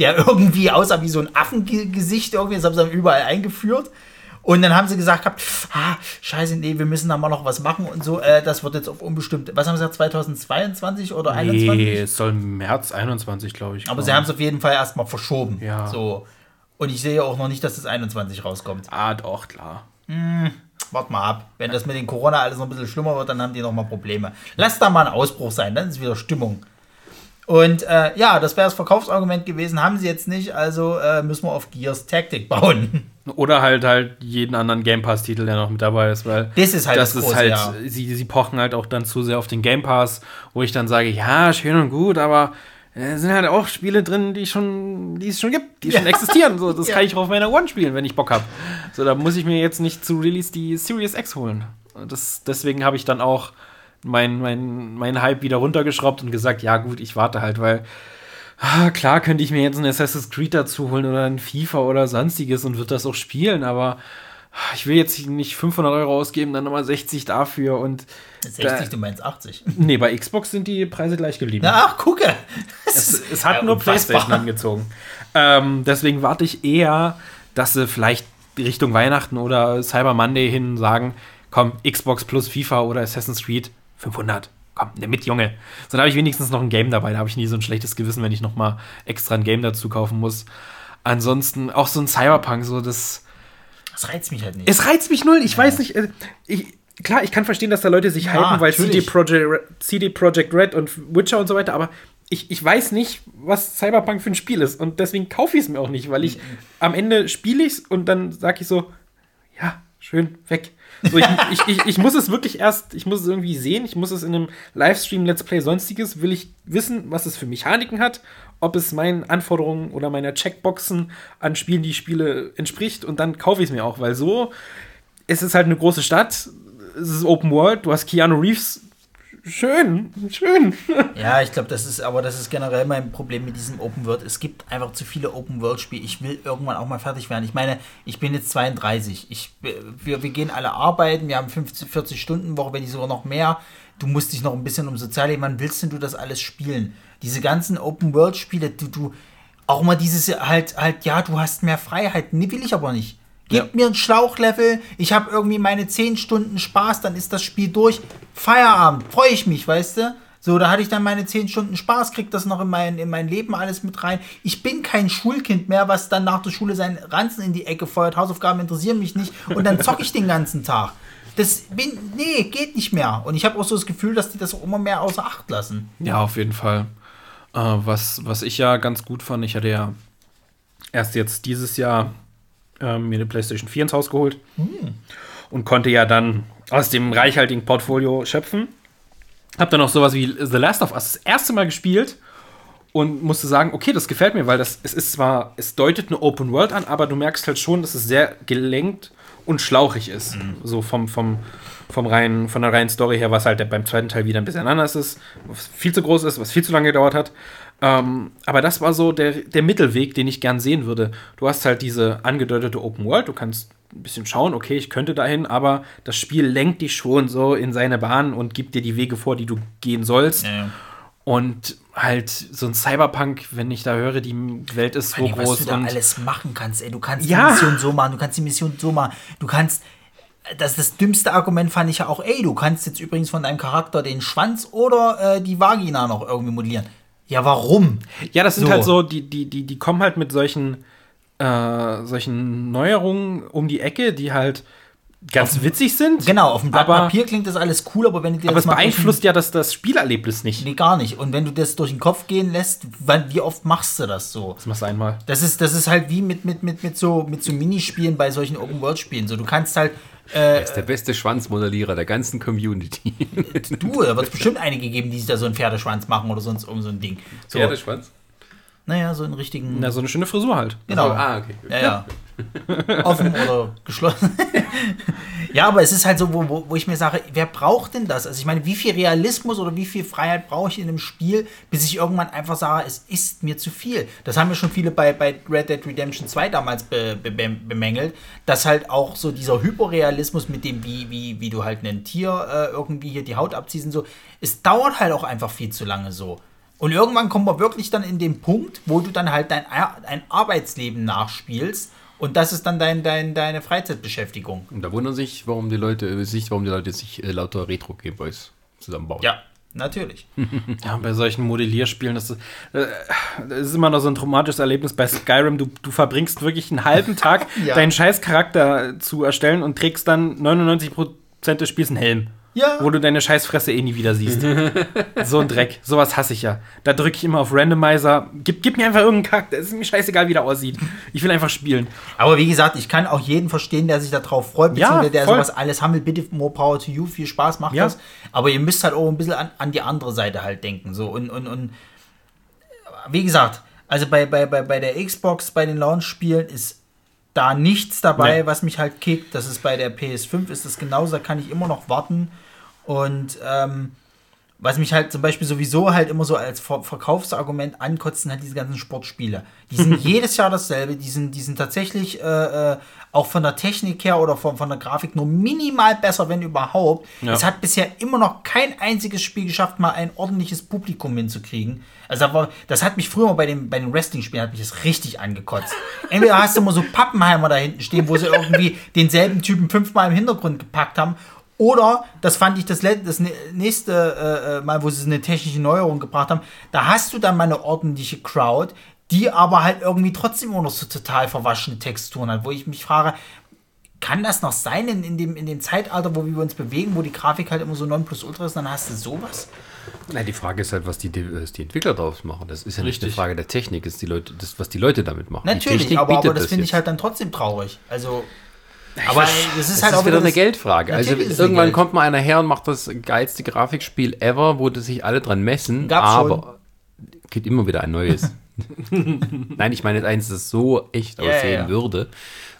der irgendwie aussah wie so ein Affengesicht irgendwie. Das haben sie dann überall eingeführt. Und dann haben sie gesagt gehabt, ah, scheiße, nee, wir müssen da mal noch was machen und so. Äh, das wird jetzt auf unbestimmt, was haben sie gesagt, 2022 oder 2021? Nee, es soll März 21, glaube ich. Aber kommen. sie haben es auf jeden Fall erstmal verschoben. Ja. So. Und ich sehe auch noch nicht, dass das 21 rauskommt. Ah, doch, klar. Wart mal ab. Wenn das mit den Corona alles noch ein bisschen schlimmer wird, dann haben die noch mal Probleme. Lass da mal ein Ausbruch sein, dann ist wieder Stimmung. Und äh, ja, das wäre das Verkaufsargument gewesen, haben sie jetzt nicht, also äh, müssen wir auf Gears Tactic bauen. Oder halt halt jeden anderen Game Pass-Titel, der noch mit dabei ist, weil Das ist halt das das ist Große, halt, ja. sie, sie pochen halt auch dann zu sehr auf den Game Pass, wo ich dann sage, ja, schön und gut, aber äh, sind halt auch Spiele drin, die schon, die es schon gibt, die schon existieren. So, das Ja. kann ich auch auf meiner One spielen, wenn ich Bock habe. So, da muss ich mir jetzt nicht zu Release die Series X holen. Das, deswegen habe ich dann auch mein, mein, mein Hype wieder runtergeschraubt und gesagt, ja gut, ich warte halt, weil klar könnte ich mir jetzt ein Assassin's Creed dazu holen oder ein FIFA oder sonstiges und wird das auch spielen, aber ah, ich will jetzt nicht 500 Euro ausgeben, dann nochmal 60 dafür und 60, du meinst 80. nee, bei Xbox sind die Preise gleich geblieben. Ach, gucke. Es, es hat Ja, nur unfassbar. PlayStation angezogen. Ähm, deswegen warte ich eher, dass sie vielleicht Richtung Weihnachten oder Cyber Monday hin sagen, komm, Xbox plus FIFA oder Assassin's Creed 500. komm, nimm mit, Junge. So, dann habe ich wenigstens noch ein Game dabei. Da habe ich nie so ein schlechtes Gewissen, wenn ich noch mal extra ein Game dazu kaufen muss. Ansonsten auch so ein Cyberpunk, so das. Das reizt mich halt nicht. Es reizt mich null. Ich weiß nicht. äh, Ich, klar, ich kann verstehen, dass da Leute sich Ja, hypen, weil CD. Projekt, CD Projekt Red und Witcher und so weiter, aber ich, ich weiß nicht, was Cyberpunk für ein Spiel ist. Und deswegen kaufe ich es mir auch nicht, weil ich Mhm. am Ende spiele ich es und dann sage ich so, ja, schön, weg. So, ich, ich, ich, ich muss es wirklich erst, ich muss es irgendwie sehen, ich muss es in einem Livestream, Let's Play, sonstiges, will ich wissen, was es für Mechaniken hat, ob es meinen Anforderungen oder meiner Checkboxen an Spielen, die ich spiele, entspricht. Und dann kaufe ich es mir auch, weil so, es ist halt eine große Stadt, es ist Open World, du hast Keanu Reeves, schön, schön. Ja, ich glaube, das ist, aber das ist generell mein Problem mit diesem Open World. Es gibt einfach zu viele Open World Spiele. Ich will irgendwann auch mal fertig werden. Ich meine, ich bin jetzt 32. Ich, wir, wir gehen alle arbeiten. Wir haben 50, 40 Stunden Woche, wenn nicht sogar noch mehr. Du musst dich noch ein bisschen um Sozialleben. Wann willst denn du das alles spielen? Diese ganzen Open World Spiele, du, du, auch mal dieses halt, halt, ja, du hast mehr Freiheit. Nee, will ich aber nicht. Gib Ja. mir ein Schlauchlevel, ich habe irgendwie meine 10 Stunden Spaß, dann ist das Spiel durch. Feierabend, freue ich mich, weißt du? So, da hatte ich dann meine 10 Stunden Spaß, krieg das noch in mein, in mein Leben alles mit rein. Ich bin kein Schulkind mehr, was dann nach der Schule seinen Ranzen in die Ecke feuert. Hausaufgaben interessieren mich nicht und dann zocke ich den ganzen Tag. Das bin, nee, geht nicht mehr. Und ich habe auch so das Gefühl, dass die das auch immer mehr außer Acht lassen. Ja, auf jeden Fall. Äh, was, was ich ja ganz gut fand, ich hatte ja erst jetzt dieses Jahr ähm, mir eine PlayStation 4 ins Haus geholt und konnte ja dann aus dem reichhaltigen Portfolio schöpfen. Hab dann auch sowas wie The Last of Us das erste Mal gespielt und musste sagen, okay, das gefällt mir, weil das es ist zwar, es deutet eine Open World an, aber du merkst halt schon, dass es sehr gelenkt und schlauchig ist. So vom, vom, vom reinen, von der reinen Story her, was halt beim zweiten Teil wieder ein bisschen anders ist, was viel zu groß ist, was viel zu lange gedauert hat. Ähm, aber das war so der, der Mittelweg, den ich gern sehen würde. Du hast halt diese angedeutete Open World, du kannst ein bisschen schauen, okay, ich könnte dahin, aber das Spiel lenkt dich schon so in seine Bahn und gibt dir die Wege vor, die du gehen sollst. Und halt so ein Cyberpunk, wenn ich da höre, die Welt ist so allem, was groß du da und alles machen kannst, ey. Du kannst Ja. die Mission so machen, du kannst die Mission so machen, du kannst. Das, das dümmste Argument fand ich ja auch, ey, du kannst jetzt übrigens von deinem Charakter den Schwanz oder äh, die Vagina noch irgendwie modellieren. Ja, warum? Ja, das sind So. halt so, die, die, die, die kommen halt mit solchen, äh, solchen Neuerungen um die Ecke, die halt ganz witzig sind. Genau, auf dem Blatt aber, Papier klingt das alles cool, aber wenn du dir aber das es beeinflusst ja das, das Spielerlebnis nicht. Nee, gar nicht. Und wenn du das durch den Kopf gehen lässt, wie oft machst du das so? Das machst du einmal. Das ist, das ist halt wie mit, mit, mit, mit, so, mit so Minispielen bei solchen Open-World-Spielen. So, du kannst halt, Er ist der beste Schwanzmodellierer der ganzen Community. du, da wird es bestimmt einige geben, die sich da so einen Pferdeschwanz machen oder sonst irgend so ein Ding. So, Pferdeschwanz? naja, so einen richtigen. Na, so eine schöne Frisur halt. genau. Ah, okay. Ja, ja. Offen oder geschlossen. ja, aber es ist halt so, wo, wo, wo ich mir sage, wer braucht denn das? Also ich meine, wie viel Realismus oder wie viel Freiheit brauche ich in einem Spiel, bis ich irgendwann einfach sage, es ist mir zu viel. Das haben ja schon viele bei, bei Red Dead Redemption 2 damals be, be, be, bemängelt, dass halt auch so dieser Hyperrealismus mit dem, wie, wie, wie du halt ein Tier äh, irgendwie hier die Haut abziehst und so, es dauert halt auch einfach viel zu lange so. Und irgendwann kommt man wirklich dann in den Punkt, wo du dann halt dein, Ar- dein Arbeitsleben nachspielst und das ist dann dein, dein, deine Freizeitbeschäftigung. Und da wundern sich, warum die Leute sich, warum die Leute sich äh, lauter Retro-Gameboys zusammenbauen. Ja, natürlich. Ja, bei solchen Modellierspielen, das ist, äh, das ist immer noch so ein traumatisches Erlebnis bei Skyrim. Du, du verbringst wirklich einen halben Tag, Ja. deinen scheiß Charakter zu erstellen und trägst dann 99% des Spiels einen Helm. Ja. Wo du deine Scheißfresse eh nie wieder siehst. so ein Dreck. Sowas hasse ich ja. Da drücke ich immer auf Randomizer. Gib, gib mir einfach irgendeinen Charakter. Es ist mir scheißegal, wie der aussieht. Ich will einfach spielen. Aber wie gesagt, ich kann auch jeden verstehen, der sich darauf freut, Ja, beziehungsweise der voll. sowas alles haben will. Bitte more power to you, viel Spaß, macht Ja. das. Aber ihr müsst halt auch ein bisschen an, an die andere Seite halt denken. So und, und, und wie gesagt, also bei, bei, bei, bei der Xbox, bei den Launch-Spielen ist da nichts dabei, Nee. was mich halt kickt. Das ist bei der PS5 ist das genauso, da kann ich immer noch warten. Und ähm, was mich halt zum Beispiel sowieso halt immer so als Ver Verkaufsargument ankotzt, sind halt diese ganzen Sportspiele. Die sind jedes Jahr dasselbe, die sind, die sind tatsächlich äh, äh, auch von der Technik her oder von, von der Grafik nur minimal besser, wenn überhaupt. Ja. Es hat bisher immer noch kein einziges Spiel geschafft, mal ein ordentliches Publikum hinzukriegen. Also aber das hat mich früher mal bei den, bei den Wrestling-Spielen hat mich das richtig angekotzt. Entweder hast du immer so Pappenheimer da hinten stehen, wo sie irgendwie denselben Typen fünfmal im Hintergrund gepackt haben, Oder, das fand ich das, das nä- nächste äh, äh, Mal, wo sie eine technische Neuerung gebracht haben, da hast du dann mal eine ordentliche Crowd, die aber halt irgendwie trotzdem immer noch so total verwaschene Texturen hat, wo ich mich frage, kann das noch sein in, in, dem, in dem Zeitalter, wo wir uns bewegen, wo die Grafik halt immer so nonplusultra ist, dann hast du sowas? Na, die Frage ist halt, was die, was die Entwickler daraus machen. Das ist ja nicht eine Richtig. Frage der Technik, ist die Leute, das, was die Leute damit machen. Natürlich, aber, aber bietet das finde ich halt dann trotzdem traurig. Also, aber das ist Das halt ist auch wieder eine Geldfrage. Also es irgendwann Geld. kommt mal einer her und macht das geilste Grafikspiel ever, wo das sich alle dran messen. Gab's aber gibt immer wieder ein neues. Nein, ich meine eins, das so echt aussehen ja. würde.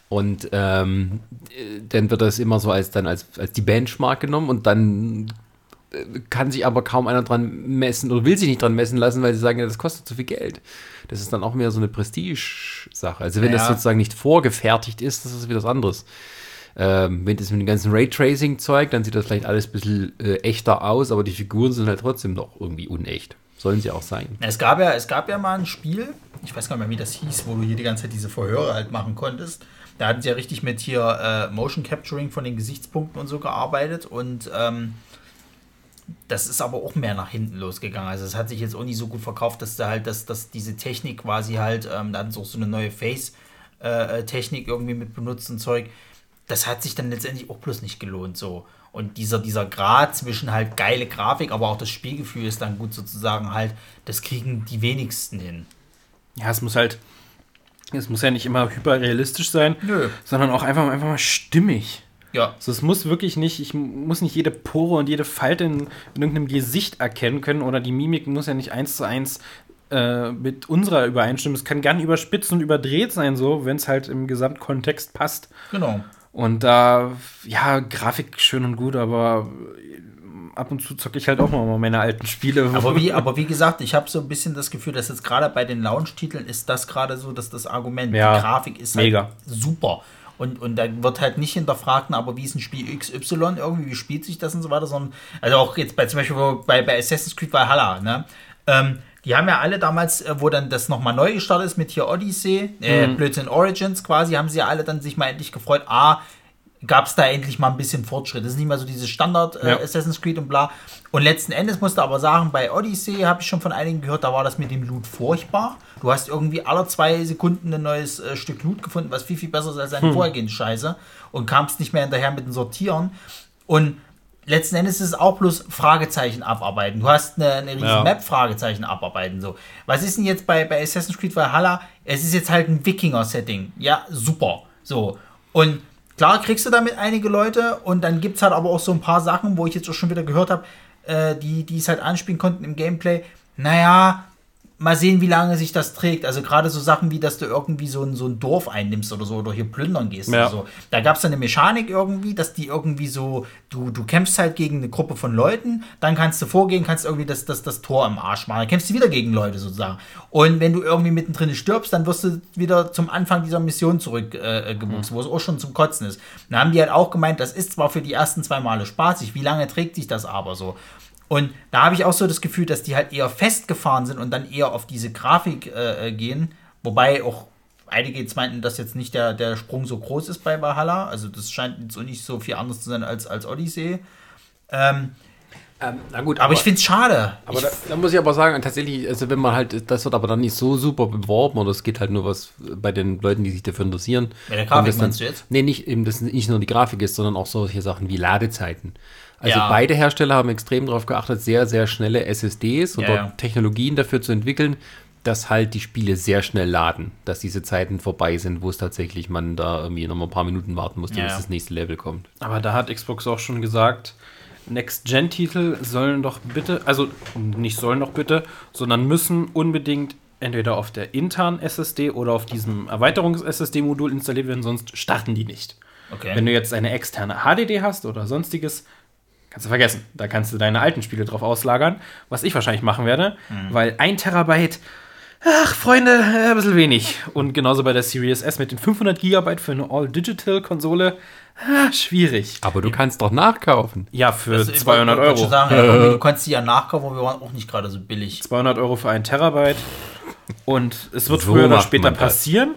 Und ähm, äh, dann wird das immer so als dann als, als die Benchmark genommen und dann äh, kann sich aber kaum einer dran messen oder will sich nicht dran messen lassen, weil sie sagen, ja, das kostet zu viel Geld. Das ist dann auch mehr so eine Prestige-Sache. Also wenn das Ja. sozusagen nicht vorgefertigt ist, das ist wieder was anderes. Ähm, wenn das mit dem ganzen Raytracing-Zeug, dann sieht das vielleicht alles ein bisschen äh, echter aus, aber die Figuren sind halt trotzdem noch irgendwie unecht. Sollen sie auch sein. Es gab, ja, es gab ja mal ein Spiel, ich weiß gar nicht mehr, wie das hieß, wo du hier die ganze Zeit diese Verhöre halt machen konntest. Da hatten sie ja richtig mit hier äh, Motion Capturing von den Gesichtspunkten und so gearbeitet und ähm, das ist aber auch mehr nach hinten losgegangen. Also es hat sich jetzt auch nicht so gut verkauft, dass da halt, dass, dass diese Technik quasi halt, ähm, da hatten sie auch so eine neue Face-Technik irgendwie mit benutzt und Zeug. Das hat sich dann letztendlich auch bloß nicht gelohnt so. Und dieser, dieser Grad zwischen halt geile Grafik, aber auch das Spielgefühl ist dann gut sozusagen halt, das kriegen die wenigsten hin. Ja, es muss halt, es muss ja nicht immer hyperrealistisch sein, Nö. sondern auch einfach, einfach mal stimmig. Ja. Also es muss wirklich nicht, ich muss nicht jede Pore und jede Falte in, in irgendeinem Gesicht erkennen können oder die Mimik muss ja nicht eins zu eins äh, mit unserer übereinstimmen. Es kann gern überspitzt und überdreht sein, so, wenn es halt im Gesamtkontext passt. Genau. Und da, ja, Grafik schön und gut, aber ab und zu zocke ich halt auch mal meine alten Spiele. Aber wie, aber wie gesagt, ich habe so ein bisschen das Gefühl, dass jetzt gerade bei den Launch-Titeln ist das gerade so, dass das Argument, Ja, die Grafik ist mega. halt super. Und, und da wird halt nicht hinterfragt, na, aber wie ist ein Spiel XY irgendwie, wie spielt sich das und so weiter, sondern, also auch jetzt bei zum Beispiel bei, bei Assassin's Creed Valhalla, ne? Ähm, die haben ja alle damals, äh, wo dann das nochmal neu gestartet ist mit hier Odyssey, äh, Blödsinn Origins quasi, haben sie ja alle dann sich mal endlich gefreut, ah, gab es da endlich mal ein bisschen Fortschritt. Das ist nicht mehr so dieses Standard äh, Ja. Assassin's Creed und bla. Und letzten Endes musste aber sagen, bei Odyssey habe ich schon von einigen gehört, da war das mit dem Loot furchtbar. Du hast irgendwie alle zwei Sekunden ein neues äh, Stück Loot gefunden, was viel, viel besser ist als deine vorhergehende Scheiße und kamst nicht mehr hinterher mit dem Sortieren. Und letzten Endes ist es auch bloß Fragezeichen abarbeiten. Du hast eine, eine riesen Ja. Map, Fragezeichen abarbeiten. So. Was ist denn jetzt bei, bei Assassin's Creed Valhalla? Es ist jetzt halt ein Wikinger-Setting. Ja, super. So. Und klar kriegst du damit einige Leute und dann gibt es halt aber auch so ein paar Sachen, wo ich jetzt auch schon wieder gehört habe, äh, die, die es halt anspielen konnten im Gameplay. Naja, mal sehen, wie lange sich das trägt. Also gerade so Sachen wie, dass du irgendwie so ein, so ein Dorf einnimmst oder so oder hier plündern gehst Ja. oder so. Da gab es eine Mechanik irgendwie, dass die irgendwie so, du, du kämpfst halt gegen eine Gruppe von Leuten, dann kannst du vorgehen, kannst irgendwie das, das, das Tor im Arsch machen. Dann kämpfst du wieder gegen Leute sozusagen. Und wenn du irgendwie mittendrin stirbst, dann wirst du wieder zum Anfang dieser Mission zurück äh, gebuchst, wo es auch schon zum Kotzen ist. Dann haben die halt auch gemeint, das ist zwar für die ersten zwei Male spaßig, wie lange trägt sich das aber so? Und da habe ich auch so das Gefühl, dass die halt eher festgefahren sind und dann eher auf diese Grafik äh, äh, gehen. Wobei auch einige jetzt meinten, dass jetzt nicht der, der Sprung so groß ist bei Valhalla. Also das scheint jetzt auch nicht so viel anders zu sein als, als Odyssey. Ähm, na gut, aber, ich finde es schade. Aber ich, da, da muss ich aber sagen, tatsächlich, also wenn man halt, das wird aber dann nicht so super beworben oder es geht halt nur was bei den Leuten, die sich dafür interessieren. Bei der Grafik das dann, meinst du jetzt? Nee, nicht, eben, das nicht nur die Grafik ist, sondern auch solche Sachen wie Ladezeiten. Also Ja. beide Hersteller haben extrem darauf geachtet, sehr, sehr schnelle SSDs oder Ja, ja. Technologien dafür zu entwickeln, dass halt die Spiele sehr schnell laden, dass diese Zeiten vorbei sind, wo es tatsächlich man da irgendwie noch mal ein paar Minuten warten musste, Ja, bis das nächste Level kommt. Aber da hat Xbox auch schon gesagt, Next-Gen-Titel sollen doch bitte, also nicht sollen doch bitte, sondern müssen unbedingt entweder auf der internen SSD oder auf diesem Erweiterungs-SSD-Modul installiert werden, sonst starten die nicht. Okay. Wenn du jetzt eine externe HDD hast oder sonstiges, kannst du vergessen. Da kannst du deine alten Spiele drauf auslagern, was ich wahrscheinlich machen werde, weil ein Terabyte, ach Freunde, äh, ein bisschen wenig. Und genauso bei der Series S mit den 500 Gigabyte für eine All-Digital-Konsole, ah, schwierig. Aber du kannst doch nachkaufen. Ja, für Das- ich 200 wollte- wollte Euro. schon Sagen, ja, du kannst die ja nachkaufen, aber wir waren auch nicht gerade so billig. 200 Euro für ein Terabyte. Und es wird So früher oder später passieren.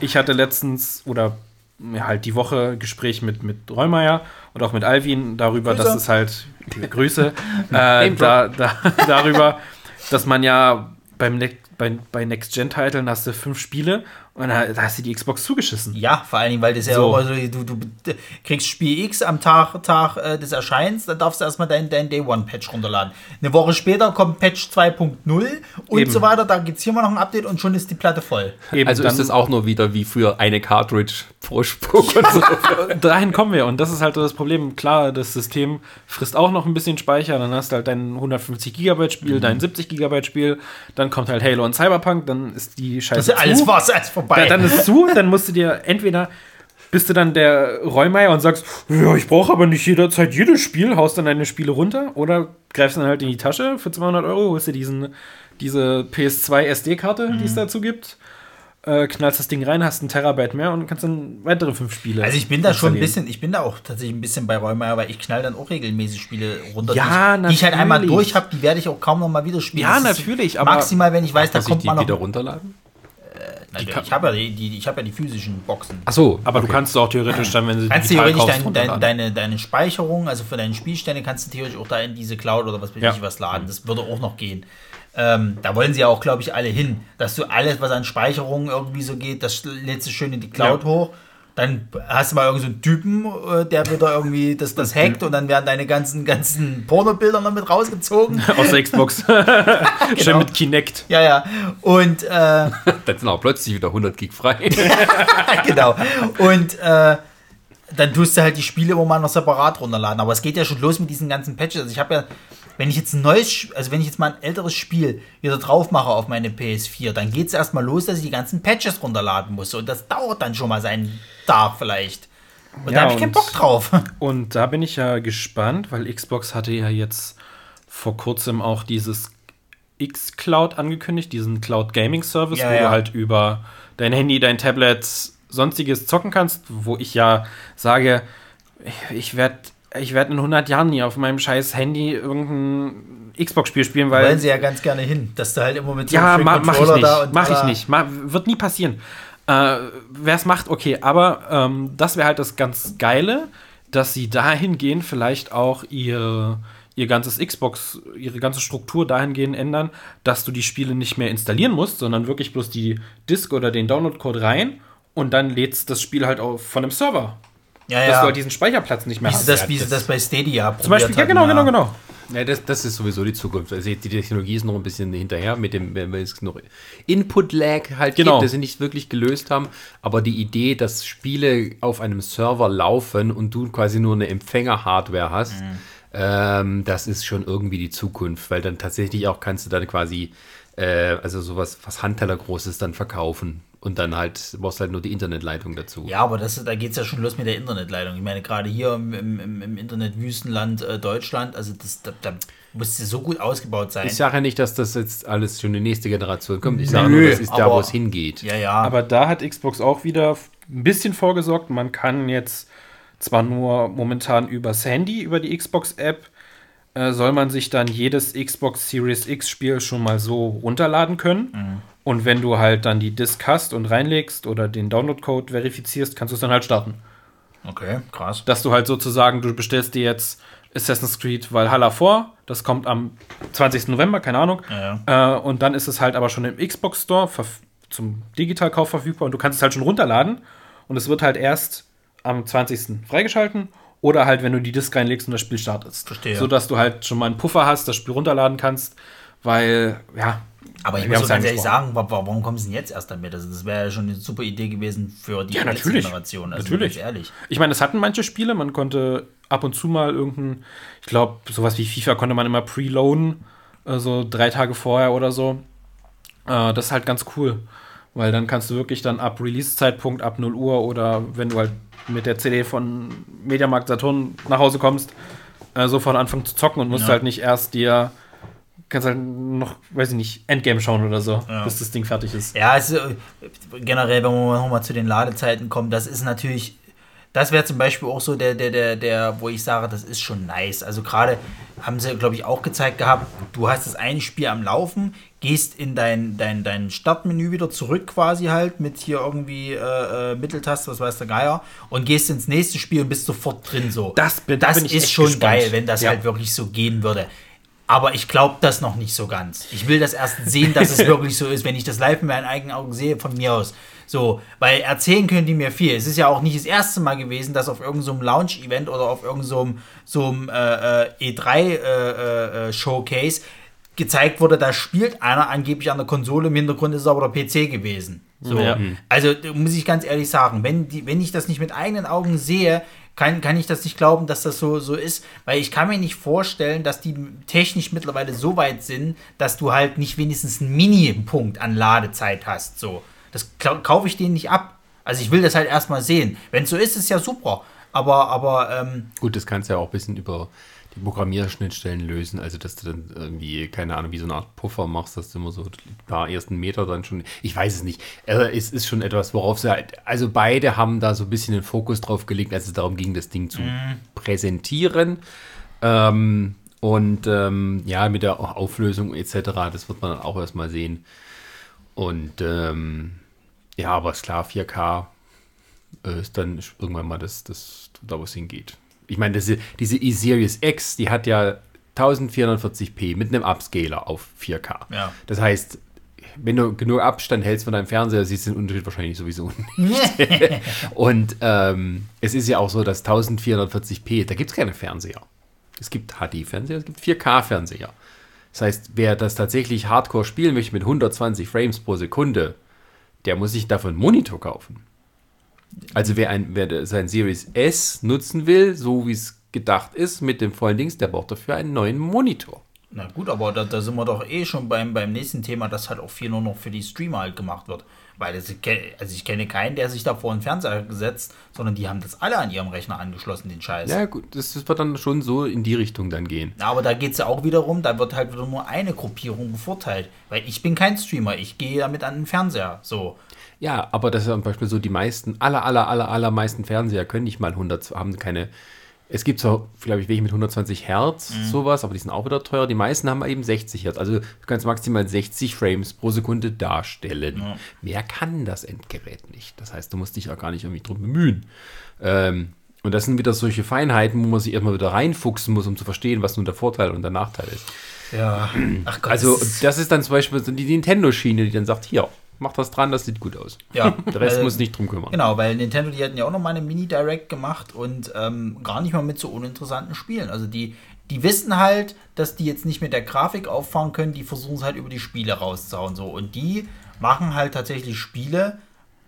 Ich hatte letztens oder ja, halt die Woche Gespräch mit, mit Reumeier und auch mit Alvin darüber, Grüße. dass es halt Grüße äh, da, da, darüber, dass man ja beim bei, bei Next-Gen-Titeln hast du fünf Spiele und da, da hast du die Xbox zugeschissen. Ja, vor allen Dingen, weil das ja So. immer so, du, du kriegst Spiel X am Tag, Tag äh, des Erscheins, dann darfst du erstmal dein, dein Day One Patch runterladen. Eine Woche später kommt Patch 2.0 und Eben. so weiter, da gibt es hier mal noch ein Update und schon ist die Platte voll. Eben, Also ist es auch nur wieder wie früher eine Cartridge pro Spruch und so. dahin kommen wir und das ist halt das Problem. Klar, das System frisst auch noch ein bisschen Speicher, dann hast du halt dein 150 Gigabyte Mhm. Spiel, dein 70 Gigabyte Spiel, dann kommt halt Halo und Cyberpunk, dann ist die Scheiße Das ist alles zu. was, alles vorbei. Da, dann ist es zu, dann musst du dir entweder bist du dann der Reumeier und sagst, ja, ich brauche aber nicht jederzeit jedes Spiel, haust dann deine Spiele runter oder greifst dann halt in die Tasche für 200 Euro, holst dir diesen, diese PS2 SD-Karte, die Mhm. es dazu gibt, äh, knallst das Ding rein, hast ein Terabyte mehr und kannst dann weitere fünf Spiele also ich bin da schon ein bisschen, ich bin da auch tatsächlich ein bisschen bei Räumer, weil ich knall dann auch regelmäßig Spiele runter, Ja, die, ich, die ich halt einmal natürlich. durch habe, die werde ich auch kaum noch mal wieder spielen. Ja, Das natürlich, aber- maximal, wenn ich weiß, da kommt die man noch. wieder runterladen? Nein, ich habe ja die, die, ich habe ja die physischen Boxen. Ach so, Aber du okay. kannst auch theoretisch dann, wenn sie Kannst digital theoretisch kaufst, dein, dein, deine, deine Speicherung, also für deine Spielstände, kannst du theoretisch auch da in diese Cloud oder was weiß Ja. ich was laden. Das würde auch noch gehen. Ähm, da wollen sie ja auch, glaube ich, alle hin, dass du alles, was an Speicherung irgendwie so geht, das lädst du schön in die Cloud Ja. hoch. Dann hast du mal irgendeinen so Typen, äh, der wieder irgendwie das, das hackt und dann werden deine ganzen, ganzen Pornobilder noch mit rausgezogen. aus der Xbox. Schön Genau. mit Kinect. ja, ja. Und äh, Dann sind auch plötzlich wieder 100 Gig frei. genau. Und äh, dann tust du halt die Spiele immer mal noch separat runterladen. Aber es geht ja schon los mit diesen ganzen Patches. Also ich habe ja, wenn ich jetzt ein neues, also wenn ich jetzt mal ein älteres Spiel wieder drauf mache auf meine PS4, dann geht es erstmal los, dass ich die ganzen Patches runterladen muss. Und das dauert dann schon mal seinen Tag vielleicht. Und Ja, da habe ich keinen Bock drauf. Und da bin ich ja gespannt, weil Xbox hatte ja jetzt vor kurzem auch dieses X-Cloud angekündigt, diesen Cloud Gaming Service, Ja, wo ja. du halt über dein Handy, dein Tablet, sonstiges zocken kannst, wo ich ja sage, ich- ich werde ich werd in 100 Jahren nie auf meinem scheiß Handy irgendein Xbox-Spiel spielen, Wollen weil sie ja ganz gerne hin, dass du halt immer mit so ja, einem ma, mach ich nicht. da und Mach ich nicht. Ma, wird nie passieren. Äh, Wer es macht, okay. Aber ähm, das wäre halt das ganz Geile, dass sie dahingehend vielleicht auch ihr, ihr ganzes Xbox, ihre ganze Struktur dahingehend ändern, dass du die Spiele nicht mehr installieren musst, sondern wirklich bloß die Disk oder den Download-Code rein und dann lädst das Spiel halt auch von einem Server. Ja, Dass ja. du halt diesen Speicherplatz nicht mehr wie hast. das, Ja, wie sie das- bei Stadia Zum Beispiel, ja, genau, genau, genau. Ja, das, das ist sowieso die Zukunft. Also die Technologie ist noch ein bisschen hinterher mit dem, wenn es noch Input-Lag halt Genau. gibt, das sie nicht wirklich gelöst haben. Aber die Idee, dass Spiele auf einem Server laufen und du quasi nur eine Empfänger-Hardware hast, ähm, das ist schon irgendwie die Zukunft, weil dann tatsächlich auch kannst du dann quasi, äh, also sowas, was Handtellergroßes dann verkaufen und dann halt, brauchst halt nur die Internetleitung dazu. Ja, aber das, da geht es ja schon los mit der Internetleitung. Ich meine, gerade hier im, im, im- Internetwüstenland äh, Deutschland, also das, da, da muss es so gut ausgebaut sein. Ich sage ja nicht, dass das jetzt alles schon die nächste Generation kommt. Ich sage nur, das ist da, wo es hingeht. ja, ja. Aber da hat Xbox auch wieder ein bisschen vorgesorgt. Man kann jetzt zwar nur momentan übers Handy, über die Xbox-App, äh, soll man sich dann jedes Xbox Series X-Spiel schon mal so runterladen können. Und wenn du halt dann die Disk hast und reinlegst oder den Download-Code verifizierst, kannst du es dann halt starten. okay, krass. Dass du halt sozusagen, du bestellst dir jetzt Assassin's Creed Valhalla vor, das kommt am 20. November, keine Ahnung. Ja, Äh, und dann ist es halt aber schon im Xbox Store zum Digitalkauf verfügbar und du kannst es halt schon runterladen und es wird halt erst am 20. freigeschalten oder halt, wenn du die Disk reinlegst und das Spiel startest. Verstehe. So dass du halt schon mal einen Puffer hast, das Spiel runterladen kannst, weil, ja. Aber ich wir muss so ganz ehrlich sagen, wa- wa- warum kommen sie denn jetzt erst damit? Also das wäre ja schon eine super Idee gewesen für die Ja, natürlich. Generation. Also natürlich. Ganz ehrlich. Ich meine, es hatten manche Spiele, man konnte ab und zu mal irgendein, ich glaube, sowas wie FIFA konnte man immer preloaden, äh, so drei Tage vorher oder so. Äh, das ist halt ganz cool, weil dann kannst du wirklich dann ab Release-Zeitpunkt, ab 0 Uhr oder wenn du halt mit der CD von Mediamarkt Saturn nach Hause kommst, äh, sofort anfangen zu zocken und musst Ja. halt nicht erst dir, kannst halt noch, weiß ich nicht, Endgame schauen oder so, Ja. bis das Ding fertig ist. Ja, also generell, wenn wir nochmal zu den Ladezeiten kommen, das ist natürlich, das wäre zum Beispiel auch so der, der, der, der, wo ich sage, das ist schon nice. Also gerade haben sie, glaube ich, auch gezeigt gehabt, du hast das eine Spiel am Laufen, gehst in dein, dein, dein Startmenü wieder zurück quasi halt mit hier irgendwie äh, äh, Mitteltaste, was weiß der Geier, und gehst ins nächste Spiel und bist sofort drin so. Das das ich ist schon gespannt. geil, wenn das Ja. halt wirklich so gehen würde. Aber ich glaube das noch nicht so ganz. Ich will das erst sehen, dass es wirklich so ist, wenn ich das live mit meinen eigenen Augen sehe, von mir aus. So, weil erzählen können die mir viel. Es ist ja auch nicht das erste Mal gewesen, dass auf irgendeinem so Lounge-Event oder auf irgendeinem so einem, so einem äh, äh, E3-Showcase gezeigt wurde, da spielt einer angeblich an der Konsole, im Hintergrund ist es aber der PC gewesen. So. Ja. Also da muss ich ganz ehrlich sagen, wenn, die, wenn ich das nicht mit eigenen Augen sehe, kann, kann ich das nicht glauben, dass das so, so ist, weil ich kann mir nicht vorstellen, dass die technisch mittlerweile so weit sind, dass du halt nicht wenigstens einen Mini-Punkt an Ladezeit hast. So. Das kau- kaufe ich denen nicht ab. Also ich will das halt erstmal sehen. Wenn es so ist, ist ja super. Aber, aber ähm, Gut, das kannst du ja auch ein bisschen über die Programmierschnittstellen lösen, also dass du dann irgendwie, keine Ahnung, wie so eine Art Puffer machst, dass du immer so paar ersten Meter dann schon, ich weiß es nicht, also es ist schon etwas, worauf sie halt, also beide haben da so ein bisschen den Fokus drauf gelegt, als es darum ging, das Ding zu präsentieren ähm, und ähm, ja, mit der Auflösung etc., das wird man dann auch erstmal sehen und ähm, ja, aber ist klar, 4K äh, ist dann irgendwann mal das, das da, wo es hingeht. Ich meine, diese, diese E-Series X, die hat ja 1440p mit einem Upscaler auf 4K. Ja. Das heißt, wenn du genug Abstand hältst von deinem Fernseher, siehst du den Unterschied wahrscheinlich sowieso nicht. Und ähm, es ist ja auch so, dass 1440p, da gibt es keine Fernseher. Es gibt HD-Fernseher, es gibt 4K-Fernseher. Das heißt, wer das tatsächlich hardcore spielen möchte mit 120 Frames pro Sekunde, der muss sich dafür einen Monitor kaufen. Also wer, ein, wer sein Series S nutzen will, so wie es gedacht ist, mit dem vollen Dings, der braucht dafür einen neuen Monitor. Na gut, aber da, da sind wir doch eh schon beim, beim nächsten Thema, dass halt auch viel nur noch für die Streamer halt gemacht wird. Weil das, also ich kenne keinen, der sich da vor den Fernseher gesetzt, sondern die haben das alle an ihrem Rechner angeschlossen, den Scheiß. Ja gut, das, wird dann schon so in die Richtung dann gehen. Ja, aber da geht es ja auch wiederum, da wird halt wieder nur eine Gruppierung bevorteilt. Weil ich bin kein Streamer, ich gehe damit an den Fernseher. So. Ja, aber das ist ja zum Beispiel so, die meisten, aller, aller, aller, allermeisten Fernseher können nicht mal 100, haben keine, es gibt zwar, glaube ich, welche mit 120 Hertz, sowas, aber die sind auch wieder teuer. Die meisten haben eben 60 Hertz. Also du kannst maximal 60 Frames pro Sekunde darstellen. Mehr kann das Endgerät nicht. Das heißt, du musst dich auch gar nicht irgendwie drum bemühen. Ähm, und das sind wieder solche Feinheiten, wo man sich erstmal wieder reinfuchsen muss, um zu verstehen, was nun der Vorteil und der Nachteil ist. Ja. Ach Gott. Also, das ist dann zum Beispiel so die Nintendo-Schiene, die dann sagt: Hier, mach das dran, das sieht gut aus. Ja, Der Rest weil- muss nicht drum kümmern. Genau, weil Nintendo, die hatten ja auch noch mal eine Mini-Direct gemacht und ähm, gar nicht mal mit so uninteressanten Spielen. Also die, die wissen halt, dass die jetzt nicht mit der Grafik auffahren können, die versuchen es halt über die Spiele rauszuhauen. So. Und die machen halt tatsächlich Spiele,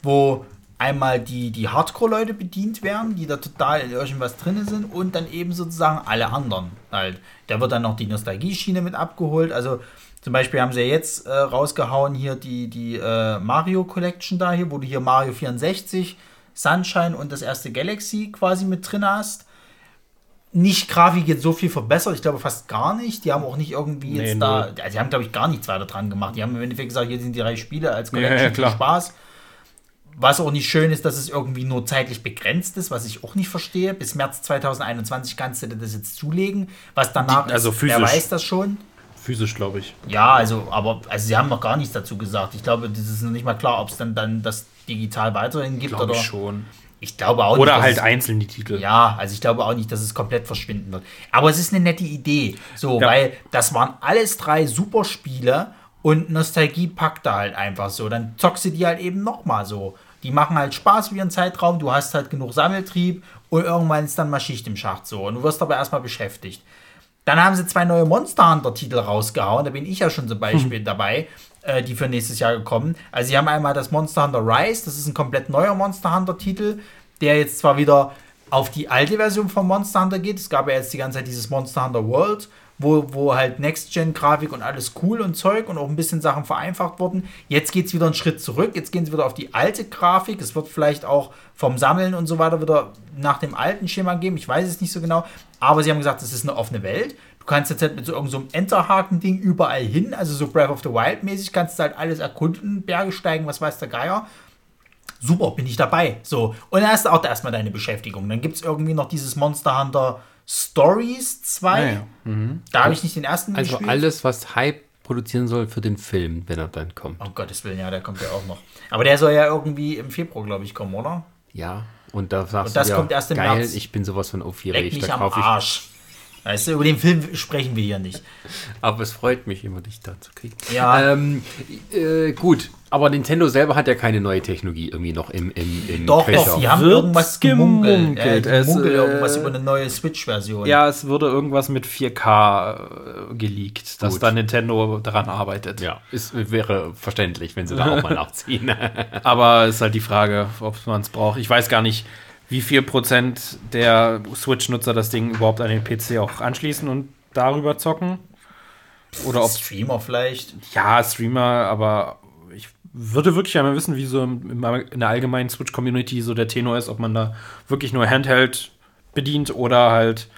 wo einmal die, die Hardcore-Leute bedient werden, die da total in irgendwas drin sind und dann eben sozusagen alle anderen halt. Da wird dann noch die Nostalgie-Schiene mit abgeholt. Also zum Beispiel haben sie ja jetzt äh, rausgehauen hier die, die äh, Mario Collection da hier, wo du hier Mario 64, Sunshine und das erste Galaxy quasi mit drin hast. Nicht Grafik jetzt so viel verbessert, ich glaube fast gar nicht. Die haben auch nicht irgendwie Nee, jetzt da, also die haben glaube ich gar nichts weiter dran gemacht. Die haben im Endeffekt gesagt, hier sind die drei Spiele als Collection, ja, viel klar. Spaß. Was auch nicht schön ist, dass es irgendwie nur zeitlich begrenzt ist, was ich auch nicht verstehe. Bis März 2021 kannst du dir das jetzt zulegen. Was danach also ist, wer physisch. weiß das schon. Physisch, glaube ich. Ja, also, aber also sie haben noch gar nichts dazu gesagt. Ich glaube, das ist noch nicht mal klar, ob es dann, dann das digital weiterhin gibt Glaube oder. ich schon. Ich glaube auch Oder nicht. halt es- einzeln die Titel. ja, also ich glaube auch nicht, dass es komplett verschwinden wird. Aber es ist eine nette Idee. So, Ja. weil das waren alles drei super Spiele und Nostalgie packt da halt einfach so. Dann zockst du die halt eben nochmal so. Die machen halt Spaß für ihren Zeitraum, du hast halt genug Sammeltrieb und irgendwann ist dann mal Schicht im Schacht so. Und du wirst aber erstmal beschäftigt. Dann haben sie zwei neue Monster Hunter-Titel rausgehauen. Da bin ich ja schon zum Beispiel dabei, äh, die für nächstes Jahr gekommen. Also, sie haben einmal das Monster Hunter Rise. Das ist ein komplett neuer Monster Hunter-Titel, der jetzt zwar wieder auf die alte Version von Monster Hunter geht. Es gab ja jetzt die ganze Zeit dieses Monster Hunter World, wo, wo halt Next-Gen-Grafik und alles cool und Zeug und auch ein bisschen Sachen vereinfacht wurden. Jetzt geht es wieder einen Schritt zurück. Jetzt gehen sie wieder auf die alte Grafik. Es wird vielleicht auch vom Sammeln und so weiter wieder nach dem alten Schema geben. Ich weiß es nicht so genau. Aber sie haben gesagt, es ist eine offene Welt. Du kannst jetzt halt mit so irgendeinem so Enterhaken-Ding überall hin, also so Breath of the Wild-mäßig, kannst du halt alles erkunden, Berge steigen, was weiß der Geier super, bin ich dabei. So. Und dann hast du auch erstmal deine Beschäftigung. Dann gibt es irgendwie noch dieses Monster Hunter Stories 2. Ah, ja. Da habe ich nicht den ersten Also gespielt. alles, was Hype produzieren soll für den Film, wenn er dann kommt. Oh Gottes Willen, ja, der kommt ja auch noch. Aber der soll ja irgendwie im Februar, glaube ich, kommen, oder? Ja, und da sagst Und das du ja, kommt erst im geil, März. ich bin sowas von Leck aufgeregt, mich da am. Arsch. Weißt du, über den Film sprechen wir hier nicht. Aber es freut mich immer, dich da zu kriegen. Ja. Ähm, äh, gut, aber Nintendo selber hat ja keine neue Technologie irgendwie noch im, im, im Doch, Köcher. doch, die haben Wird irgendwas gemunkelt. gemunkelt. Äh, Es, die munkeln äh, irgendwas über eine neue Switch-Version. Ja, es würde irgendwas mit 4K äh, geleakt, dass Gut. da Nintendo daran arbeitet. Ja, es wäre verständlich, wenn sie da auch mal nachziehen. Aber ist halt die Frage, ob man es braucht. Ich weiß gar nicht, wie viel Prozent der Switch-Nutzer das Ding überhaupt an den PC auch anschließen und darüber zocken. Oder ob Streamer vielleicht. ja, Streamer, aber würde wirklich einmal wissen, wie so in der allgemeinen Switch-Community so der Tenor ist, ob man da wirklich nur Handheld bedient oder halt,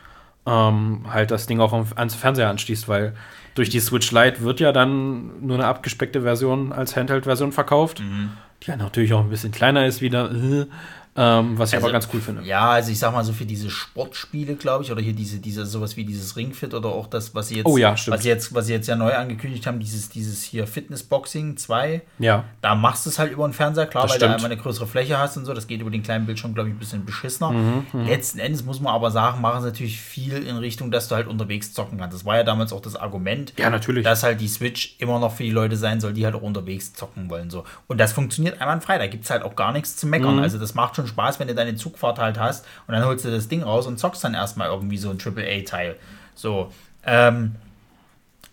ähm, halt das Ding auch ans Fernseher anschließt, weil durch die Switch Lite wird ja dann nur eine abgespeckte Version als Handheld-Version verkauft, die ja natürlich auch ein bisschen kleiner ist wieder, ähm, was ich aber Also, ganz cool finde. Ja, also ich sag mal so für diese Sportspiele, glaube ich, oder hier diese, diese, sowas wie dieses Ringfit oder auch das, was sie jetzt, Oh ja, was sie jetzt, was sie jetzt ja neu angekündigt haben, dieses, dieses hier Fitnessboxing 2, Ja. da machst du es halt über den Fernseher, klar, Das weil du stimmt. einmal eine größere Fläche hast und so. Das geht über den kleinen Bildschirm, glaube ich, ein bisschen beschissener. Mhm, Letzten Endes muss man aber sagen, machen sie natürlich viel in Richtung, dass du halt unterwegs zocken kannst. Das war ja damals auch das Argument, Ja, natürlich. dass halt die Switch immer noch für die Leute sein soll, die halt auch unterwegs zocken wollen. So. Und das funktioniert einwandfrei. Da gibt es halt auch gar nichts zu meckern. Mhm. Also das macht schon Spaß, wenn du deine Zugfahrt halt hast und dann holst du das Ding raus und zockst dann erstmal irgendwie so ein AAA-Teil. So. Ähm,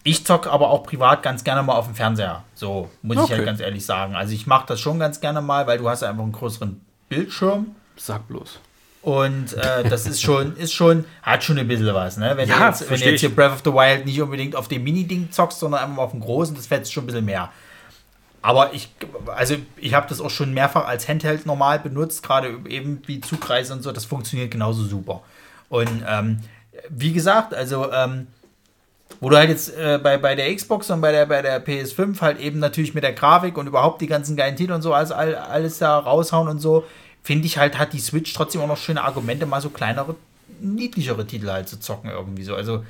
ich zocke aber auch privat ganz gerne mal auf dem Fernseher. So, muss ich Okay. halt ganz ehrlich sagen. Also ich mache das schon ganz gerne mal, weil du hast einfach einen größeren Bildschirm. Sag bloß. Und äh, das ist schon, ist schon, hat schon ein bisschen was, ne? Wenn, Ja, du, jetzt, wenn du jetzt hier ich. Breath of the Wild nicht unbedingt auf dem Mini-Ding zockst, sondern einfach mal auf dem großen, das fetzt schon ein bisschen mehr. Aber ich, also ich habe das auch schon mehrfach als Handheld normal benutzt, gerade eben wie Zugreise und so, das funktioniert genauso super. Und ähm, wie gesagt, also ähm, wo du halt jetzt äh, bei, bei der Xbox und bei der, bei der PS5 halt eben natürlich mit der Grafik und überhaupt die ganzen geilen Titel und so, also all, alles da raushauen und so, finde ich halt, hat die Switch trotzdem auch noch schöne Argumente, mal so kleinere, niedlichere Titel halt zu zocken irgendwie so. Also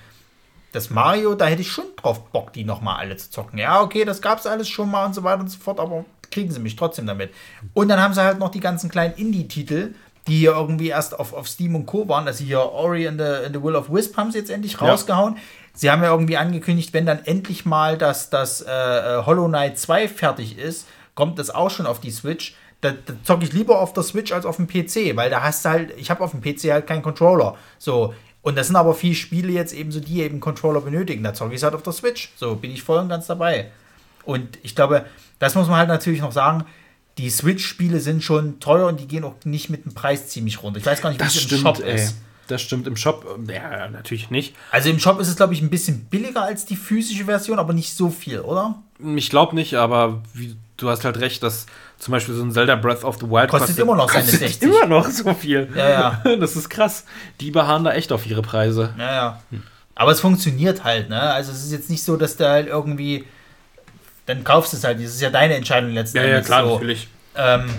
das Mario, da hätte ich schon drauf Bock, die nochmal alle zu zocken. Ja, okay, das gab es alles schon mal und so weiter und so fort, aber kriegen sie mich trotzdem damit. Und dann haben sie halt noch die ganzen kleinen Indie-Titel, die hier irgendwie erst auf, auf Steam und Co. waren. Also hier Ori and the, and the Will of Wisp haben sie jetzt endlich rausgehauen. Sie haben ja irgendwie angekündigt, wenn dann endlich mal das, das äh, äh, Hollow Knight 2 fertig ist, kommt das auch schon auf die Switch. Da, da zocke ich lieber auf der Switch als auf dem PC, weil da hast du halt, ich habe auf dem PC halt keinen Controller. So, und das sind aber viele Spiele jetzt eben so, die eben Controller benötigen. Da zocke ich es halt auf der Switch. So, bin ich voll und ganz dabei. Und ich glaube, das muss man halt natürlich noch sagen, die Switch-Spiele sind schon teuer und die gehen auch nicht mit dem Preis ziemlich runter. Ich weiß gar nicht, wie Das es im stimmt, Shop ey. ist. Das stimmt im Shop. äh, Ja, natürlich nicht. Also im Shop ist es, glaube ich, ein bisschen billiger als die physische Version, aber nicht so viel, oder? Ich glaube nicht, aber wie, du hast halt recht, dass zum Beispiel so ein Zelda Breath of the Wild Kostet immer noch seine kostet 60. Immer noch so viel. Ja, ja. Das ist krass. Die beharren da echt auf ihre Preise. Naja. Aber es funktioniert halt, ne? Also es ist jetzt nicht so, dass du halt irgendwie. Dann kaufst du es halt. Das ist ja deine Entscheidung letzten Endes. so. natürlich. Ähm,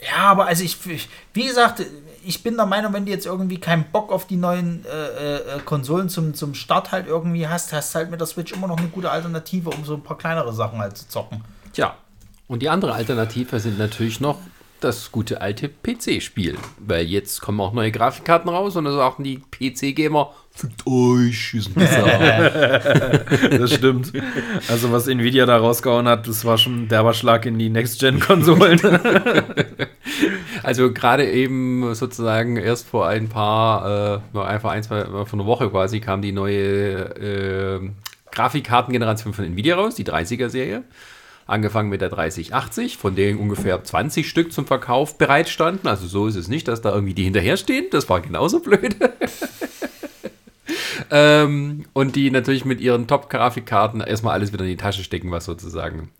ja, aber also ich, ich, wie gesagt, ich bin der Meinung, wenn du jetzt irgendwie keinen Bock auf die neuen äh, äh, Konsolen zum, zum Start halt irgendwie hast, hast halt mit der Switch immer noch eine gute Alternative, um so ein paar kleinere Sachen halt zu zocken. Tja, und die andere Alternative sind natürlich noch das gute alte PC-Spiel. Weil jetzt kommen auch neue Grafikkarten raus und da sagen die PC-Gamer, fickt euch, ist besser. Das stimmt. Also, was Nvidia da rausgehauen hat, das war schon ein derber Schlag in die Next-Gen-Konsolen. Also gerade eben sozusagen erst vor ein paar, äh, einfach ein, zwei, vor einer Woche quasi kam die neue äh, Grafikkartengeneration von Nvidia raus, die 30er-Serie. Angefangen mit der 3080, von denen ungefähr 20 Stück zum Verkauf bereit standen. Also so ist es nicht, dass da irgendwie die hinterherstehen. Das war genauso blöd. ähm, und die natürlich mit ihren Top-Grafikkarten erstmal alles wieder in die Tasche stecken, was sozusagen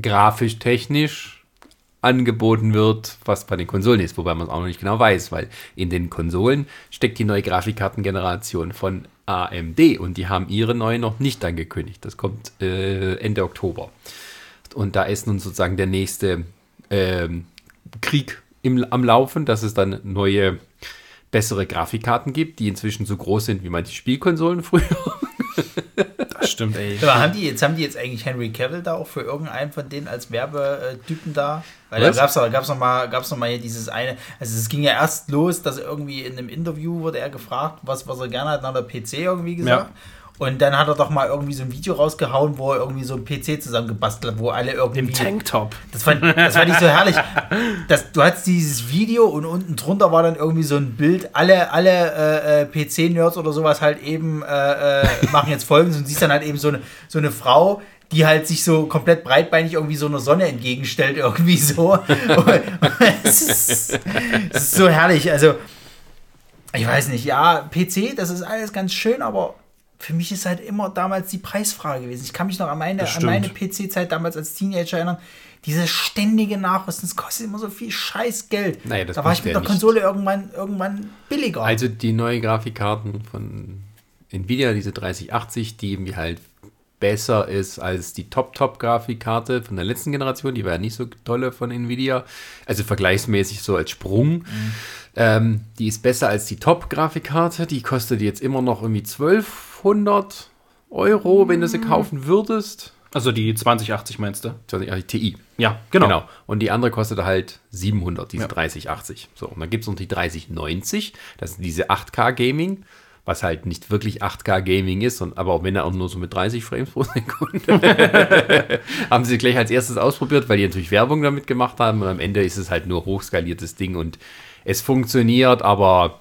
grafisch, technisch angeboten wird, was bei den Konsolen ist, wobei man es auch noch nicht genau weiß, weil in den Konsolen steckt die neue Grafikkartengeneration von AMD und die haben ihre neue noch nicht angekündigt. Das kommt äh, Ende Oktober. Und da ist nun sozusagen der nächste ähm, Krieg im, am Laufen, dass es dann neue, bessere Grafikkarten gibt, die inzwischen so groß sind wie manche Spielkonsolen früher. Das stimmt, ey. Aber haben die jetzt, haben die jetzt eigentlich Henry Cavill da auch für irgendeinen von denen als Werbetypen da? Weil Was? da gab's doch, gab's noch mal, gab's noch mal hier dieses eine, also es ging ja erst los, dass irgendwie in einem Interview wurde er gefragt, was, was er gerne hat nach der PC irgendwie gesagt. Und dann hat er doch mal irgendwie so ein Video rausgehauen, wo er irgendwie so ein PC zusammengebastelt hat, wo alle irgendwie. Im Tanktop. Das fand, das fand ich so herrlich. Das, du hattest dieses Video und unten drunter war dann irgendwie so ein Bild. Alle, alle äh, äh, PC-Nerds oder sowas halt eben äh, äh, machen jetzt folgendes und siehst dann halt eben so eine, so eine Frau, die halt sich so komplett breitbeinig irgendwie so einer Sonne entgegenstellt, irgendwie so. Es, ist, es ist so herrlich. Also, ich weiß nicht, ja, PC, das ist alles ganz schön, aber für mich ist halt immer damals die Preisfrage gewesen. Ich kann mich noch an meine, an meine. PC-Zeit damals als Teenager erinnern. Dieses ständige Nachrüsten, das kostet immer so viel scheiß Geld. Naja, da war ich mit er der nicht. Konsole irgendwann, irgendwann billiger. Also die neue Grafikkarten von Nvidia, diese 3080, die irgendwie halt besser ist als die Top-Top-Grafikkarte von der letzten Generation, die war ja nicht so tolle von Nvidia, also vergleichsmäßig so als Sprung. Ähm, die ist besser als die Top-Grafikkarte, die kostet jetzt immer noch irgendwie 1200 Euro, wenn du sie kaufen würdest. Also die 2080 meinst du? 2080 Ti. Ja, genau. Und die andere kostet halt 700, diese Ja. 3080. So, und dann gibt es noch die 3090, das ist diese 8K Gaming, was halt nicht wirklich 8K Gaming ist, und, aber auch wenn er auch nur so mit 30 Frames pro Sekunde. haben sie gleich als erstes ausprobiert, weil die natürlich Werbung damit gemacht haben und am Ende ist es halt nur hochskaliertes Ding und es funktioniert, aber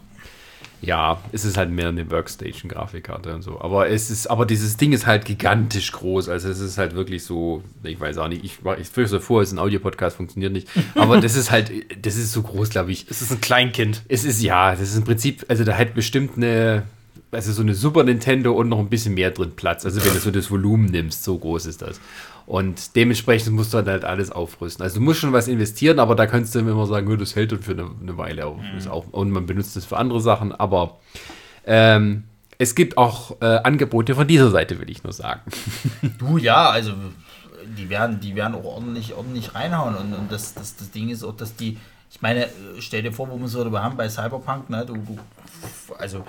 ja, es ist halt mehr eine Workstation-Grafikkarte und so. Aber es ist, aber dieses Ding ist halt gigantisch groß. Also es ist halt wirklich so, ich weiß auch nicht, ich, ich fürchte vor, es ist ein Audio-Podcast, funktioniert nicht. Aber das ist halt, das ist so groß, glaube ich. Es ist ein Kleinkind. Es ist ja, das ist im Prinzip, also da hätte bestimmt eine, also so eine Super Nintendo und noch ein bisschen mehr drin Platz. Also wenn du so das Volumen nimmst, so groß ist das. Und dementsprechend musst du dann halt alles aufrüsten. Also du musst schon was investieren, aber da kannst du immer sagen, "Ja, das hält dann für eine, eine Weile auf. Ist auch, und man benutzt es für andere Sachen, aber ähm, es gibt auch äh, Angebote von dieser Seite, will ich nur sagen. Du, ja, also die werden, die werden auch ordentlich, ordentlich reinhauen. Und, und das, das, das Ding ist auch, dass die, ich meine, äh, stell dir vor, wo wir es so darüber haben bei Cyberpunk, ne? Du, du, also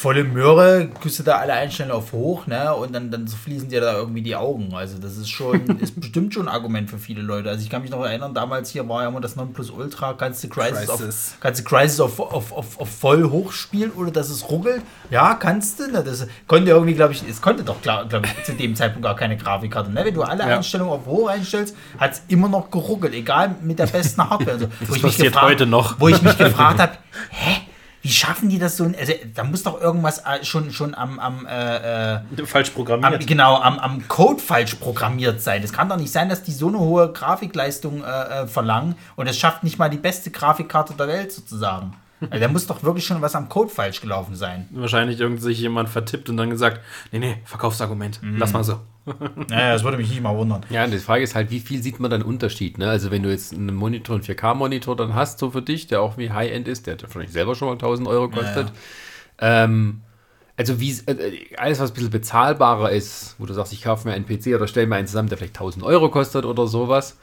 volle Möhre, küsst du da alle Einstellungen auf hoch, ne? Und dann, dann fließen dir da irgendwie die Augen. Also das ist schon, ist bestimmt schon ein Argument für viele Leute. Also ich kann mich noch erinnern, damals hier war ja immer das Nonplusultra, kannst du Crisis, Crisis. Auf, kannst du Crisis auf, auf, auf, auf voll hoch spielen oder dass es ruckelt. Ja, kannst du. Ne? Das konnte irgendwie, glaube ich, es konnte doch, glaube ich, zu dem Zeitpunkt gar keine Grafikkarte. Ne? Wenn du alle Ja. Einstellungen auf hoch einstellst, hat es immer noch geruckelt, egal mit der besten Hardware. Also, wo ich mich passiert gefragt- heute noch. Wo ich mich gefragt habe, hä? Wie schaffen die das so? Also, da muss doch irgendwas äh, schon, schon am, am, äh, äh, Falsch am, programmiert. genau, am, am Code falsch programmiert sein. Es kann doch nicht sein, dass die so eine hohe Grafikleistung äh, äh, verlangen und es schafft nicht mal die beste Grafikkarte der Welt sozusagen. Also, da muss doch wirklich schon was am Code falsch gelaufen sein. Wahrscheinlich irgend sich jemand vertippt und dann gesagt, nee, nee, Verkaufsargument, lass mal so. Naja, das würde mich nicht mal wundern. Ja, und die Frage ist halt, wie viel sieht man dann Unterschied? Ne? Also wenn du jetzt einen Monitor, einen 4K-Monitor dann hast, so für dich, der auch wie High-End ist, der wahrscheinlich selber schon mal 1000 Euro kostet. Ähm, also wie äh, alles, was ein bisschen bezahlbarer ist, wo du sagst, ich kaufe mir einen PC oder stelle mir einen zusammen, der vielleicht 1000 Euro kostet oder sowas.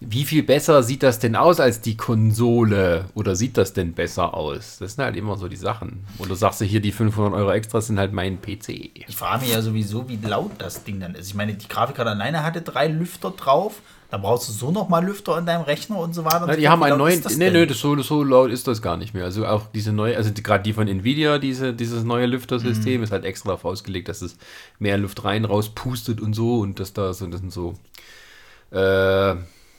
Wie viel besser sieht das denn aus als die Konsole? Oder sieht das denn besser aus? Das sind halt immer so die Sachen. Und du sagst ja hier, die 500 Euro extra sind halt mein PC. Ich frage mich ja sowieso, wie laut das Ding dann ist. Ich meine, die Grafikkarte alleine hatte drei Lüfter drauf. Da brauchst du so nochmal Lüfter in deinem Rechner und so weiter. Na, so die haben einen neuen. Nee, nee, das so, so laut ist das gar nicht mehr. Also auch diese neue, also die, gerade die von Nvidia, diese, dieses neue Lüftersystem, ist halt extra darauf ausgelegt, dass es mehr Luft rein, raus pustet und so und das da so, das sind so. Äh,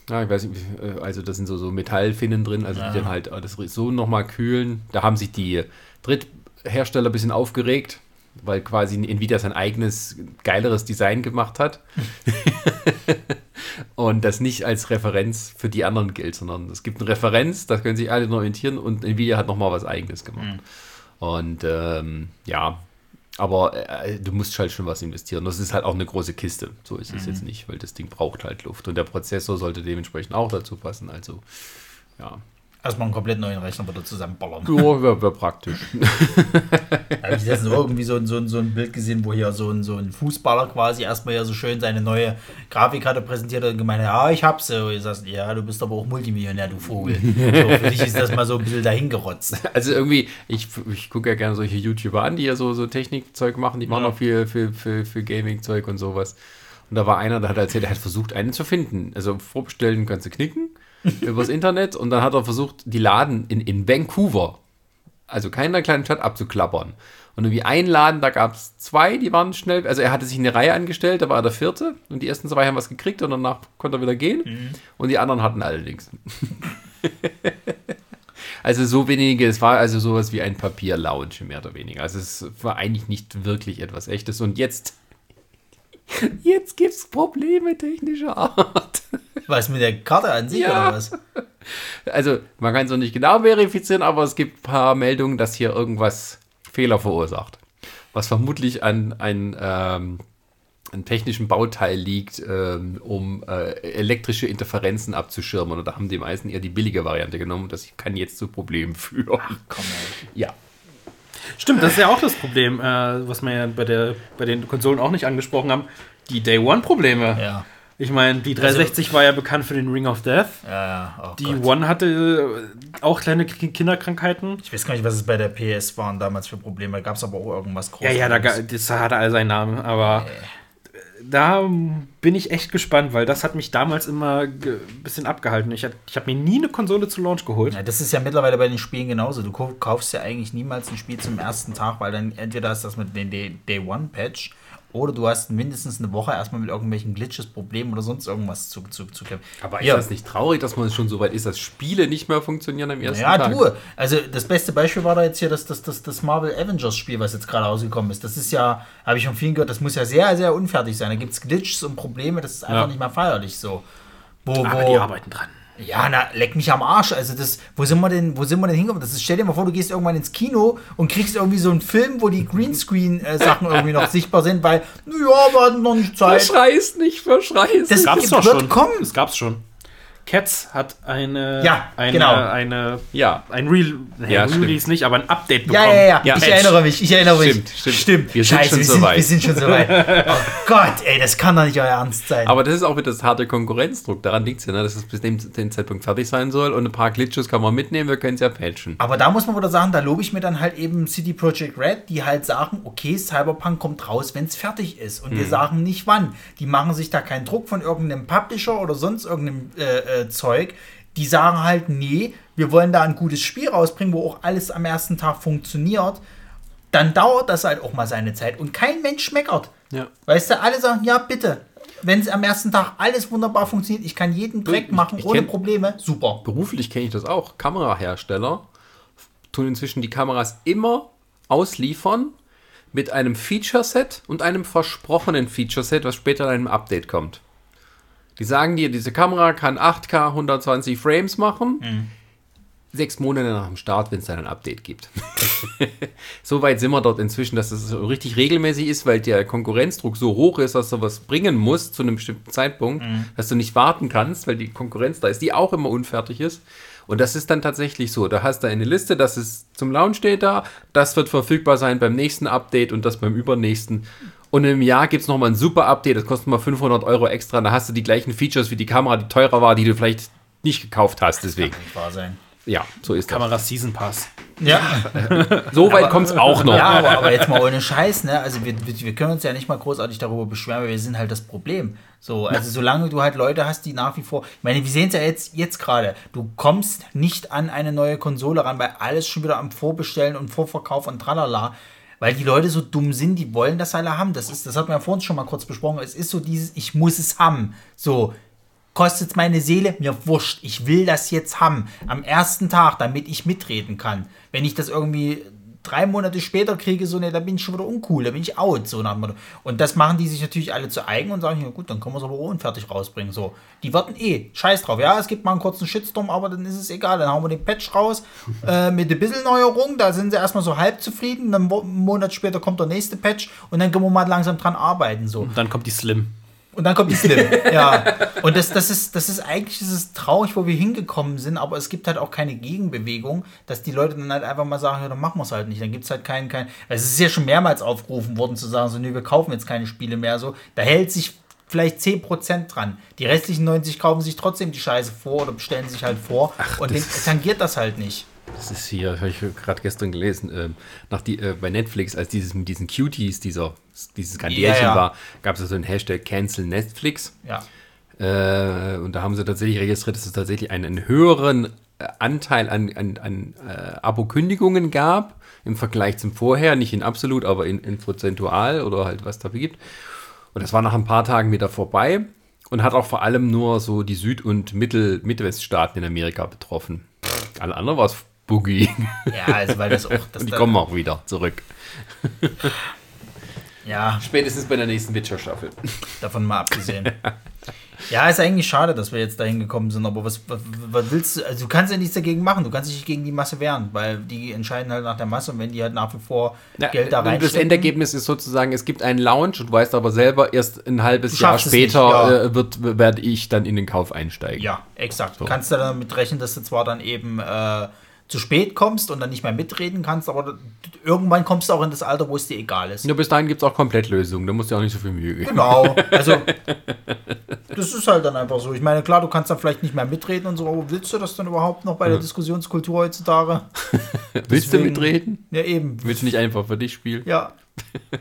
ja, ich weiß nicht, äh, also das sind so, so Metallfinnen drin, also die dann halt äh, das so nochmal kühlen. Da haben sich die Dritthersteller ein bisschen aufgeregt, weil quasi Nvidia sein eigenes, geileres Design gemacht hat. und das nicht als Referenz für die anderen gilt, sondern es gibt eine Referenz, da können sich alle orientieren und Nvidia hat nochmal was eigenes gemacht. Und ähm, ja, aber äh, du musst halt schon was investieren. Das ist halt auch eine große Kiste. So ist es jetzt nicht, weil das Ding braucht halt Luft. Und der Prozessor sollte dementsprechend auch dazu passen. Also, ja. Erstmal einen komplett neuen Rechner wieder zusammenballern. Ja, wäre wär praktisch. Da habe ich letztens irgendwie so, ein- so, so ein Bild gesehen, wo hier so ein, so ein Fußballer quasi erstmal ja so schön seine neue Grafikkarte präsentiert hat und gemeint, ja, ich hab's. Und ich sagst, ja, du bist aber auch Multimillionär, du Vogel. So, für dich ist das mal so ein bisschen dahingerotzt. Also irgendwie, ich, ich gucke ja gerne solche YouTuber an, die ja so, so Technikzeug machen. Die machen Ja. auch viel für, für, für Gaming-Zeug und sowas. Und da war einer, der hat erzählt, er hat versucht, einen zu finden. Also vorbestellen kannst du knicken übers Internet. Und dann hat er versucht, die Laden in, in Vancouver, also keiner kleinen Stadt, abzuklappern. Und irgendwie ein Laden, da gab es zwei, die waren schnell, also er hatte sich eine Reihe angestellt, da war er der vierte. Und die ersten zwei haben was gekriegt und danach konnte er wieder gehen. Und die anderen hatten allerdings. Also so wenige, es war also sowas wie ein Papier-Lounge, mehr oder weniger. Also es war eigentlich nicht wirklich etwas echtes. Und jetzt, jetzt gibt es Probleme technischer Art. Was mit der Karte an sich Ja. oder was? Also man kann es noch nicht genau verifizieren, aber es gibt ein paar Meldungen, dass hier irgendwas Fehler verursacht. Was vermutlich an ein, ähm, ein technischen Bauteil liegt, ähm, um äh, elektrische Interferenzen abzuschirmen. Und da haben die meisten eher die billige Variante genommen. Das kann jetzt zu Problemen führen. Komm, ey. Ja. Stimmt, das ist ja auch das Problem, äh, was wir ja bei, der, bei den Konsolen auch nicht angesprochen haben. Die Day-One-Probleme. Ja. Ich meine, die 360 war ja bekannt für den Ring of Death. Ja, ja. Oh Die Gott. One hatte äh, auch kleine Kinderkrankheiten. Ich weiß gar nicht, was es bei der PS waren damals für Probleme. Gab es aber auch irgendwas Ja, ja, da, das hatte all seinen Namen, aber da bin ich echt gespannt, weil das hat mich damals immer ein bisschen abgehalten. Ich, ich habe mir nie eine Konsole zu Launch geholt. Ja, das ist ja mittlerweile bei den Spielen genauso. Du kau- kaufst ja eigentlich niemals ein Spiel zum ersten Tag, weil dann entweder du das mit dem Day One Patch oder du hast mindestens eine Woche erstmal mit irgendwelchen Glitches, Problemen oder sonst irgendwas zu, zu, zu kämpfen. Aber ist ja. das nicht traurig, dass man schon so weit ist, dass Spiele nicht mehr funktionieren am ersten Ja, Tag? du. Also das beste Beispiel war da jetzt hier das, das, das, das Marvel Avengers Spiel, was jetzt gerade rausgekommen ist. Das ist ja, habe ich von vielen gehört, das muss ja sehr, sehr unfertig sein. Da gibt es Glitches und Probleme, das ist einfach Ja. nicht mehr feierlich so. Wo, Aber wo, die arbeiten dran. Ja, na, leck mich am Arsch. Also das, wo sind wir denn, wo sind wir denn hingekommen? Das ist, stell dir mal vor, du gehst irgendwann ins Kino und kriegst irgendwie so einen Film, wo die Greenscreen-Sachen irgendwie noch sichtbar sind, weil, naja, wir hatten noch nicht Zeit. Verschreiß nicht, verschreiß. Das Gab's doch schon. kommen. Das gab's schon. Cats hat eine, Ja, eine, genau. eine, Ja. ein Re nee, Ja, Release nicht, aber ein Update Ja, bekommen. ja, ja, Ja, ich Patch. erinnere mich, ich erinnere mich. Stimmt, stimmt. Wir sind Scheiße, schon wir so sind, weit. wir sind schon so weit. Oh Gott, ey, das kann doch nicht euer Ernst sein. Aber das ist auch wieder das harte Konkurrenzdruck. Daran liegt es ja, ne? dass es bis dem, dem Zeitpunkt fertig sein soll. Und ein paar Glitches kann man mitnehmen, wir können es ja patchen. Aber da muss man wieder sagen, da lobe ich mir dann halt eben City Project Red, die halt sagen, okay, Cyberpunk kommt raus, wenn es fertig ist. Und wir sagen nicht wann. Die machen sich da keinen Druck von irgendeinem Publisher oder sonst irgendeinem äh, äh, Zeug. Die sagen halt, nee, wir wollen da ein gutes Spiel rausbringen, wo auch alles am ersten Tag funktioniert. Dann dauert das halt auch mal seine Zeit. Und kein Mensch meckert. Ja. Weißt du, alle sagen, ja, bitte. Wenn es am ersten Tag alles wunderbar funktioniert, ich kann jeden Dreck Ich- machen ich ohne kenn- Probleme, super. Beruflich kenne ich das auch. Kamerahersteller tun inzwischen die Kameras immer ausliefern mit einem Feature-Set und einem versprochenen Feature-Set, was später in einem Update kommt. Die sagen dir, diese Kamera kann 8K 120 Frames machen. Sechs Monate nach dem Start, wenn es dann ein Update gibt. so weit sind wir dort inzwischen, dass es so richtig regelmäßig ist, weil der Konkurrenzdruck so hoch ist, dass du was bringen musst zu einem bestimmten Zeitpunkt, dass du nicht warten kannst, weil die Konkurrenz da ist, die auch immer unfertig ist. Und das ist dann tatsächlich so. Da hast du eine Liste, das ist zum Launch steht da, das wird verfügbar sein beim nächsten Update und das beim übernächsten. Und im Jahr gibt es nochmal ein super Update, das kostet mal 500 Euro extra. Da hast du die gleichen Features wie die Kamera, die teurer war, die du vielleicht nicht gekauft hast. Deswegen. Kann nicht wahr sein. Ja, so ist das. Kamera Season Pass. Ja. So weit kommt es auch noch. Ja, aber, aber jetzt mal ohne Scheiß, ne? Also wir, wir wir können uns ja nicht mal großartig darüber beschweren, weil wir sind halt das Problem. So, also solange du halt Leute hast, die nach wie vor. Ich meine, wir sehen es ja jetzt, jetzt gerade. Du kommst nicht an eine neue Konsole ran, weil alles schon wieder am Vorbestellen und Vorverkauf und tralala. Weil die Leute so dumm sind, die wollen das alle haben. Das ist, das hat man ja vorhin schon mal kurz besprochen. Es ist so dieses, ich muss es haben. So, kostet meine Seele, mir wurscht. Ich will das jetzt haben. Am ersten Tag, damit ich mitreden kann. Wenn ich das irgendwie drei Monate später kriege, so, ne, da bin ich schon wieder uncool, da bin ich out, so nach dem Motto. Und das machen die sich natürlich alle zu eigen und sagen, ja gut, dann können wir es aber auch unfertig rausbringen, so. Die warten eh, scheiß drauf, ja, es gibt mal einen kurzen Shitstorm, aber dann ist es egal, dann hauen wir den Patch raus, äh, mit ein bisschen Neuerung, da sind sie erstmal so halb zufrieden, dann einen Monat später kommt der nächste Patch und dann können wir mal langsam dran arbeiten, so. Und dann kommt die Slim. Und dann kommt die Slim. ja. Und das, das, ist, das ist eigentlich das ist traurig, wo wir hingekommen sind, aber es gibt halt auch keine Gegenbewegung, dass die Leute dann halt einfach mal sagen, ja, dann machen wir es halt nicht. Dann gibt es halt keinen, keinen. Es ist ja schon mehrmals aufgerufen worden zu sagen, so, nee, wir kaufen jetzt keine Spiele mehr. So, da hält sich vielleicht 10% dran. Die restlichen 90 kaufen sich trotzdem die Scheiße vor oder bestellen sich halt vor Ach, und den tangiert das halt nicht. Das ist hier, habe ich gerade gestern gelesen, ähm, nach die, äh, bei Netflix, als dieses mit diesen Cuties, dieser, dieses Skandälchen Ja, ja. war, gab es so einen Hashtag Cancel Netflix. Ja. Äh, und da haben sie tatsächlich registriert, dass es tatsächlich einen höheren äh, Anteil an, an, an äh, Abo-Kündigungen gab im Vergleich zum Vorher, nicht in absolut, aber in, in prozentual oder halt was da gibt. Und das war nach ein paar Tagen wieder vorbei und hat auch vor allem nur so die Süd- und Mittel Midweststaaten in Amerika betroffen. Alle anderen war es Boogie. Ja, also weil das auch. Das und die kommen auch wieder zurück. Ja, Spätestens bei der nächsten Witcher-Staffel. davon mal abgesehen. Ja, ist eigentlich schade, dass wir jetzt dahin gekommen sind, aber was, was, was willst du? Also, du kannst ja nichts dagegen machen, du kannst dich nicht gegen die Masse wehren, weil die entscheiden halt nach der Masse und wenn die halt nach wie vor Geld da und rein. das Endergebnis ist sozusagen, es gibt einen Launch und du weißt aber selber, erst ein halbes Du Jahr später nicht, ja. äh, wird, werde ich dann in den Kauf einsteigen. Ja, exakt. Du kannst da damit rechnen, dass du zwar dann eben äh, zu spät kommst und dann nicht mehr mitreden kannst, aber irgendwann kommst du auch in das Alter, wo es dir egal ist. Nur bis dahin gibt es auch Komplettlösungen, da musst du auch nicht so viel Mühe geben. Genau. Also, das ist halt dann einfach so. Ich meine, klar, du kannst dann vielleicht nicht mehr mitreden und so, aber willst du das dann überhaupt noch bei der Diskussionskultur heutzutage? Willst du Deswegen- mitreden? Ja, eben. Willst du nicht einfach für dich spielen? Ja.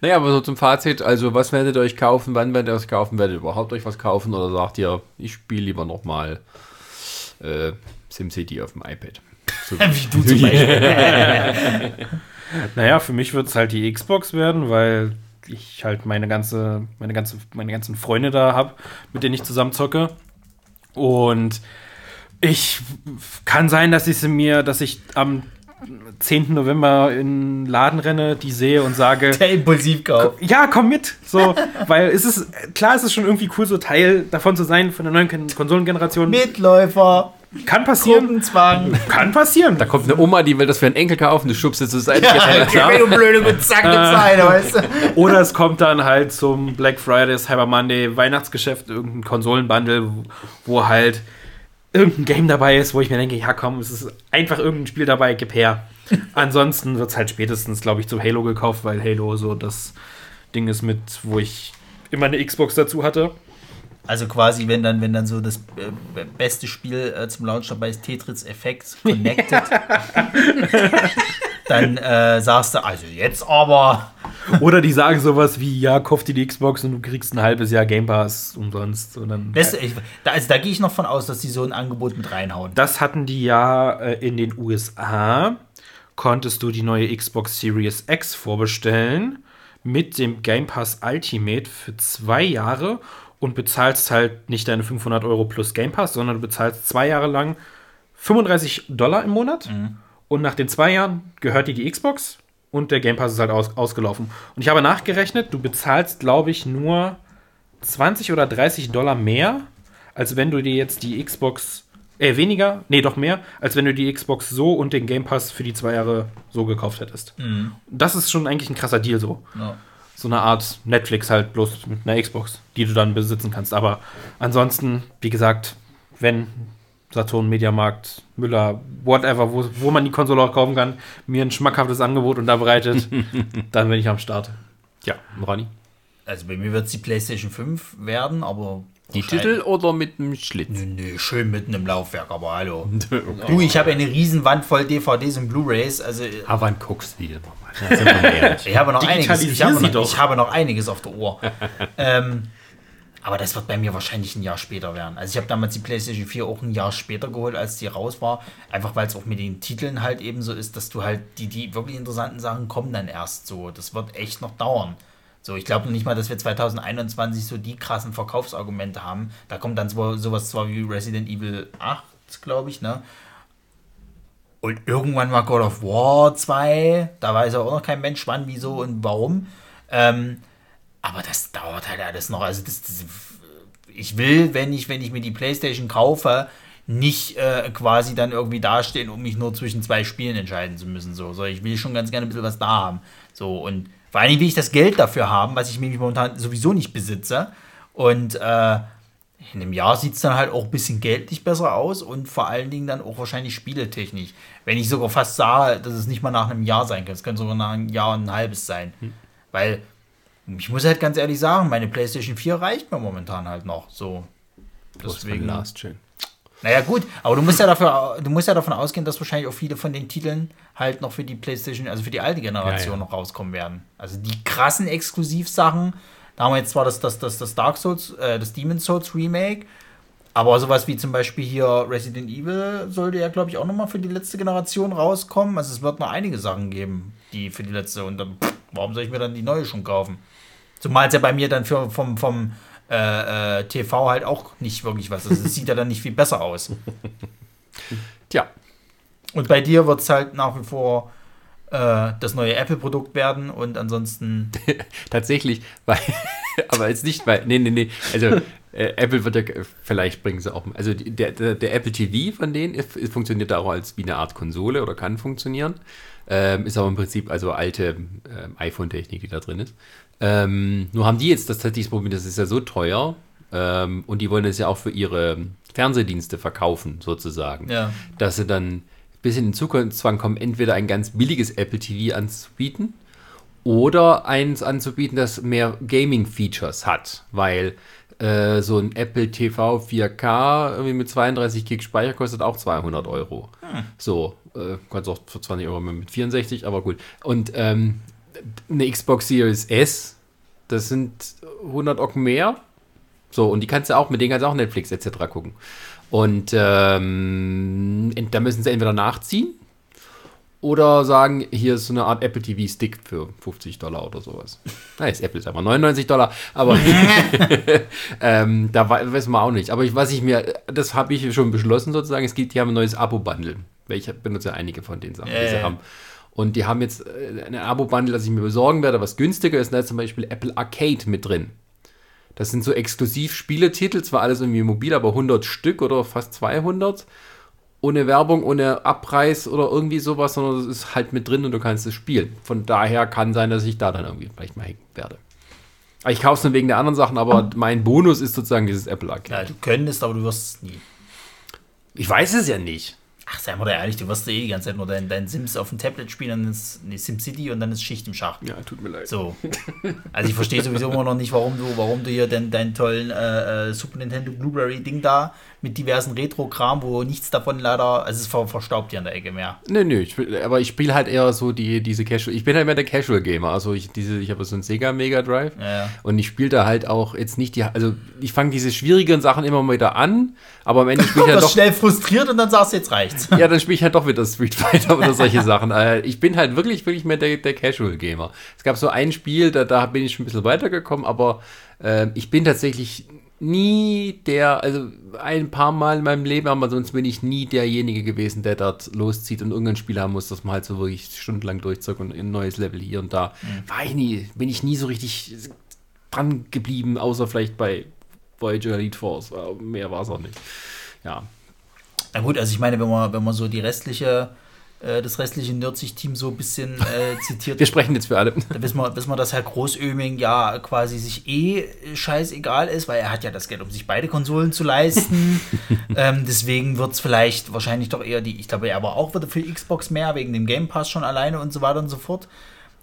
Naja, aber so zum Fazit, also was werdet ihr euch kaufen, wann werdet ihr es kaufen, werdet ihr überhaupt euch was kaufen oder sagt ihr, ich spiele lieber nochmal äh, SimCity auf dem iPad? So Wie du zum Beispiel. Naja, für mich wird es halt die Xbox werden, weil ich halt meine ganze, meine ganze, meine ganzen Freunde da habe, mit denen ich zusammen zocke. Und ich kann sein, dass ich sie mir, dass ich am 10. November in den Laden renne, die sehe und sage, Der Impulsivkauf. ja, komm mit. So, weil es ist, klar, es ist schon irgendwie cool, so Teil davon zu sein, von der neuen Kon- Konsolengeneration. Mitläufer, Kann passieren. Kann passieren. Da kommt eine Oma, die will das für einen Enkel kaufen, du schubst jetzt zur Seite. Ja, du blöde Zack mit Zeile, weißt du? Oder es kommt dann halt zum Black Friday, Cyber Monday, Weihnachtsgeschäft, irgendein Konsolenbundle, wo halt irgendein Game dabei ist, wo ich mir denke, ja komm, es ist einfach irgendein Spiel dabei, gib her. Ansonsten wird es halt spätestens, glaube ich, zu Halo gekauft, weil Halo so das Ding ist mit, wo ich immer eine Xbox dazu hatte. Also quasi, wenn dann, wenn dann so das äh, beste Spiel äh, zum Launch dabei ist, Tetris Effect Connected, dann äh, sagst du, also jetzt aber. Oder die sagen sowas wie, ja, kauf dir die Xbox und du kriegst ein halbes Jahr Game Pass umsonst. Und dann, Das, ich, da, also da gehe ich noch von aus, dass die so ein Angebot mit reinhauen. Das hatten die ja äh, in den USA. Konntest du die neue Xbox Series X vorbestellen mit dem Game Pass Ultimate für zwei Jahre und bezahlst halt nicht deine 500 Euro plus Game Pass, sondern du bezahlst zwei Jahre lang 35 Dollar im Monat. Und nach den zwei Jahren gehört dir die Xbox und der Game Pass ist halt aus, ausgelaufen. Und ich habe nachgerechnet, du bezahlst, glaube ich, nur 20 oder 30 Dollar mehr, als wenn du dir jetzt die Xbox, äh, weniger, nee, doch mehr, als wenn du die Xbox so und den Game Pass für die zwei Jahre so gekauft hättest. Das ist schon eigentlich ein krasser Deal so. Ja. So eine Art Netflix halt bloß mit einer Xbox, die du dann besitzen kannst. Aber ansonsten, wie gesagt, wenn Saturn, Mediamarkt, Müller, whatever, wo, wo man die Konsole auch kaufen kann, mir ein schmackhaftes Angebot unterbreitet, dann bin ich am Start. Ja, Ronny. Also bei mir wird es die PlayStation 5 werden, aber. Die Titel oder mit dem Schlitz? Nö, nö, schön mitten im Laufwerk, aber hallo. Du, ich habe eine riesen Wand voll DVDs und Blu-Rays, also Aber wann guckst du die denn nochmal? Ich habe noch einiges. Ich habe noch, ich habe noch einiges auf der Uhr. ähm, aber das wird bei mir wahrscheinlich ein Jahr später werden. Also ich habe damals die PlayStation 4 auch ein Jahr später geholt, als die raus war. Einfach weil es auch mit den Titeln halt eben so ist, dass du halt die, die wirklich interessanten Sachen kommen dann erst so. Das wird echt noch dauern. So, ich glaube nicht mal, dass wir 2021 so die krassen Verkaufsargumente haben. Da kommt dann zwar sowas zwar wie Resident Evil 8, glaube ich, ne? Und irgendwann mal God of War 2, da weiß auch noch kein Mensch wann, wieso und warum. Ähm, aber das dauert halt alles noch. Also das, das, ich will, wenn ich, wenn ich mir die Playstation kaufe, nicht äh, quasi dann irgendwie dastehen, um mich nur zwischen zwei Spielen entscheiden zu müssen. So, so ich will schon ganz gerne ein bisschen was da haben. So, und vor allen Dingen will ich das Geld dafür haben, was ich nämlich momentan sowieso nicht besitze. Und äh, in einem Jahr sieht es dann halt auch ein bisschen geldlich besser aus und vor allen Dingen dann auch wahrscheinlich spieletechnisch. Wenn ich sogar fast sage, dass es nicht mal nach einem Jahr sein kann. Es kann sogar nach einem Jahr und ein halbes sein. Hm. Weil ich muss halt ganz ehrlich sagen, meine PlayStation 4 reicht mir momentan halt noch. So. Deswegen Last schön. Naja, gut, aber du musst ja dafür, du musst ja davon ausgehen, dass wahrscheinlich auch viele von den Titeln halt noch für die PlayStation, also für die alte Generation Ja, ja. noch rauskommen werden. Also die krassen Exklusivsachen, da haben wir jetzt zwar das, das, das, das Dark Souls, äh, das Demon's Souls Remake, aber sowas wie zum Beispiel hier Resident Evil sollte ja, glaube ich, auch nochmal für die letzte Generation rauskommen. Also es wird noch einige Sachen geben, die für die letzte und dann, pff, warum soll ich mir dann die neue schon kaufen? Zumal es ja bei mir dann für, vom, vom äh, äh, TV halt auch nicht wirklich was ist. Es sieht ja dann nicht viel besser aus. Tja, Und bei dir wird es halt nach wie vor äh, das neue Apple-Produkt werden und ansonsten. tatsächlich, weil, aber jetzt nicht, weil, nee, nee, nee, also äh, Apple wird ja, vielleicht bringen sie auch, also der, der, der Apple TV von denen ist, ist, funktioniert da auch als wie eine Art Konsole oder kann funktionieren. Ähm, ist aber im Prinzip also alte ähm, iPhone-Technik, die da drin ist. Ähm, nur haben die jetzt das tatsächlich das Problem, das ist ja so teuer ähm, und die wollen es ja auch für ihre Fernsehdienste verkaufen, sozusagen. Ja. Dass sie dann bis in den Zukunftszwang kommen, entweder ein ganz billiges Apple TV anzubieten oder eins anzubieten, das mehr Gaming-Features hat, weil äh, so ein Apple TV 4K irgendwie mit 32 Gig Speicher kostet auch 200 Euro. So, äh, kannst auch für 20 Euro mit 64, aber gut. Und ähm, eine Xbox Series S, das sind 100 Ocken mehr. So, und die kannst du auch, mit denen kannst du auch Netflix etc. gucken. Und ähm, da müssen sie entweder nachziehen oder sagen, hier ist so eine Art Apple TV Stick für 50 Dollar oder sowas. Na, ist Apple, sagen wir 99 Dollar, aber ähm, da wei- weiß man auch nicht. Aber ich, was ich mir, das habe ich schon beschlossen sozusagen, es gibt, die haben ein neues Abo-Bundle. Ich benutze ja einige von den Sachen, die sie ja. haben. Und die haben jetzt äh, ein Abo-Bundle, das ich mir besorgen werde, was günstiger ist. Da ist zum Beispiel Apple Arcade mit drin. Das sind so exklusiv Spieletitel, zwar alles irgendwie mobil, aber 100 Stück oder fast 200. Ohne Werbung, ohne Abpreis oder irgendwie sowas, sondern es ist halt mit drin und du kannst es spielen. Von daher kann sein, dass ich da dann irgendwie vielleicht mal hängen werde. Ich kaufe es nur wegen der anderen Sachen, aber mein Bonus ist sozusagen dieses Apple Arcade. Ja, du könntest, aber du wirst es nie. Ich weiß es ja nicht. Ach, sei mal ehrlich, du wirst eh die ganze Zeit nur dein, dein Sims auf dem Tablet spielen, dann ist nee, SimCity und dann ist Schicht im Schacht. Ja, tut mir leid. So. Also ich verstehe sowieso immer noch nicht, warum du, warum du hier denn deinen tollen äh, äh, Super Nintendo Blueberry Ding da mit diversen Retro-Kram, wo nichts davon leider, also es ist ver verstaubt hier an der Ecke mehr. Nee, nee, ich will, aber ich spiele halt eher so die, diese Casual. Ich bin halt mehr der Casual Gamer. Also ich, diese, ich habe so einen Sega Mega Drive Ja, ja. und ich spiele da halt auch jetzt nicht die. Also ich fange diese schwierigen Sachen immer mal wieder an, aber am Ende spiele ich halt doch. schnell frustriert und dann sagst du, jetzt reicht's. Ja, dann spiele ich halt doch wieder Street Fighter oder solche Sachen. Äh, Ich bin halt wirklich, wirklich mehr der, der Casual Gamer. Es gab so ein Spiel, da, da bin ich schon ein bisschen weitergekommen, aber äh, ich bin tatsächlich nie der, also ein paar Mal in meinem Leben, aber sonst bin ich nie derjenige gewesen, der dort loszieht und irgendein Spiel haben muss, das man halt so wirklich stundenlang durchzockt und ein neues Level hier und da. War ich nie, bin ich nie so richtig dran geblieben, außer vielleicht bei Voyager Elite Force. Mehr war es auch nicht. Ja. Na gut, also ich meine, wenn man, wenn man so die restliche, äh, das restliche Nerdsich-Team so ein bisschen äh, zitiert, Wir sprechen jetzt für alle. Da wissen wir, wissen wir, dass Herr Großöming ja quasi sich eh scheißegal ist, weil er hat ja das Geld, um sich beide Konsolen zu leisten. ähm, deswegen wird es vielleicht wahrscheinlich doch eher die, ich glaube, er war auch wieder für Xbox mehr, wegen dem Game Pass schon alleine und so weiter und so fort.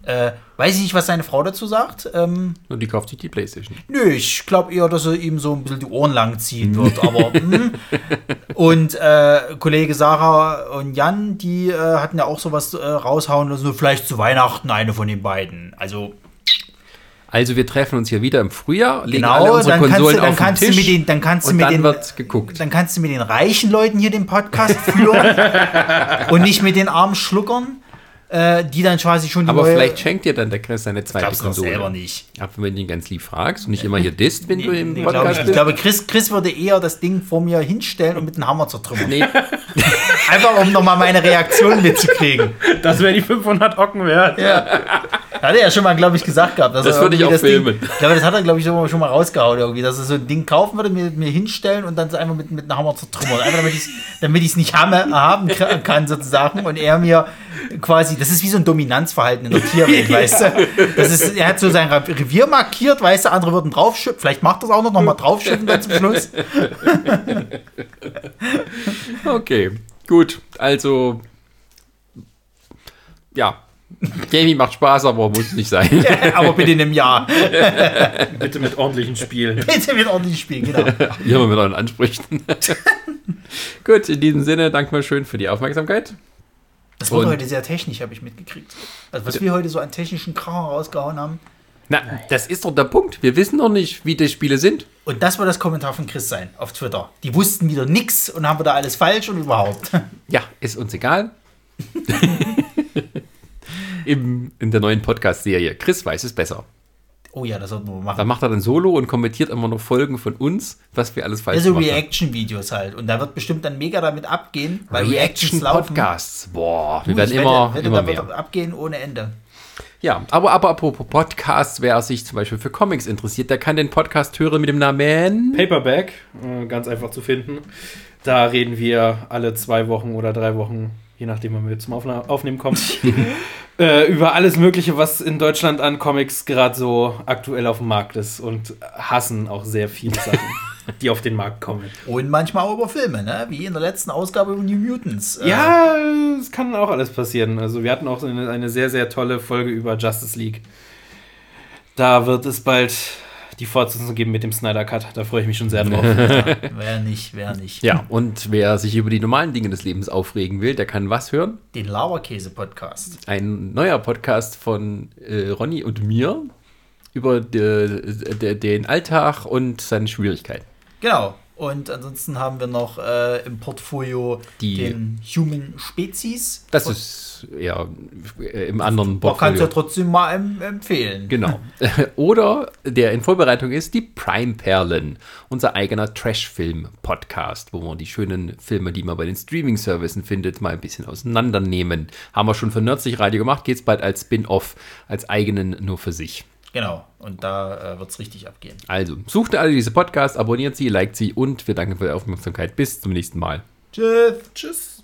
Äh, weiß ich nicht, was seine Frau dazu sagt. Ähm, Und die kauft sich die Playstation. Nö, ich glaube eher, dass er ihm so ein bisschen die Ohren lang ziehen wird. Aber hm. und äh, Kollege Sarah und Jan, die äh, hatten ja auch sowas äh, raushauen lassen, vielleicht zu Weihnachten eine von den beiden. Also Also wir treffen uns hier wieder im Frühjahr, legen genau, alle unsere dann kannst Konsolen auf den Tisch den, dann kannst du und mit dann den, wird geguckt. dann kannst du mit den reichen Leuten hier den Podcast führen und nicht mit den armen Schluckern, äh, die dann quasi schon die Aber neue, vielleicht schenkt dir dann der Chris seine zweite glaubst Konsole. selber nicht. Ja, wenn du ihn ganz lieb fragst und nicht immer hier disst, wenn du im Nee, glaub Podcast ich, ich bist. glaube, Chris, Chris würde eher das Ding vor mir hinstellen und mit einem Hammer zertrümmern. nee, Einfach um nochmal meine Reaktion mitzukriegen. Das wäre die 500 Ocken wert. Ja. Hat er ja schon mal, glaube ich, gesagt gehabt. dass Das würde ich auch das Ding- filmen. Ich glaube, das hat er, glaube ich, schon schon mal rausgehauen irgendwie, dass er so ein Ding kaufen würde, mir, mir hinstellen und dann so einfach mit, mit einem Hammer zertrümmern. Einfach damit ich es nicht hamme, haben kann sozusagen und er mir quasi, das ist wie so ein Dominanzverhalten in der Tierwelt, weißt du. Das ist, er hat so sein Revier markiert, weißt du, andere würden draufschippen, vielleicht macht er es auch noch, noch mal draufschippen dann zum Schluss. Okay, gut. Also, ja. Gaming macht Spaß, aber muss nicht sein. Aber bitte in einem Jahr. Bitte mit ordentlichen Spielen. Bitte mit ordentlich spielen, genau. Immer mit euren Ansprüchen. gut, in diesem Sinne, danke mal schön für die Aufmerksamkeit. Das wurde Und- heute sehr technisch, habe ich mitgekriegt. Also was wir heute so an technischen Kram rausgehauen haben. Na, das ist doch der Punkt. Wir wissen noch nicht, wie die Spiele sind. Und das wird das Kommentar von Chris sein auf Twitter. Die wussten wieder nix und haben wieder alles falsch und überhaupt. Ja, ist uns egal. Im, in der neuen Podcast-Serie. Chris weiß es besser. Oh ja, das sollten wir mal Da machen. macht er dann Solo und kommentiert immer noch Folgen von uns, was wir alles falsch Also gemacht haben. Reaction-Videos halt. Und da wird bestimmt dann mega damit abgehen, weil Reactions laufen. Reaction-Podcasts. Boah, wir werden immer, wette, immer da mehr. abgehen ohne Ende. Ja, aber, aber apropos Podcasts, wer sich zum Beispiel für Comics interessiert, der kann den Podcast hören mit dem Namen. Paperback, äh, ganz einfach zu finden. Da reden wir alle zwei Wochen oder drei Wochen, je nachdem, wann wir zum Aufnehmen kommen, äh, über alles Mögliche, was in Deutschland an Comics gerade so aktuell auf dem Markt ist und hassen auch sehr viele Sachen, die auf den Markt kommen. Und manchmal auch über Filme, ne? Wie in der letzten Ausgabe über New Mutants. Äh, Ja, es kann auch alles passieren. Also wir hatten auch eine, eine sehr, sehr tolle Folge über Justice League. Da wird es bald die Fortsetzung geben mit dem Snyder Cut. Da freue ich mich schon sehr drauf. Wer nicht, wer nicht. Ja, und wer sich über die normalen Dinge des Lebens aufregen will, der kann was hören? Den Lauerkäse-Podcast. Ein neuer Podcast von äh, Ronny und mir über de, de, den Alltag und seine Schwierigkeiten. Genau. Und ansonsten haben wir noch äh, im Portfolio Die- den Human Species. Das ist ja äh, im anderen Man kann es Portfolio. ja trotzdem mal em empfehlen. Genau. Oder der in Vorbereitung ist die Prime Perlen, unser eigener Trash-Film-Podcast, wo wir die schönen Filme, die man bei den Streaming-Services findet, mal ein bisschen auseinandernehmen. Haben wir schon für Nerdsich Radio gemacht, geht's bald als Spin-off, als eigenen nur für sich. Genau. Und da äh, wird es richtig abgehen. Also, sucht alle diese Podcasts, abonniert sie, liked sie und wir danken für die Aufmerksamkeit. Bis zum nächsten Mal. Tschüss. Tschüss.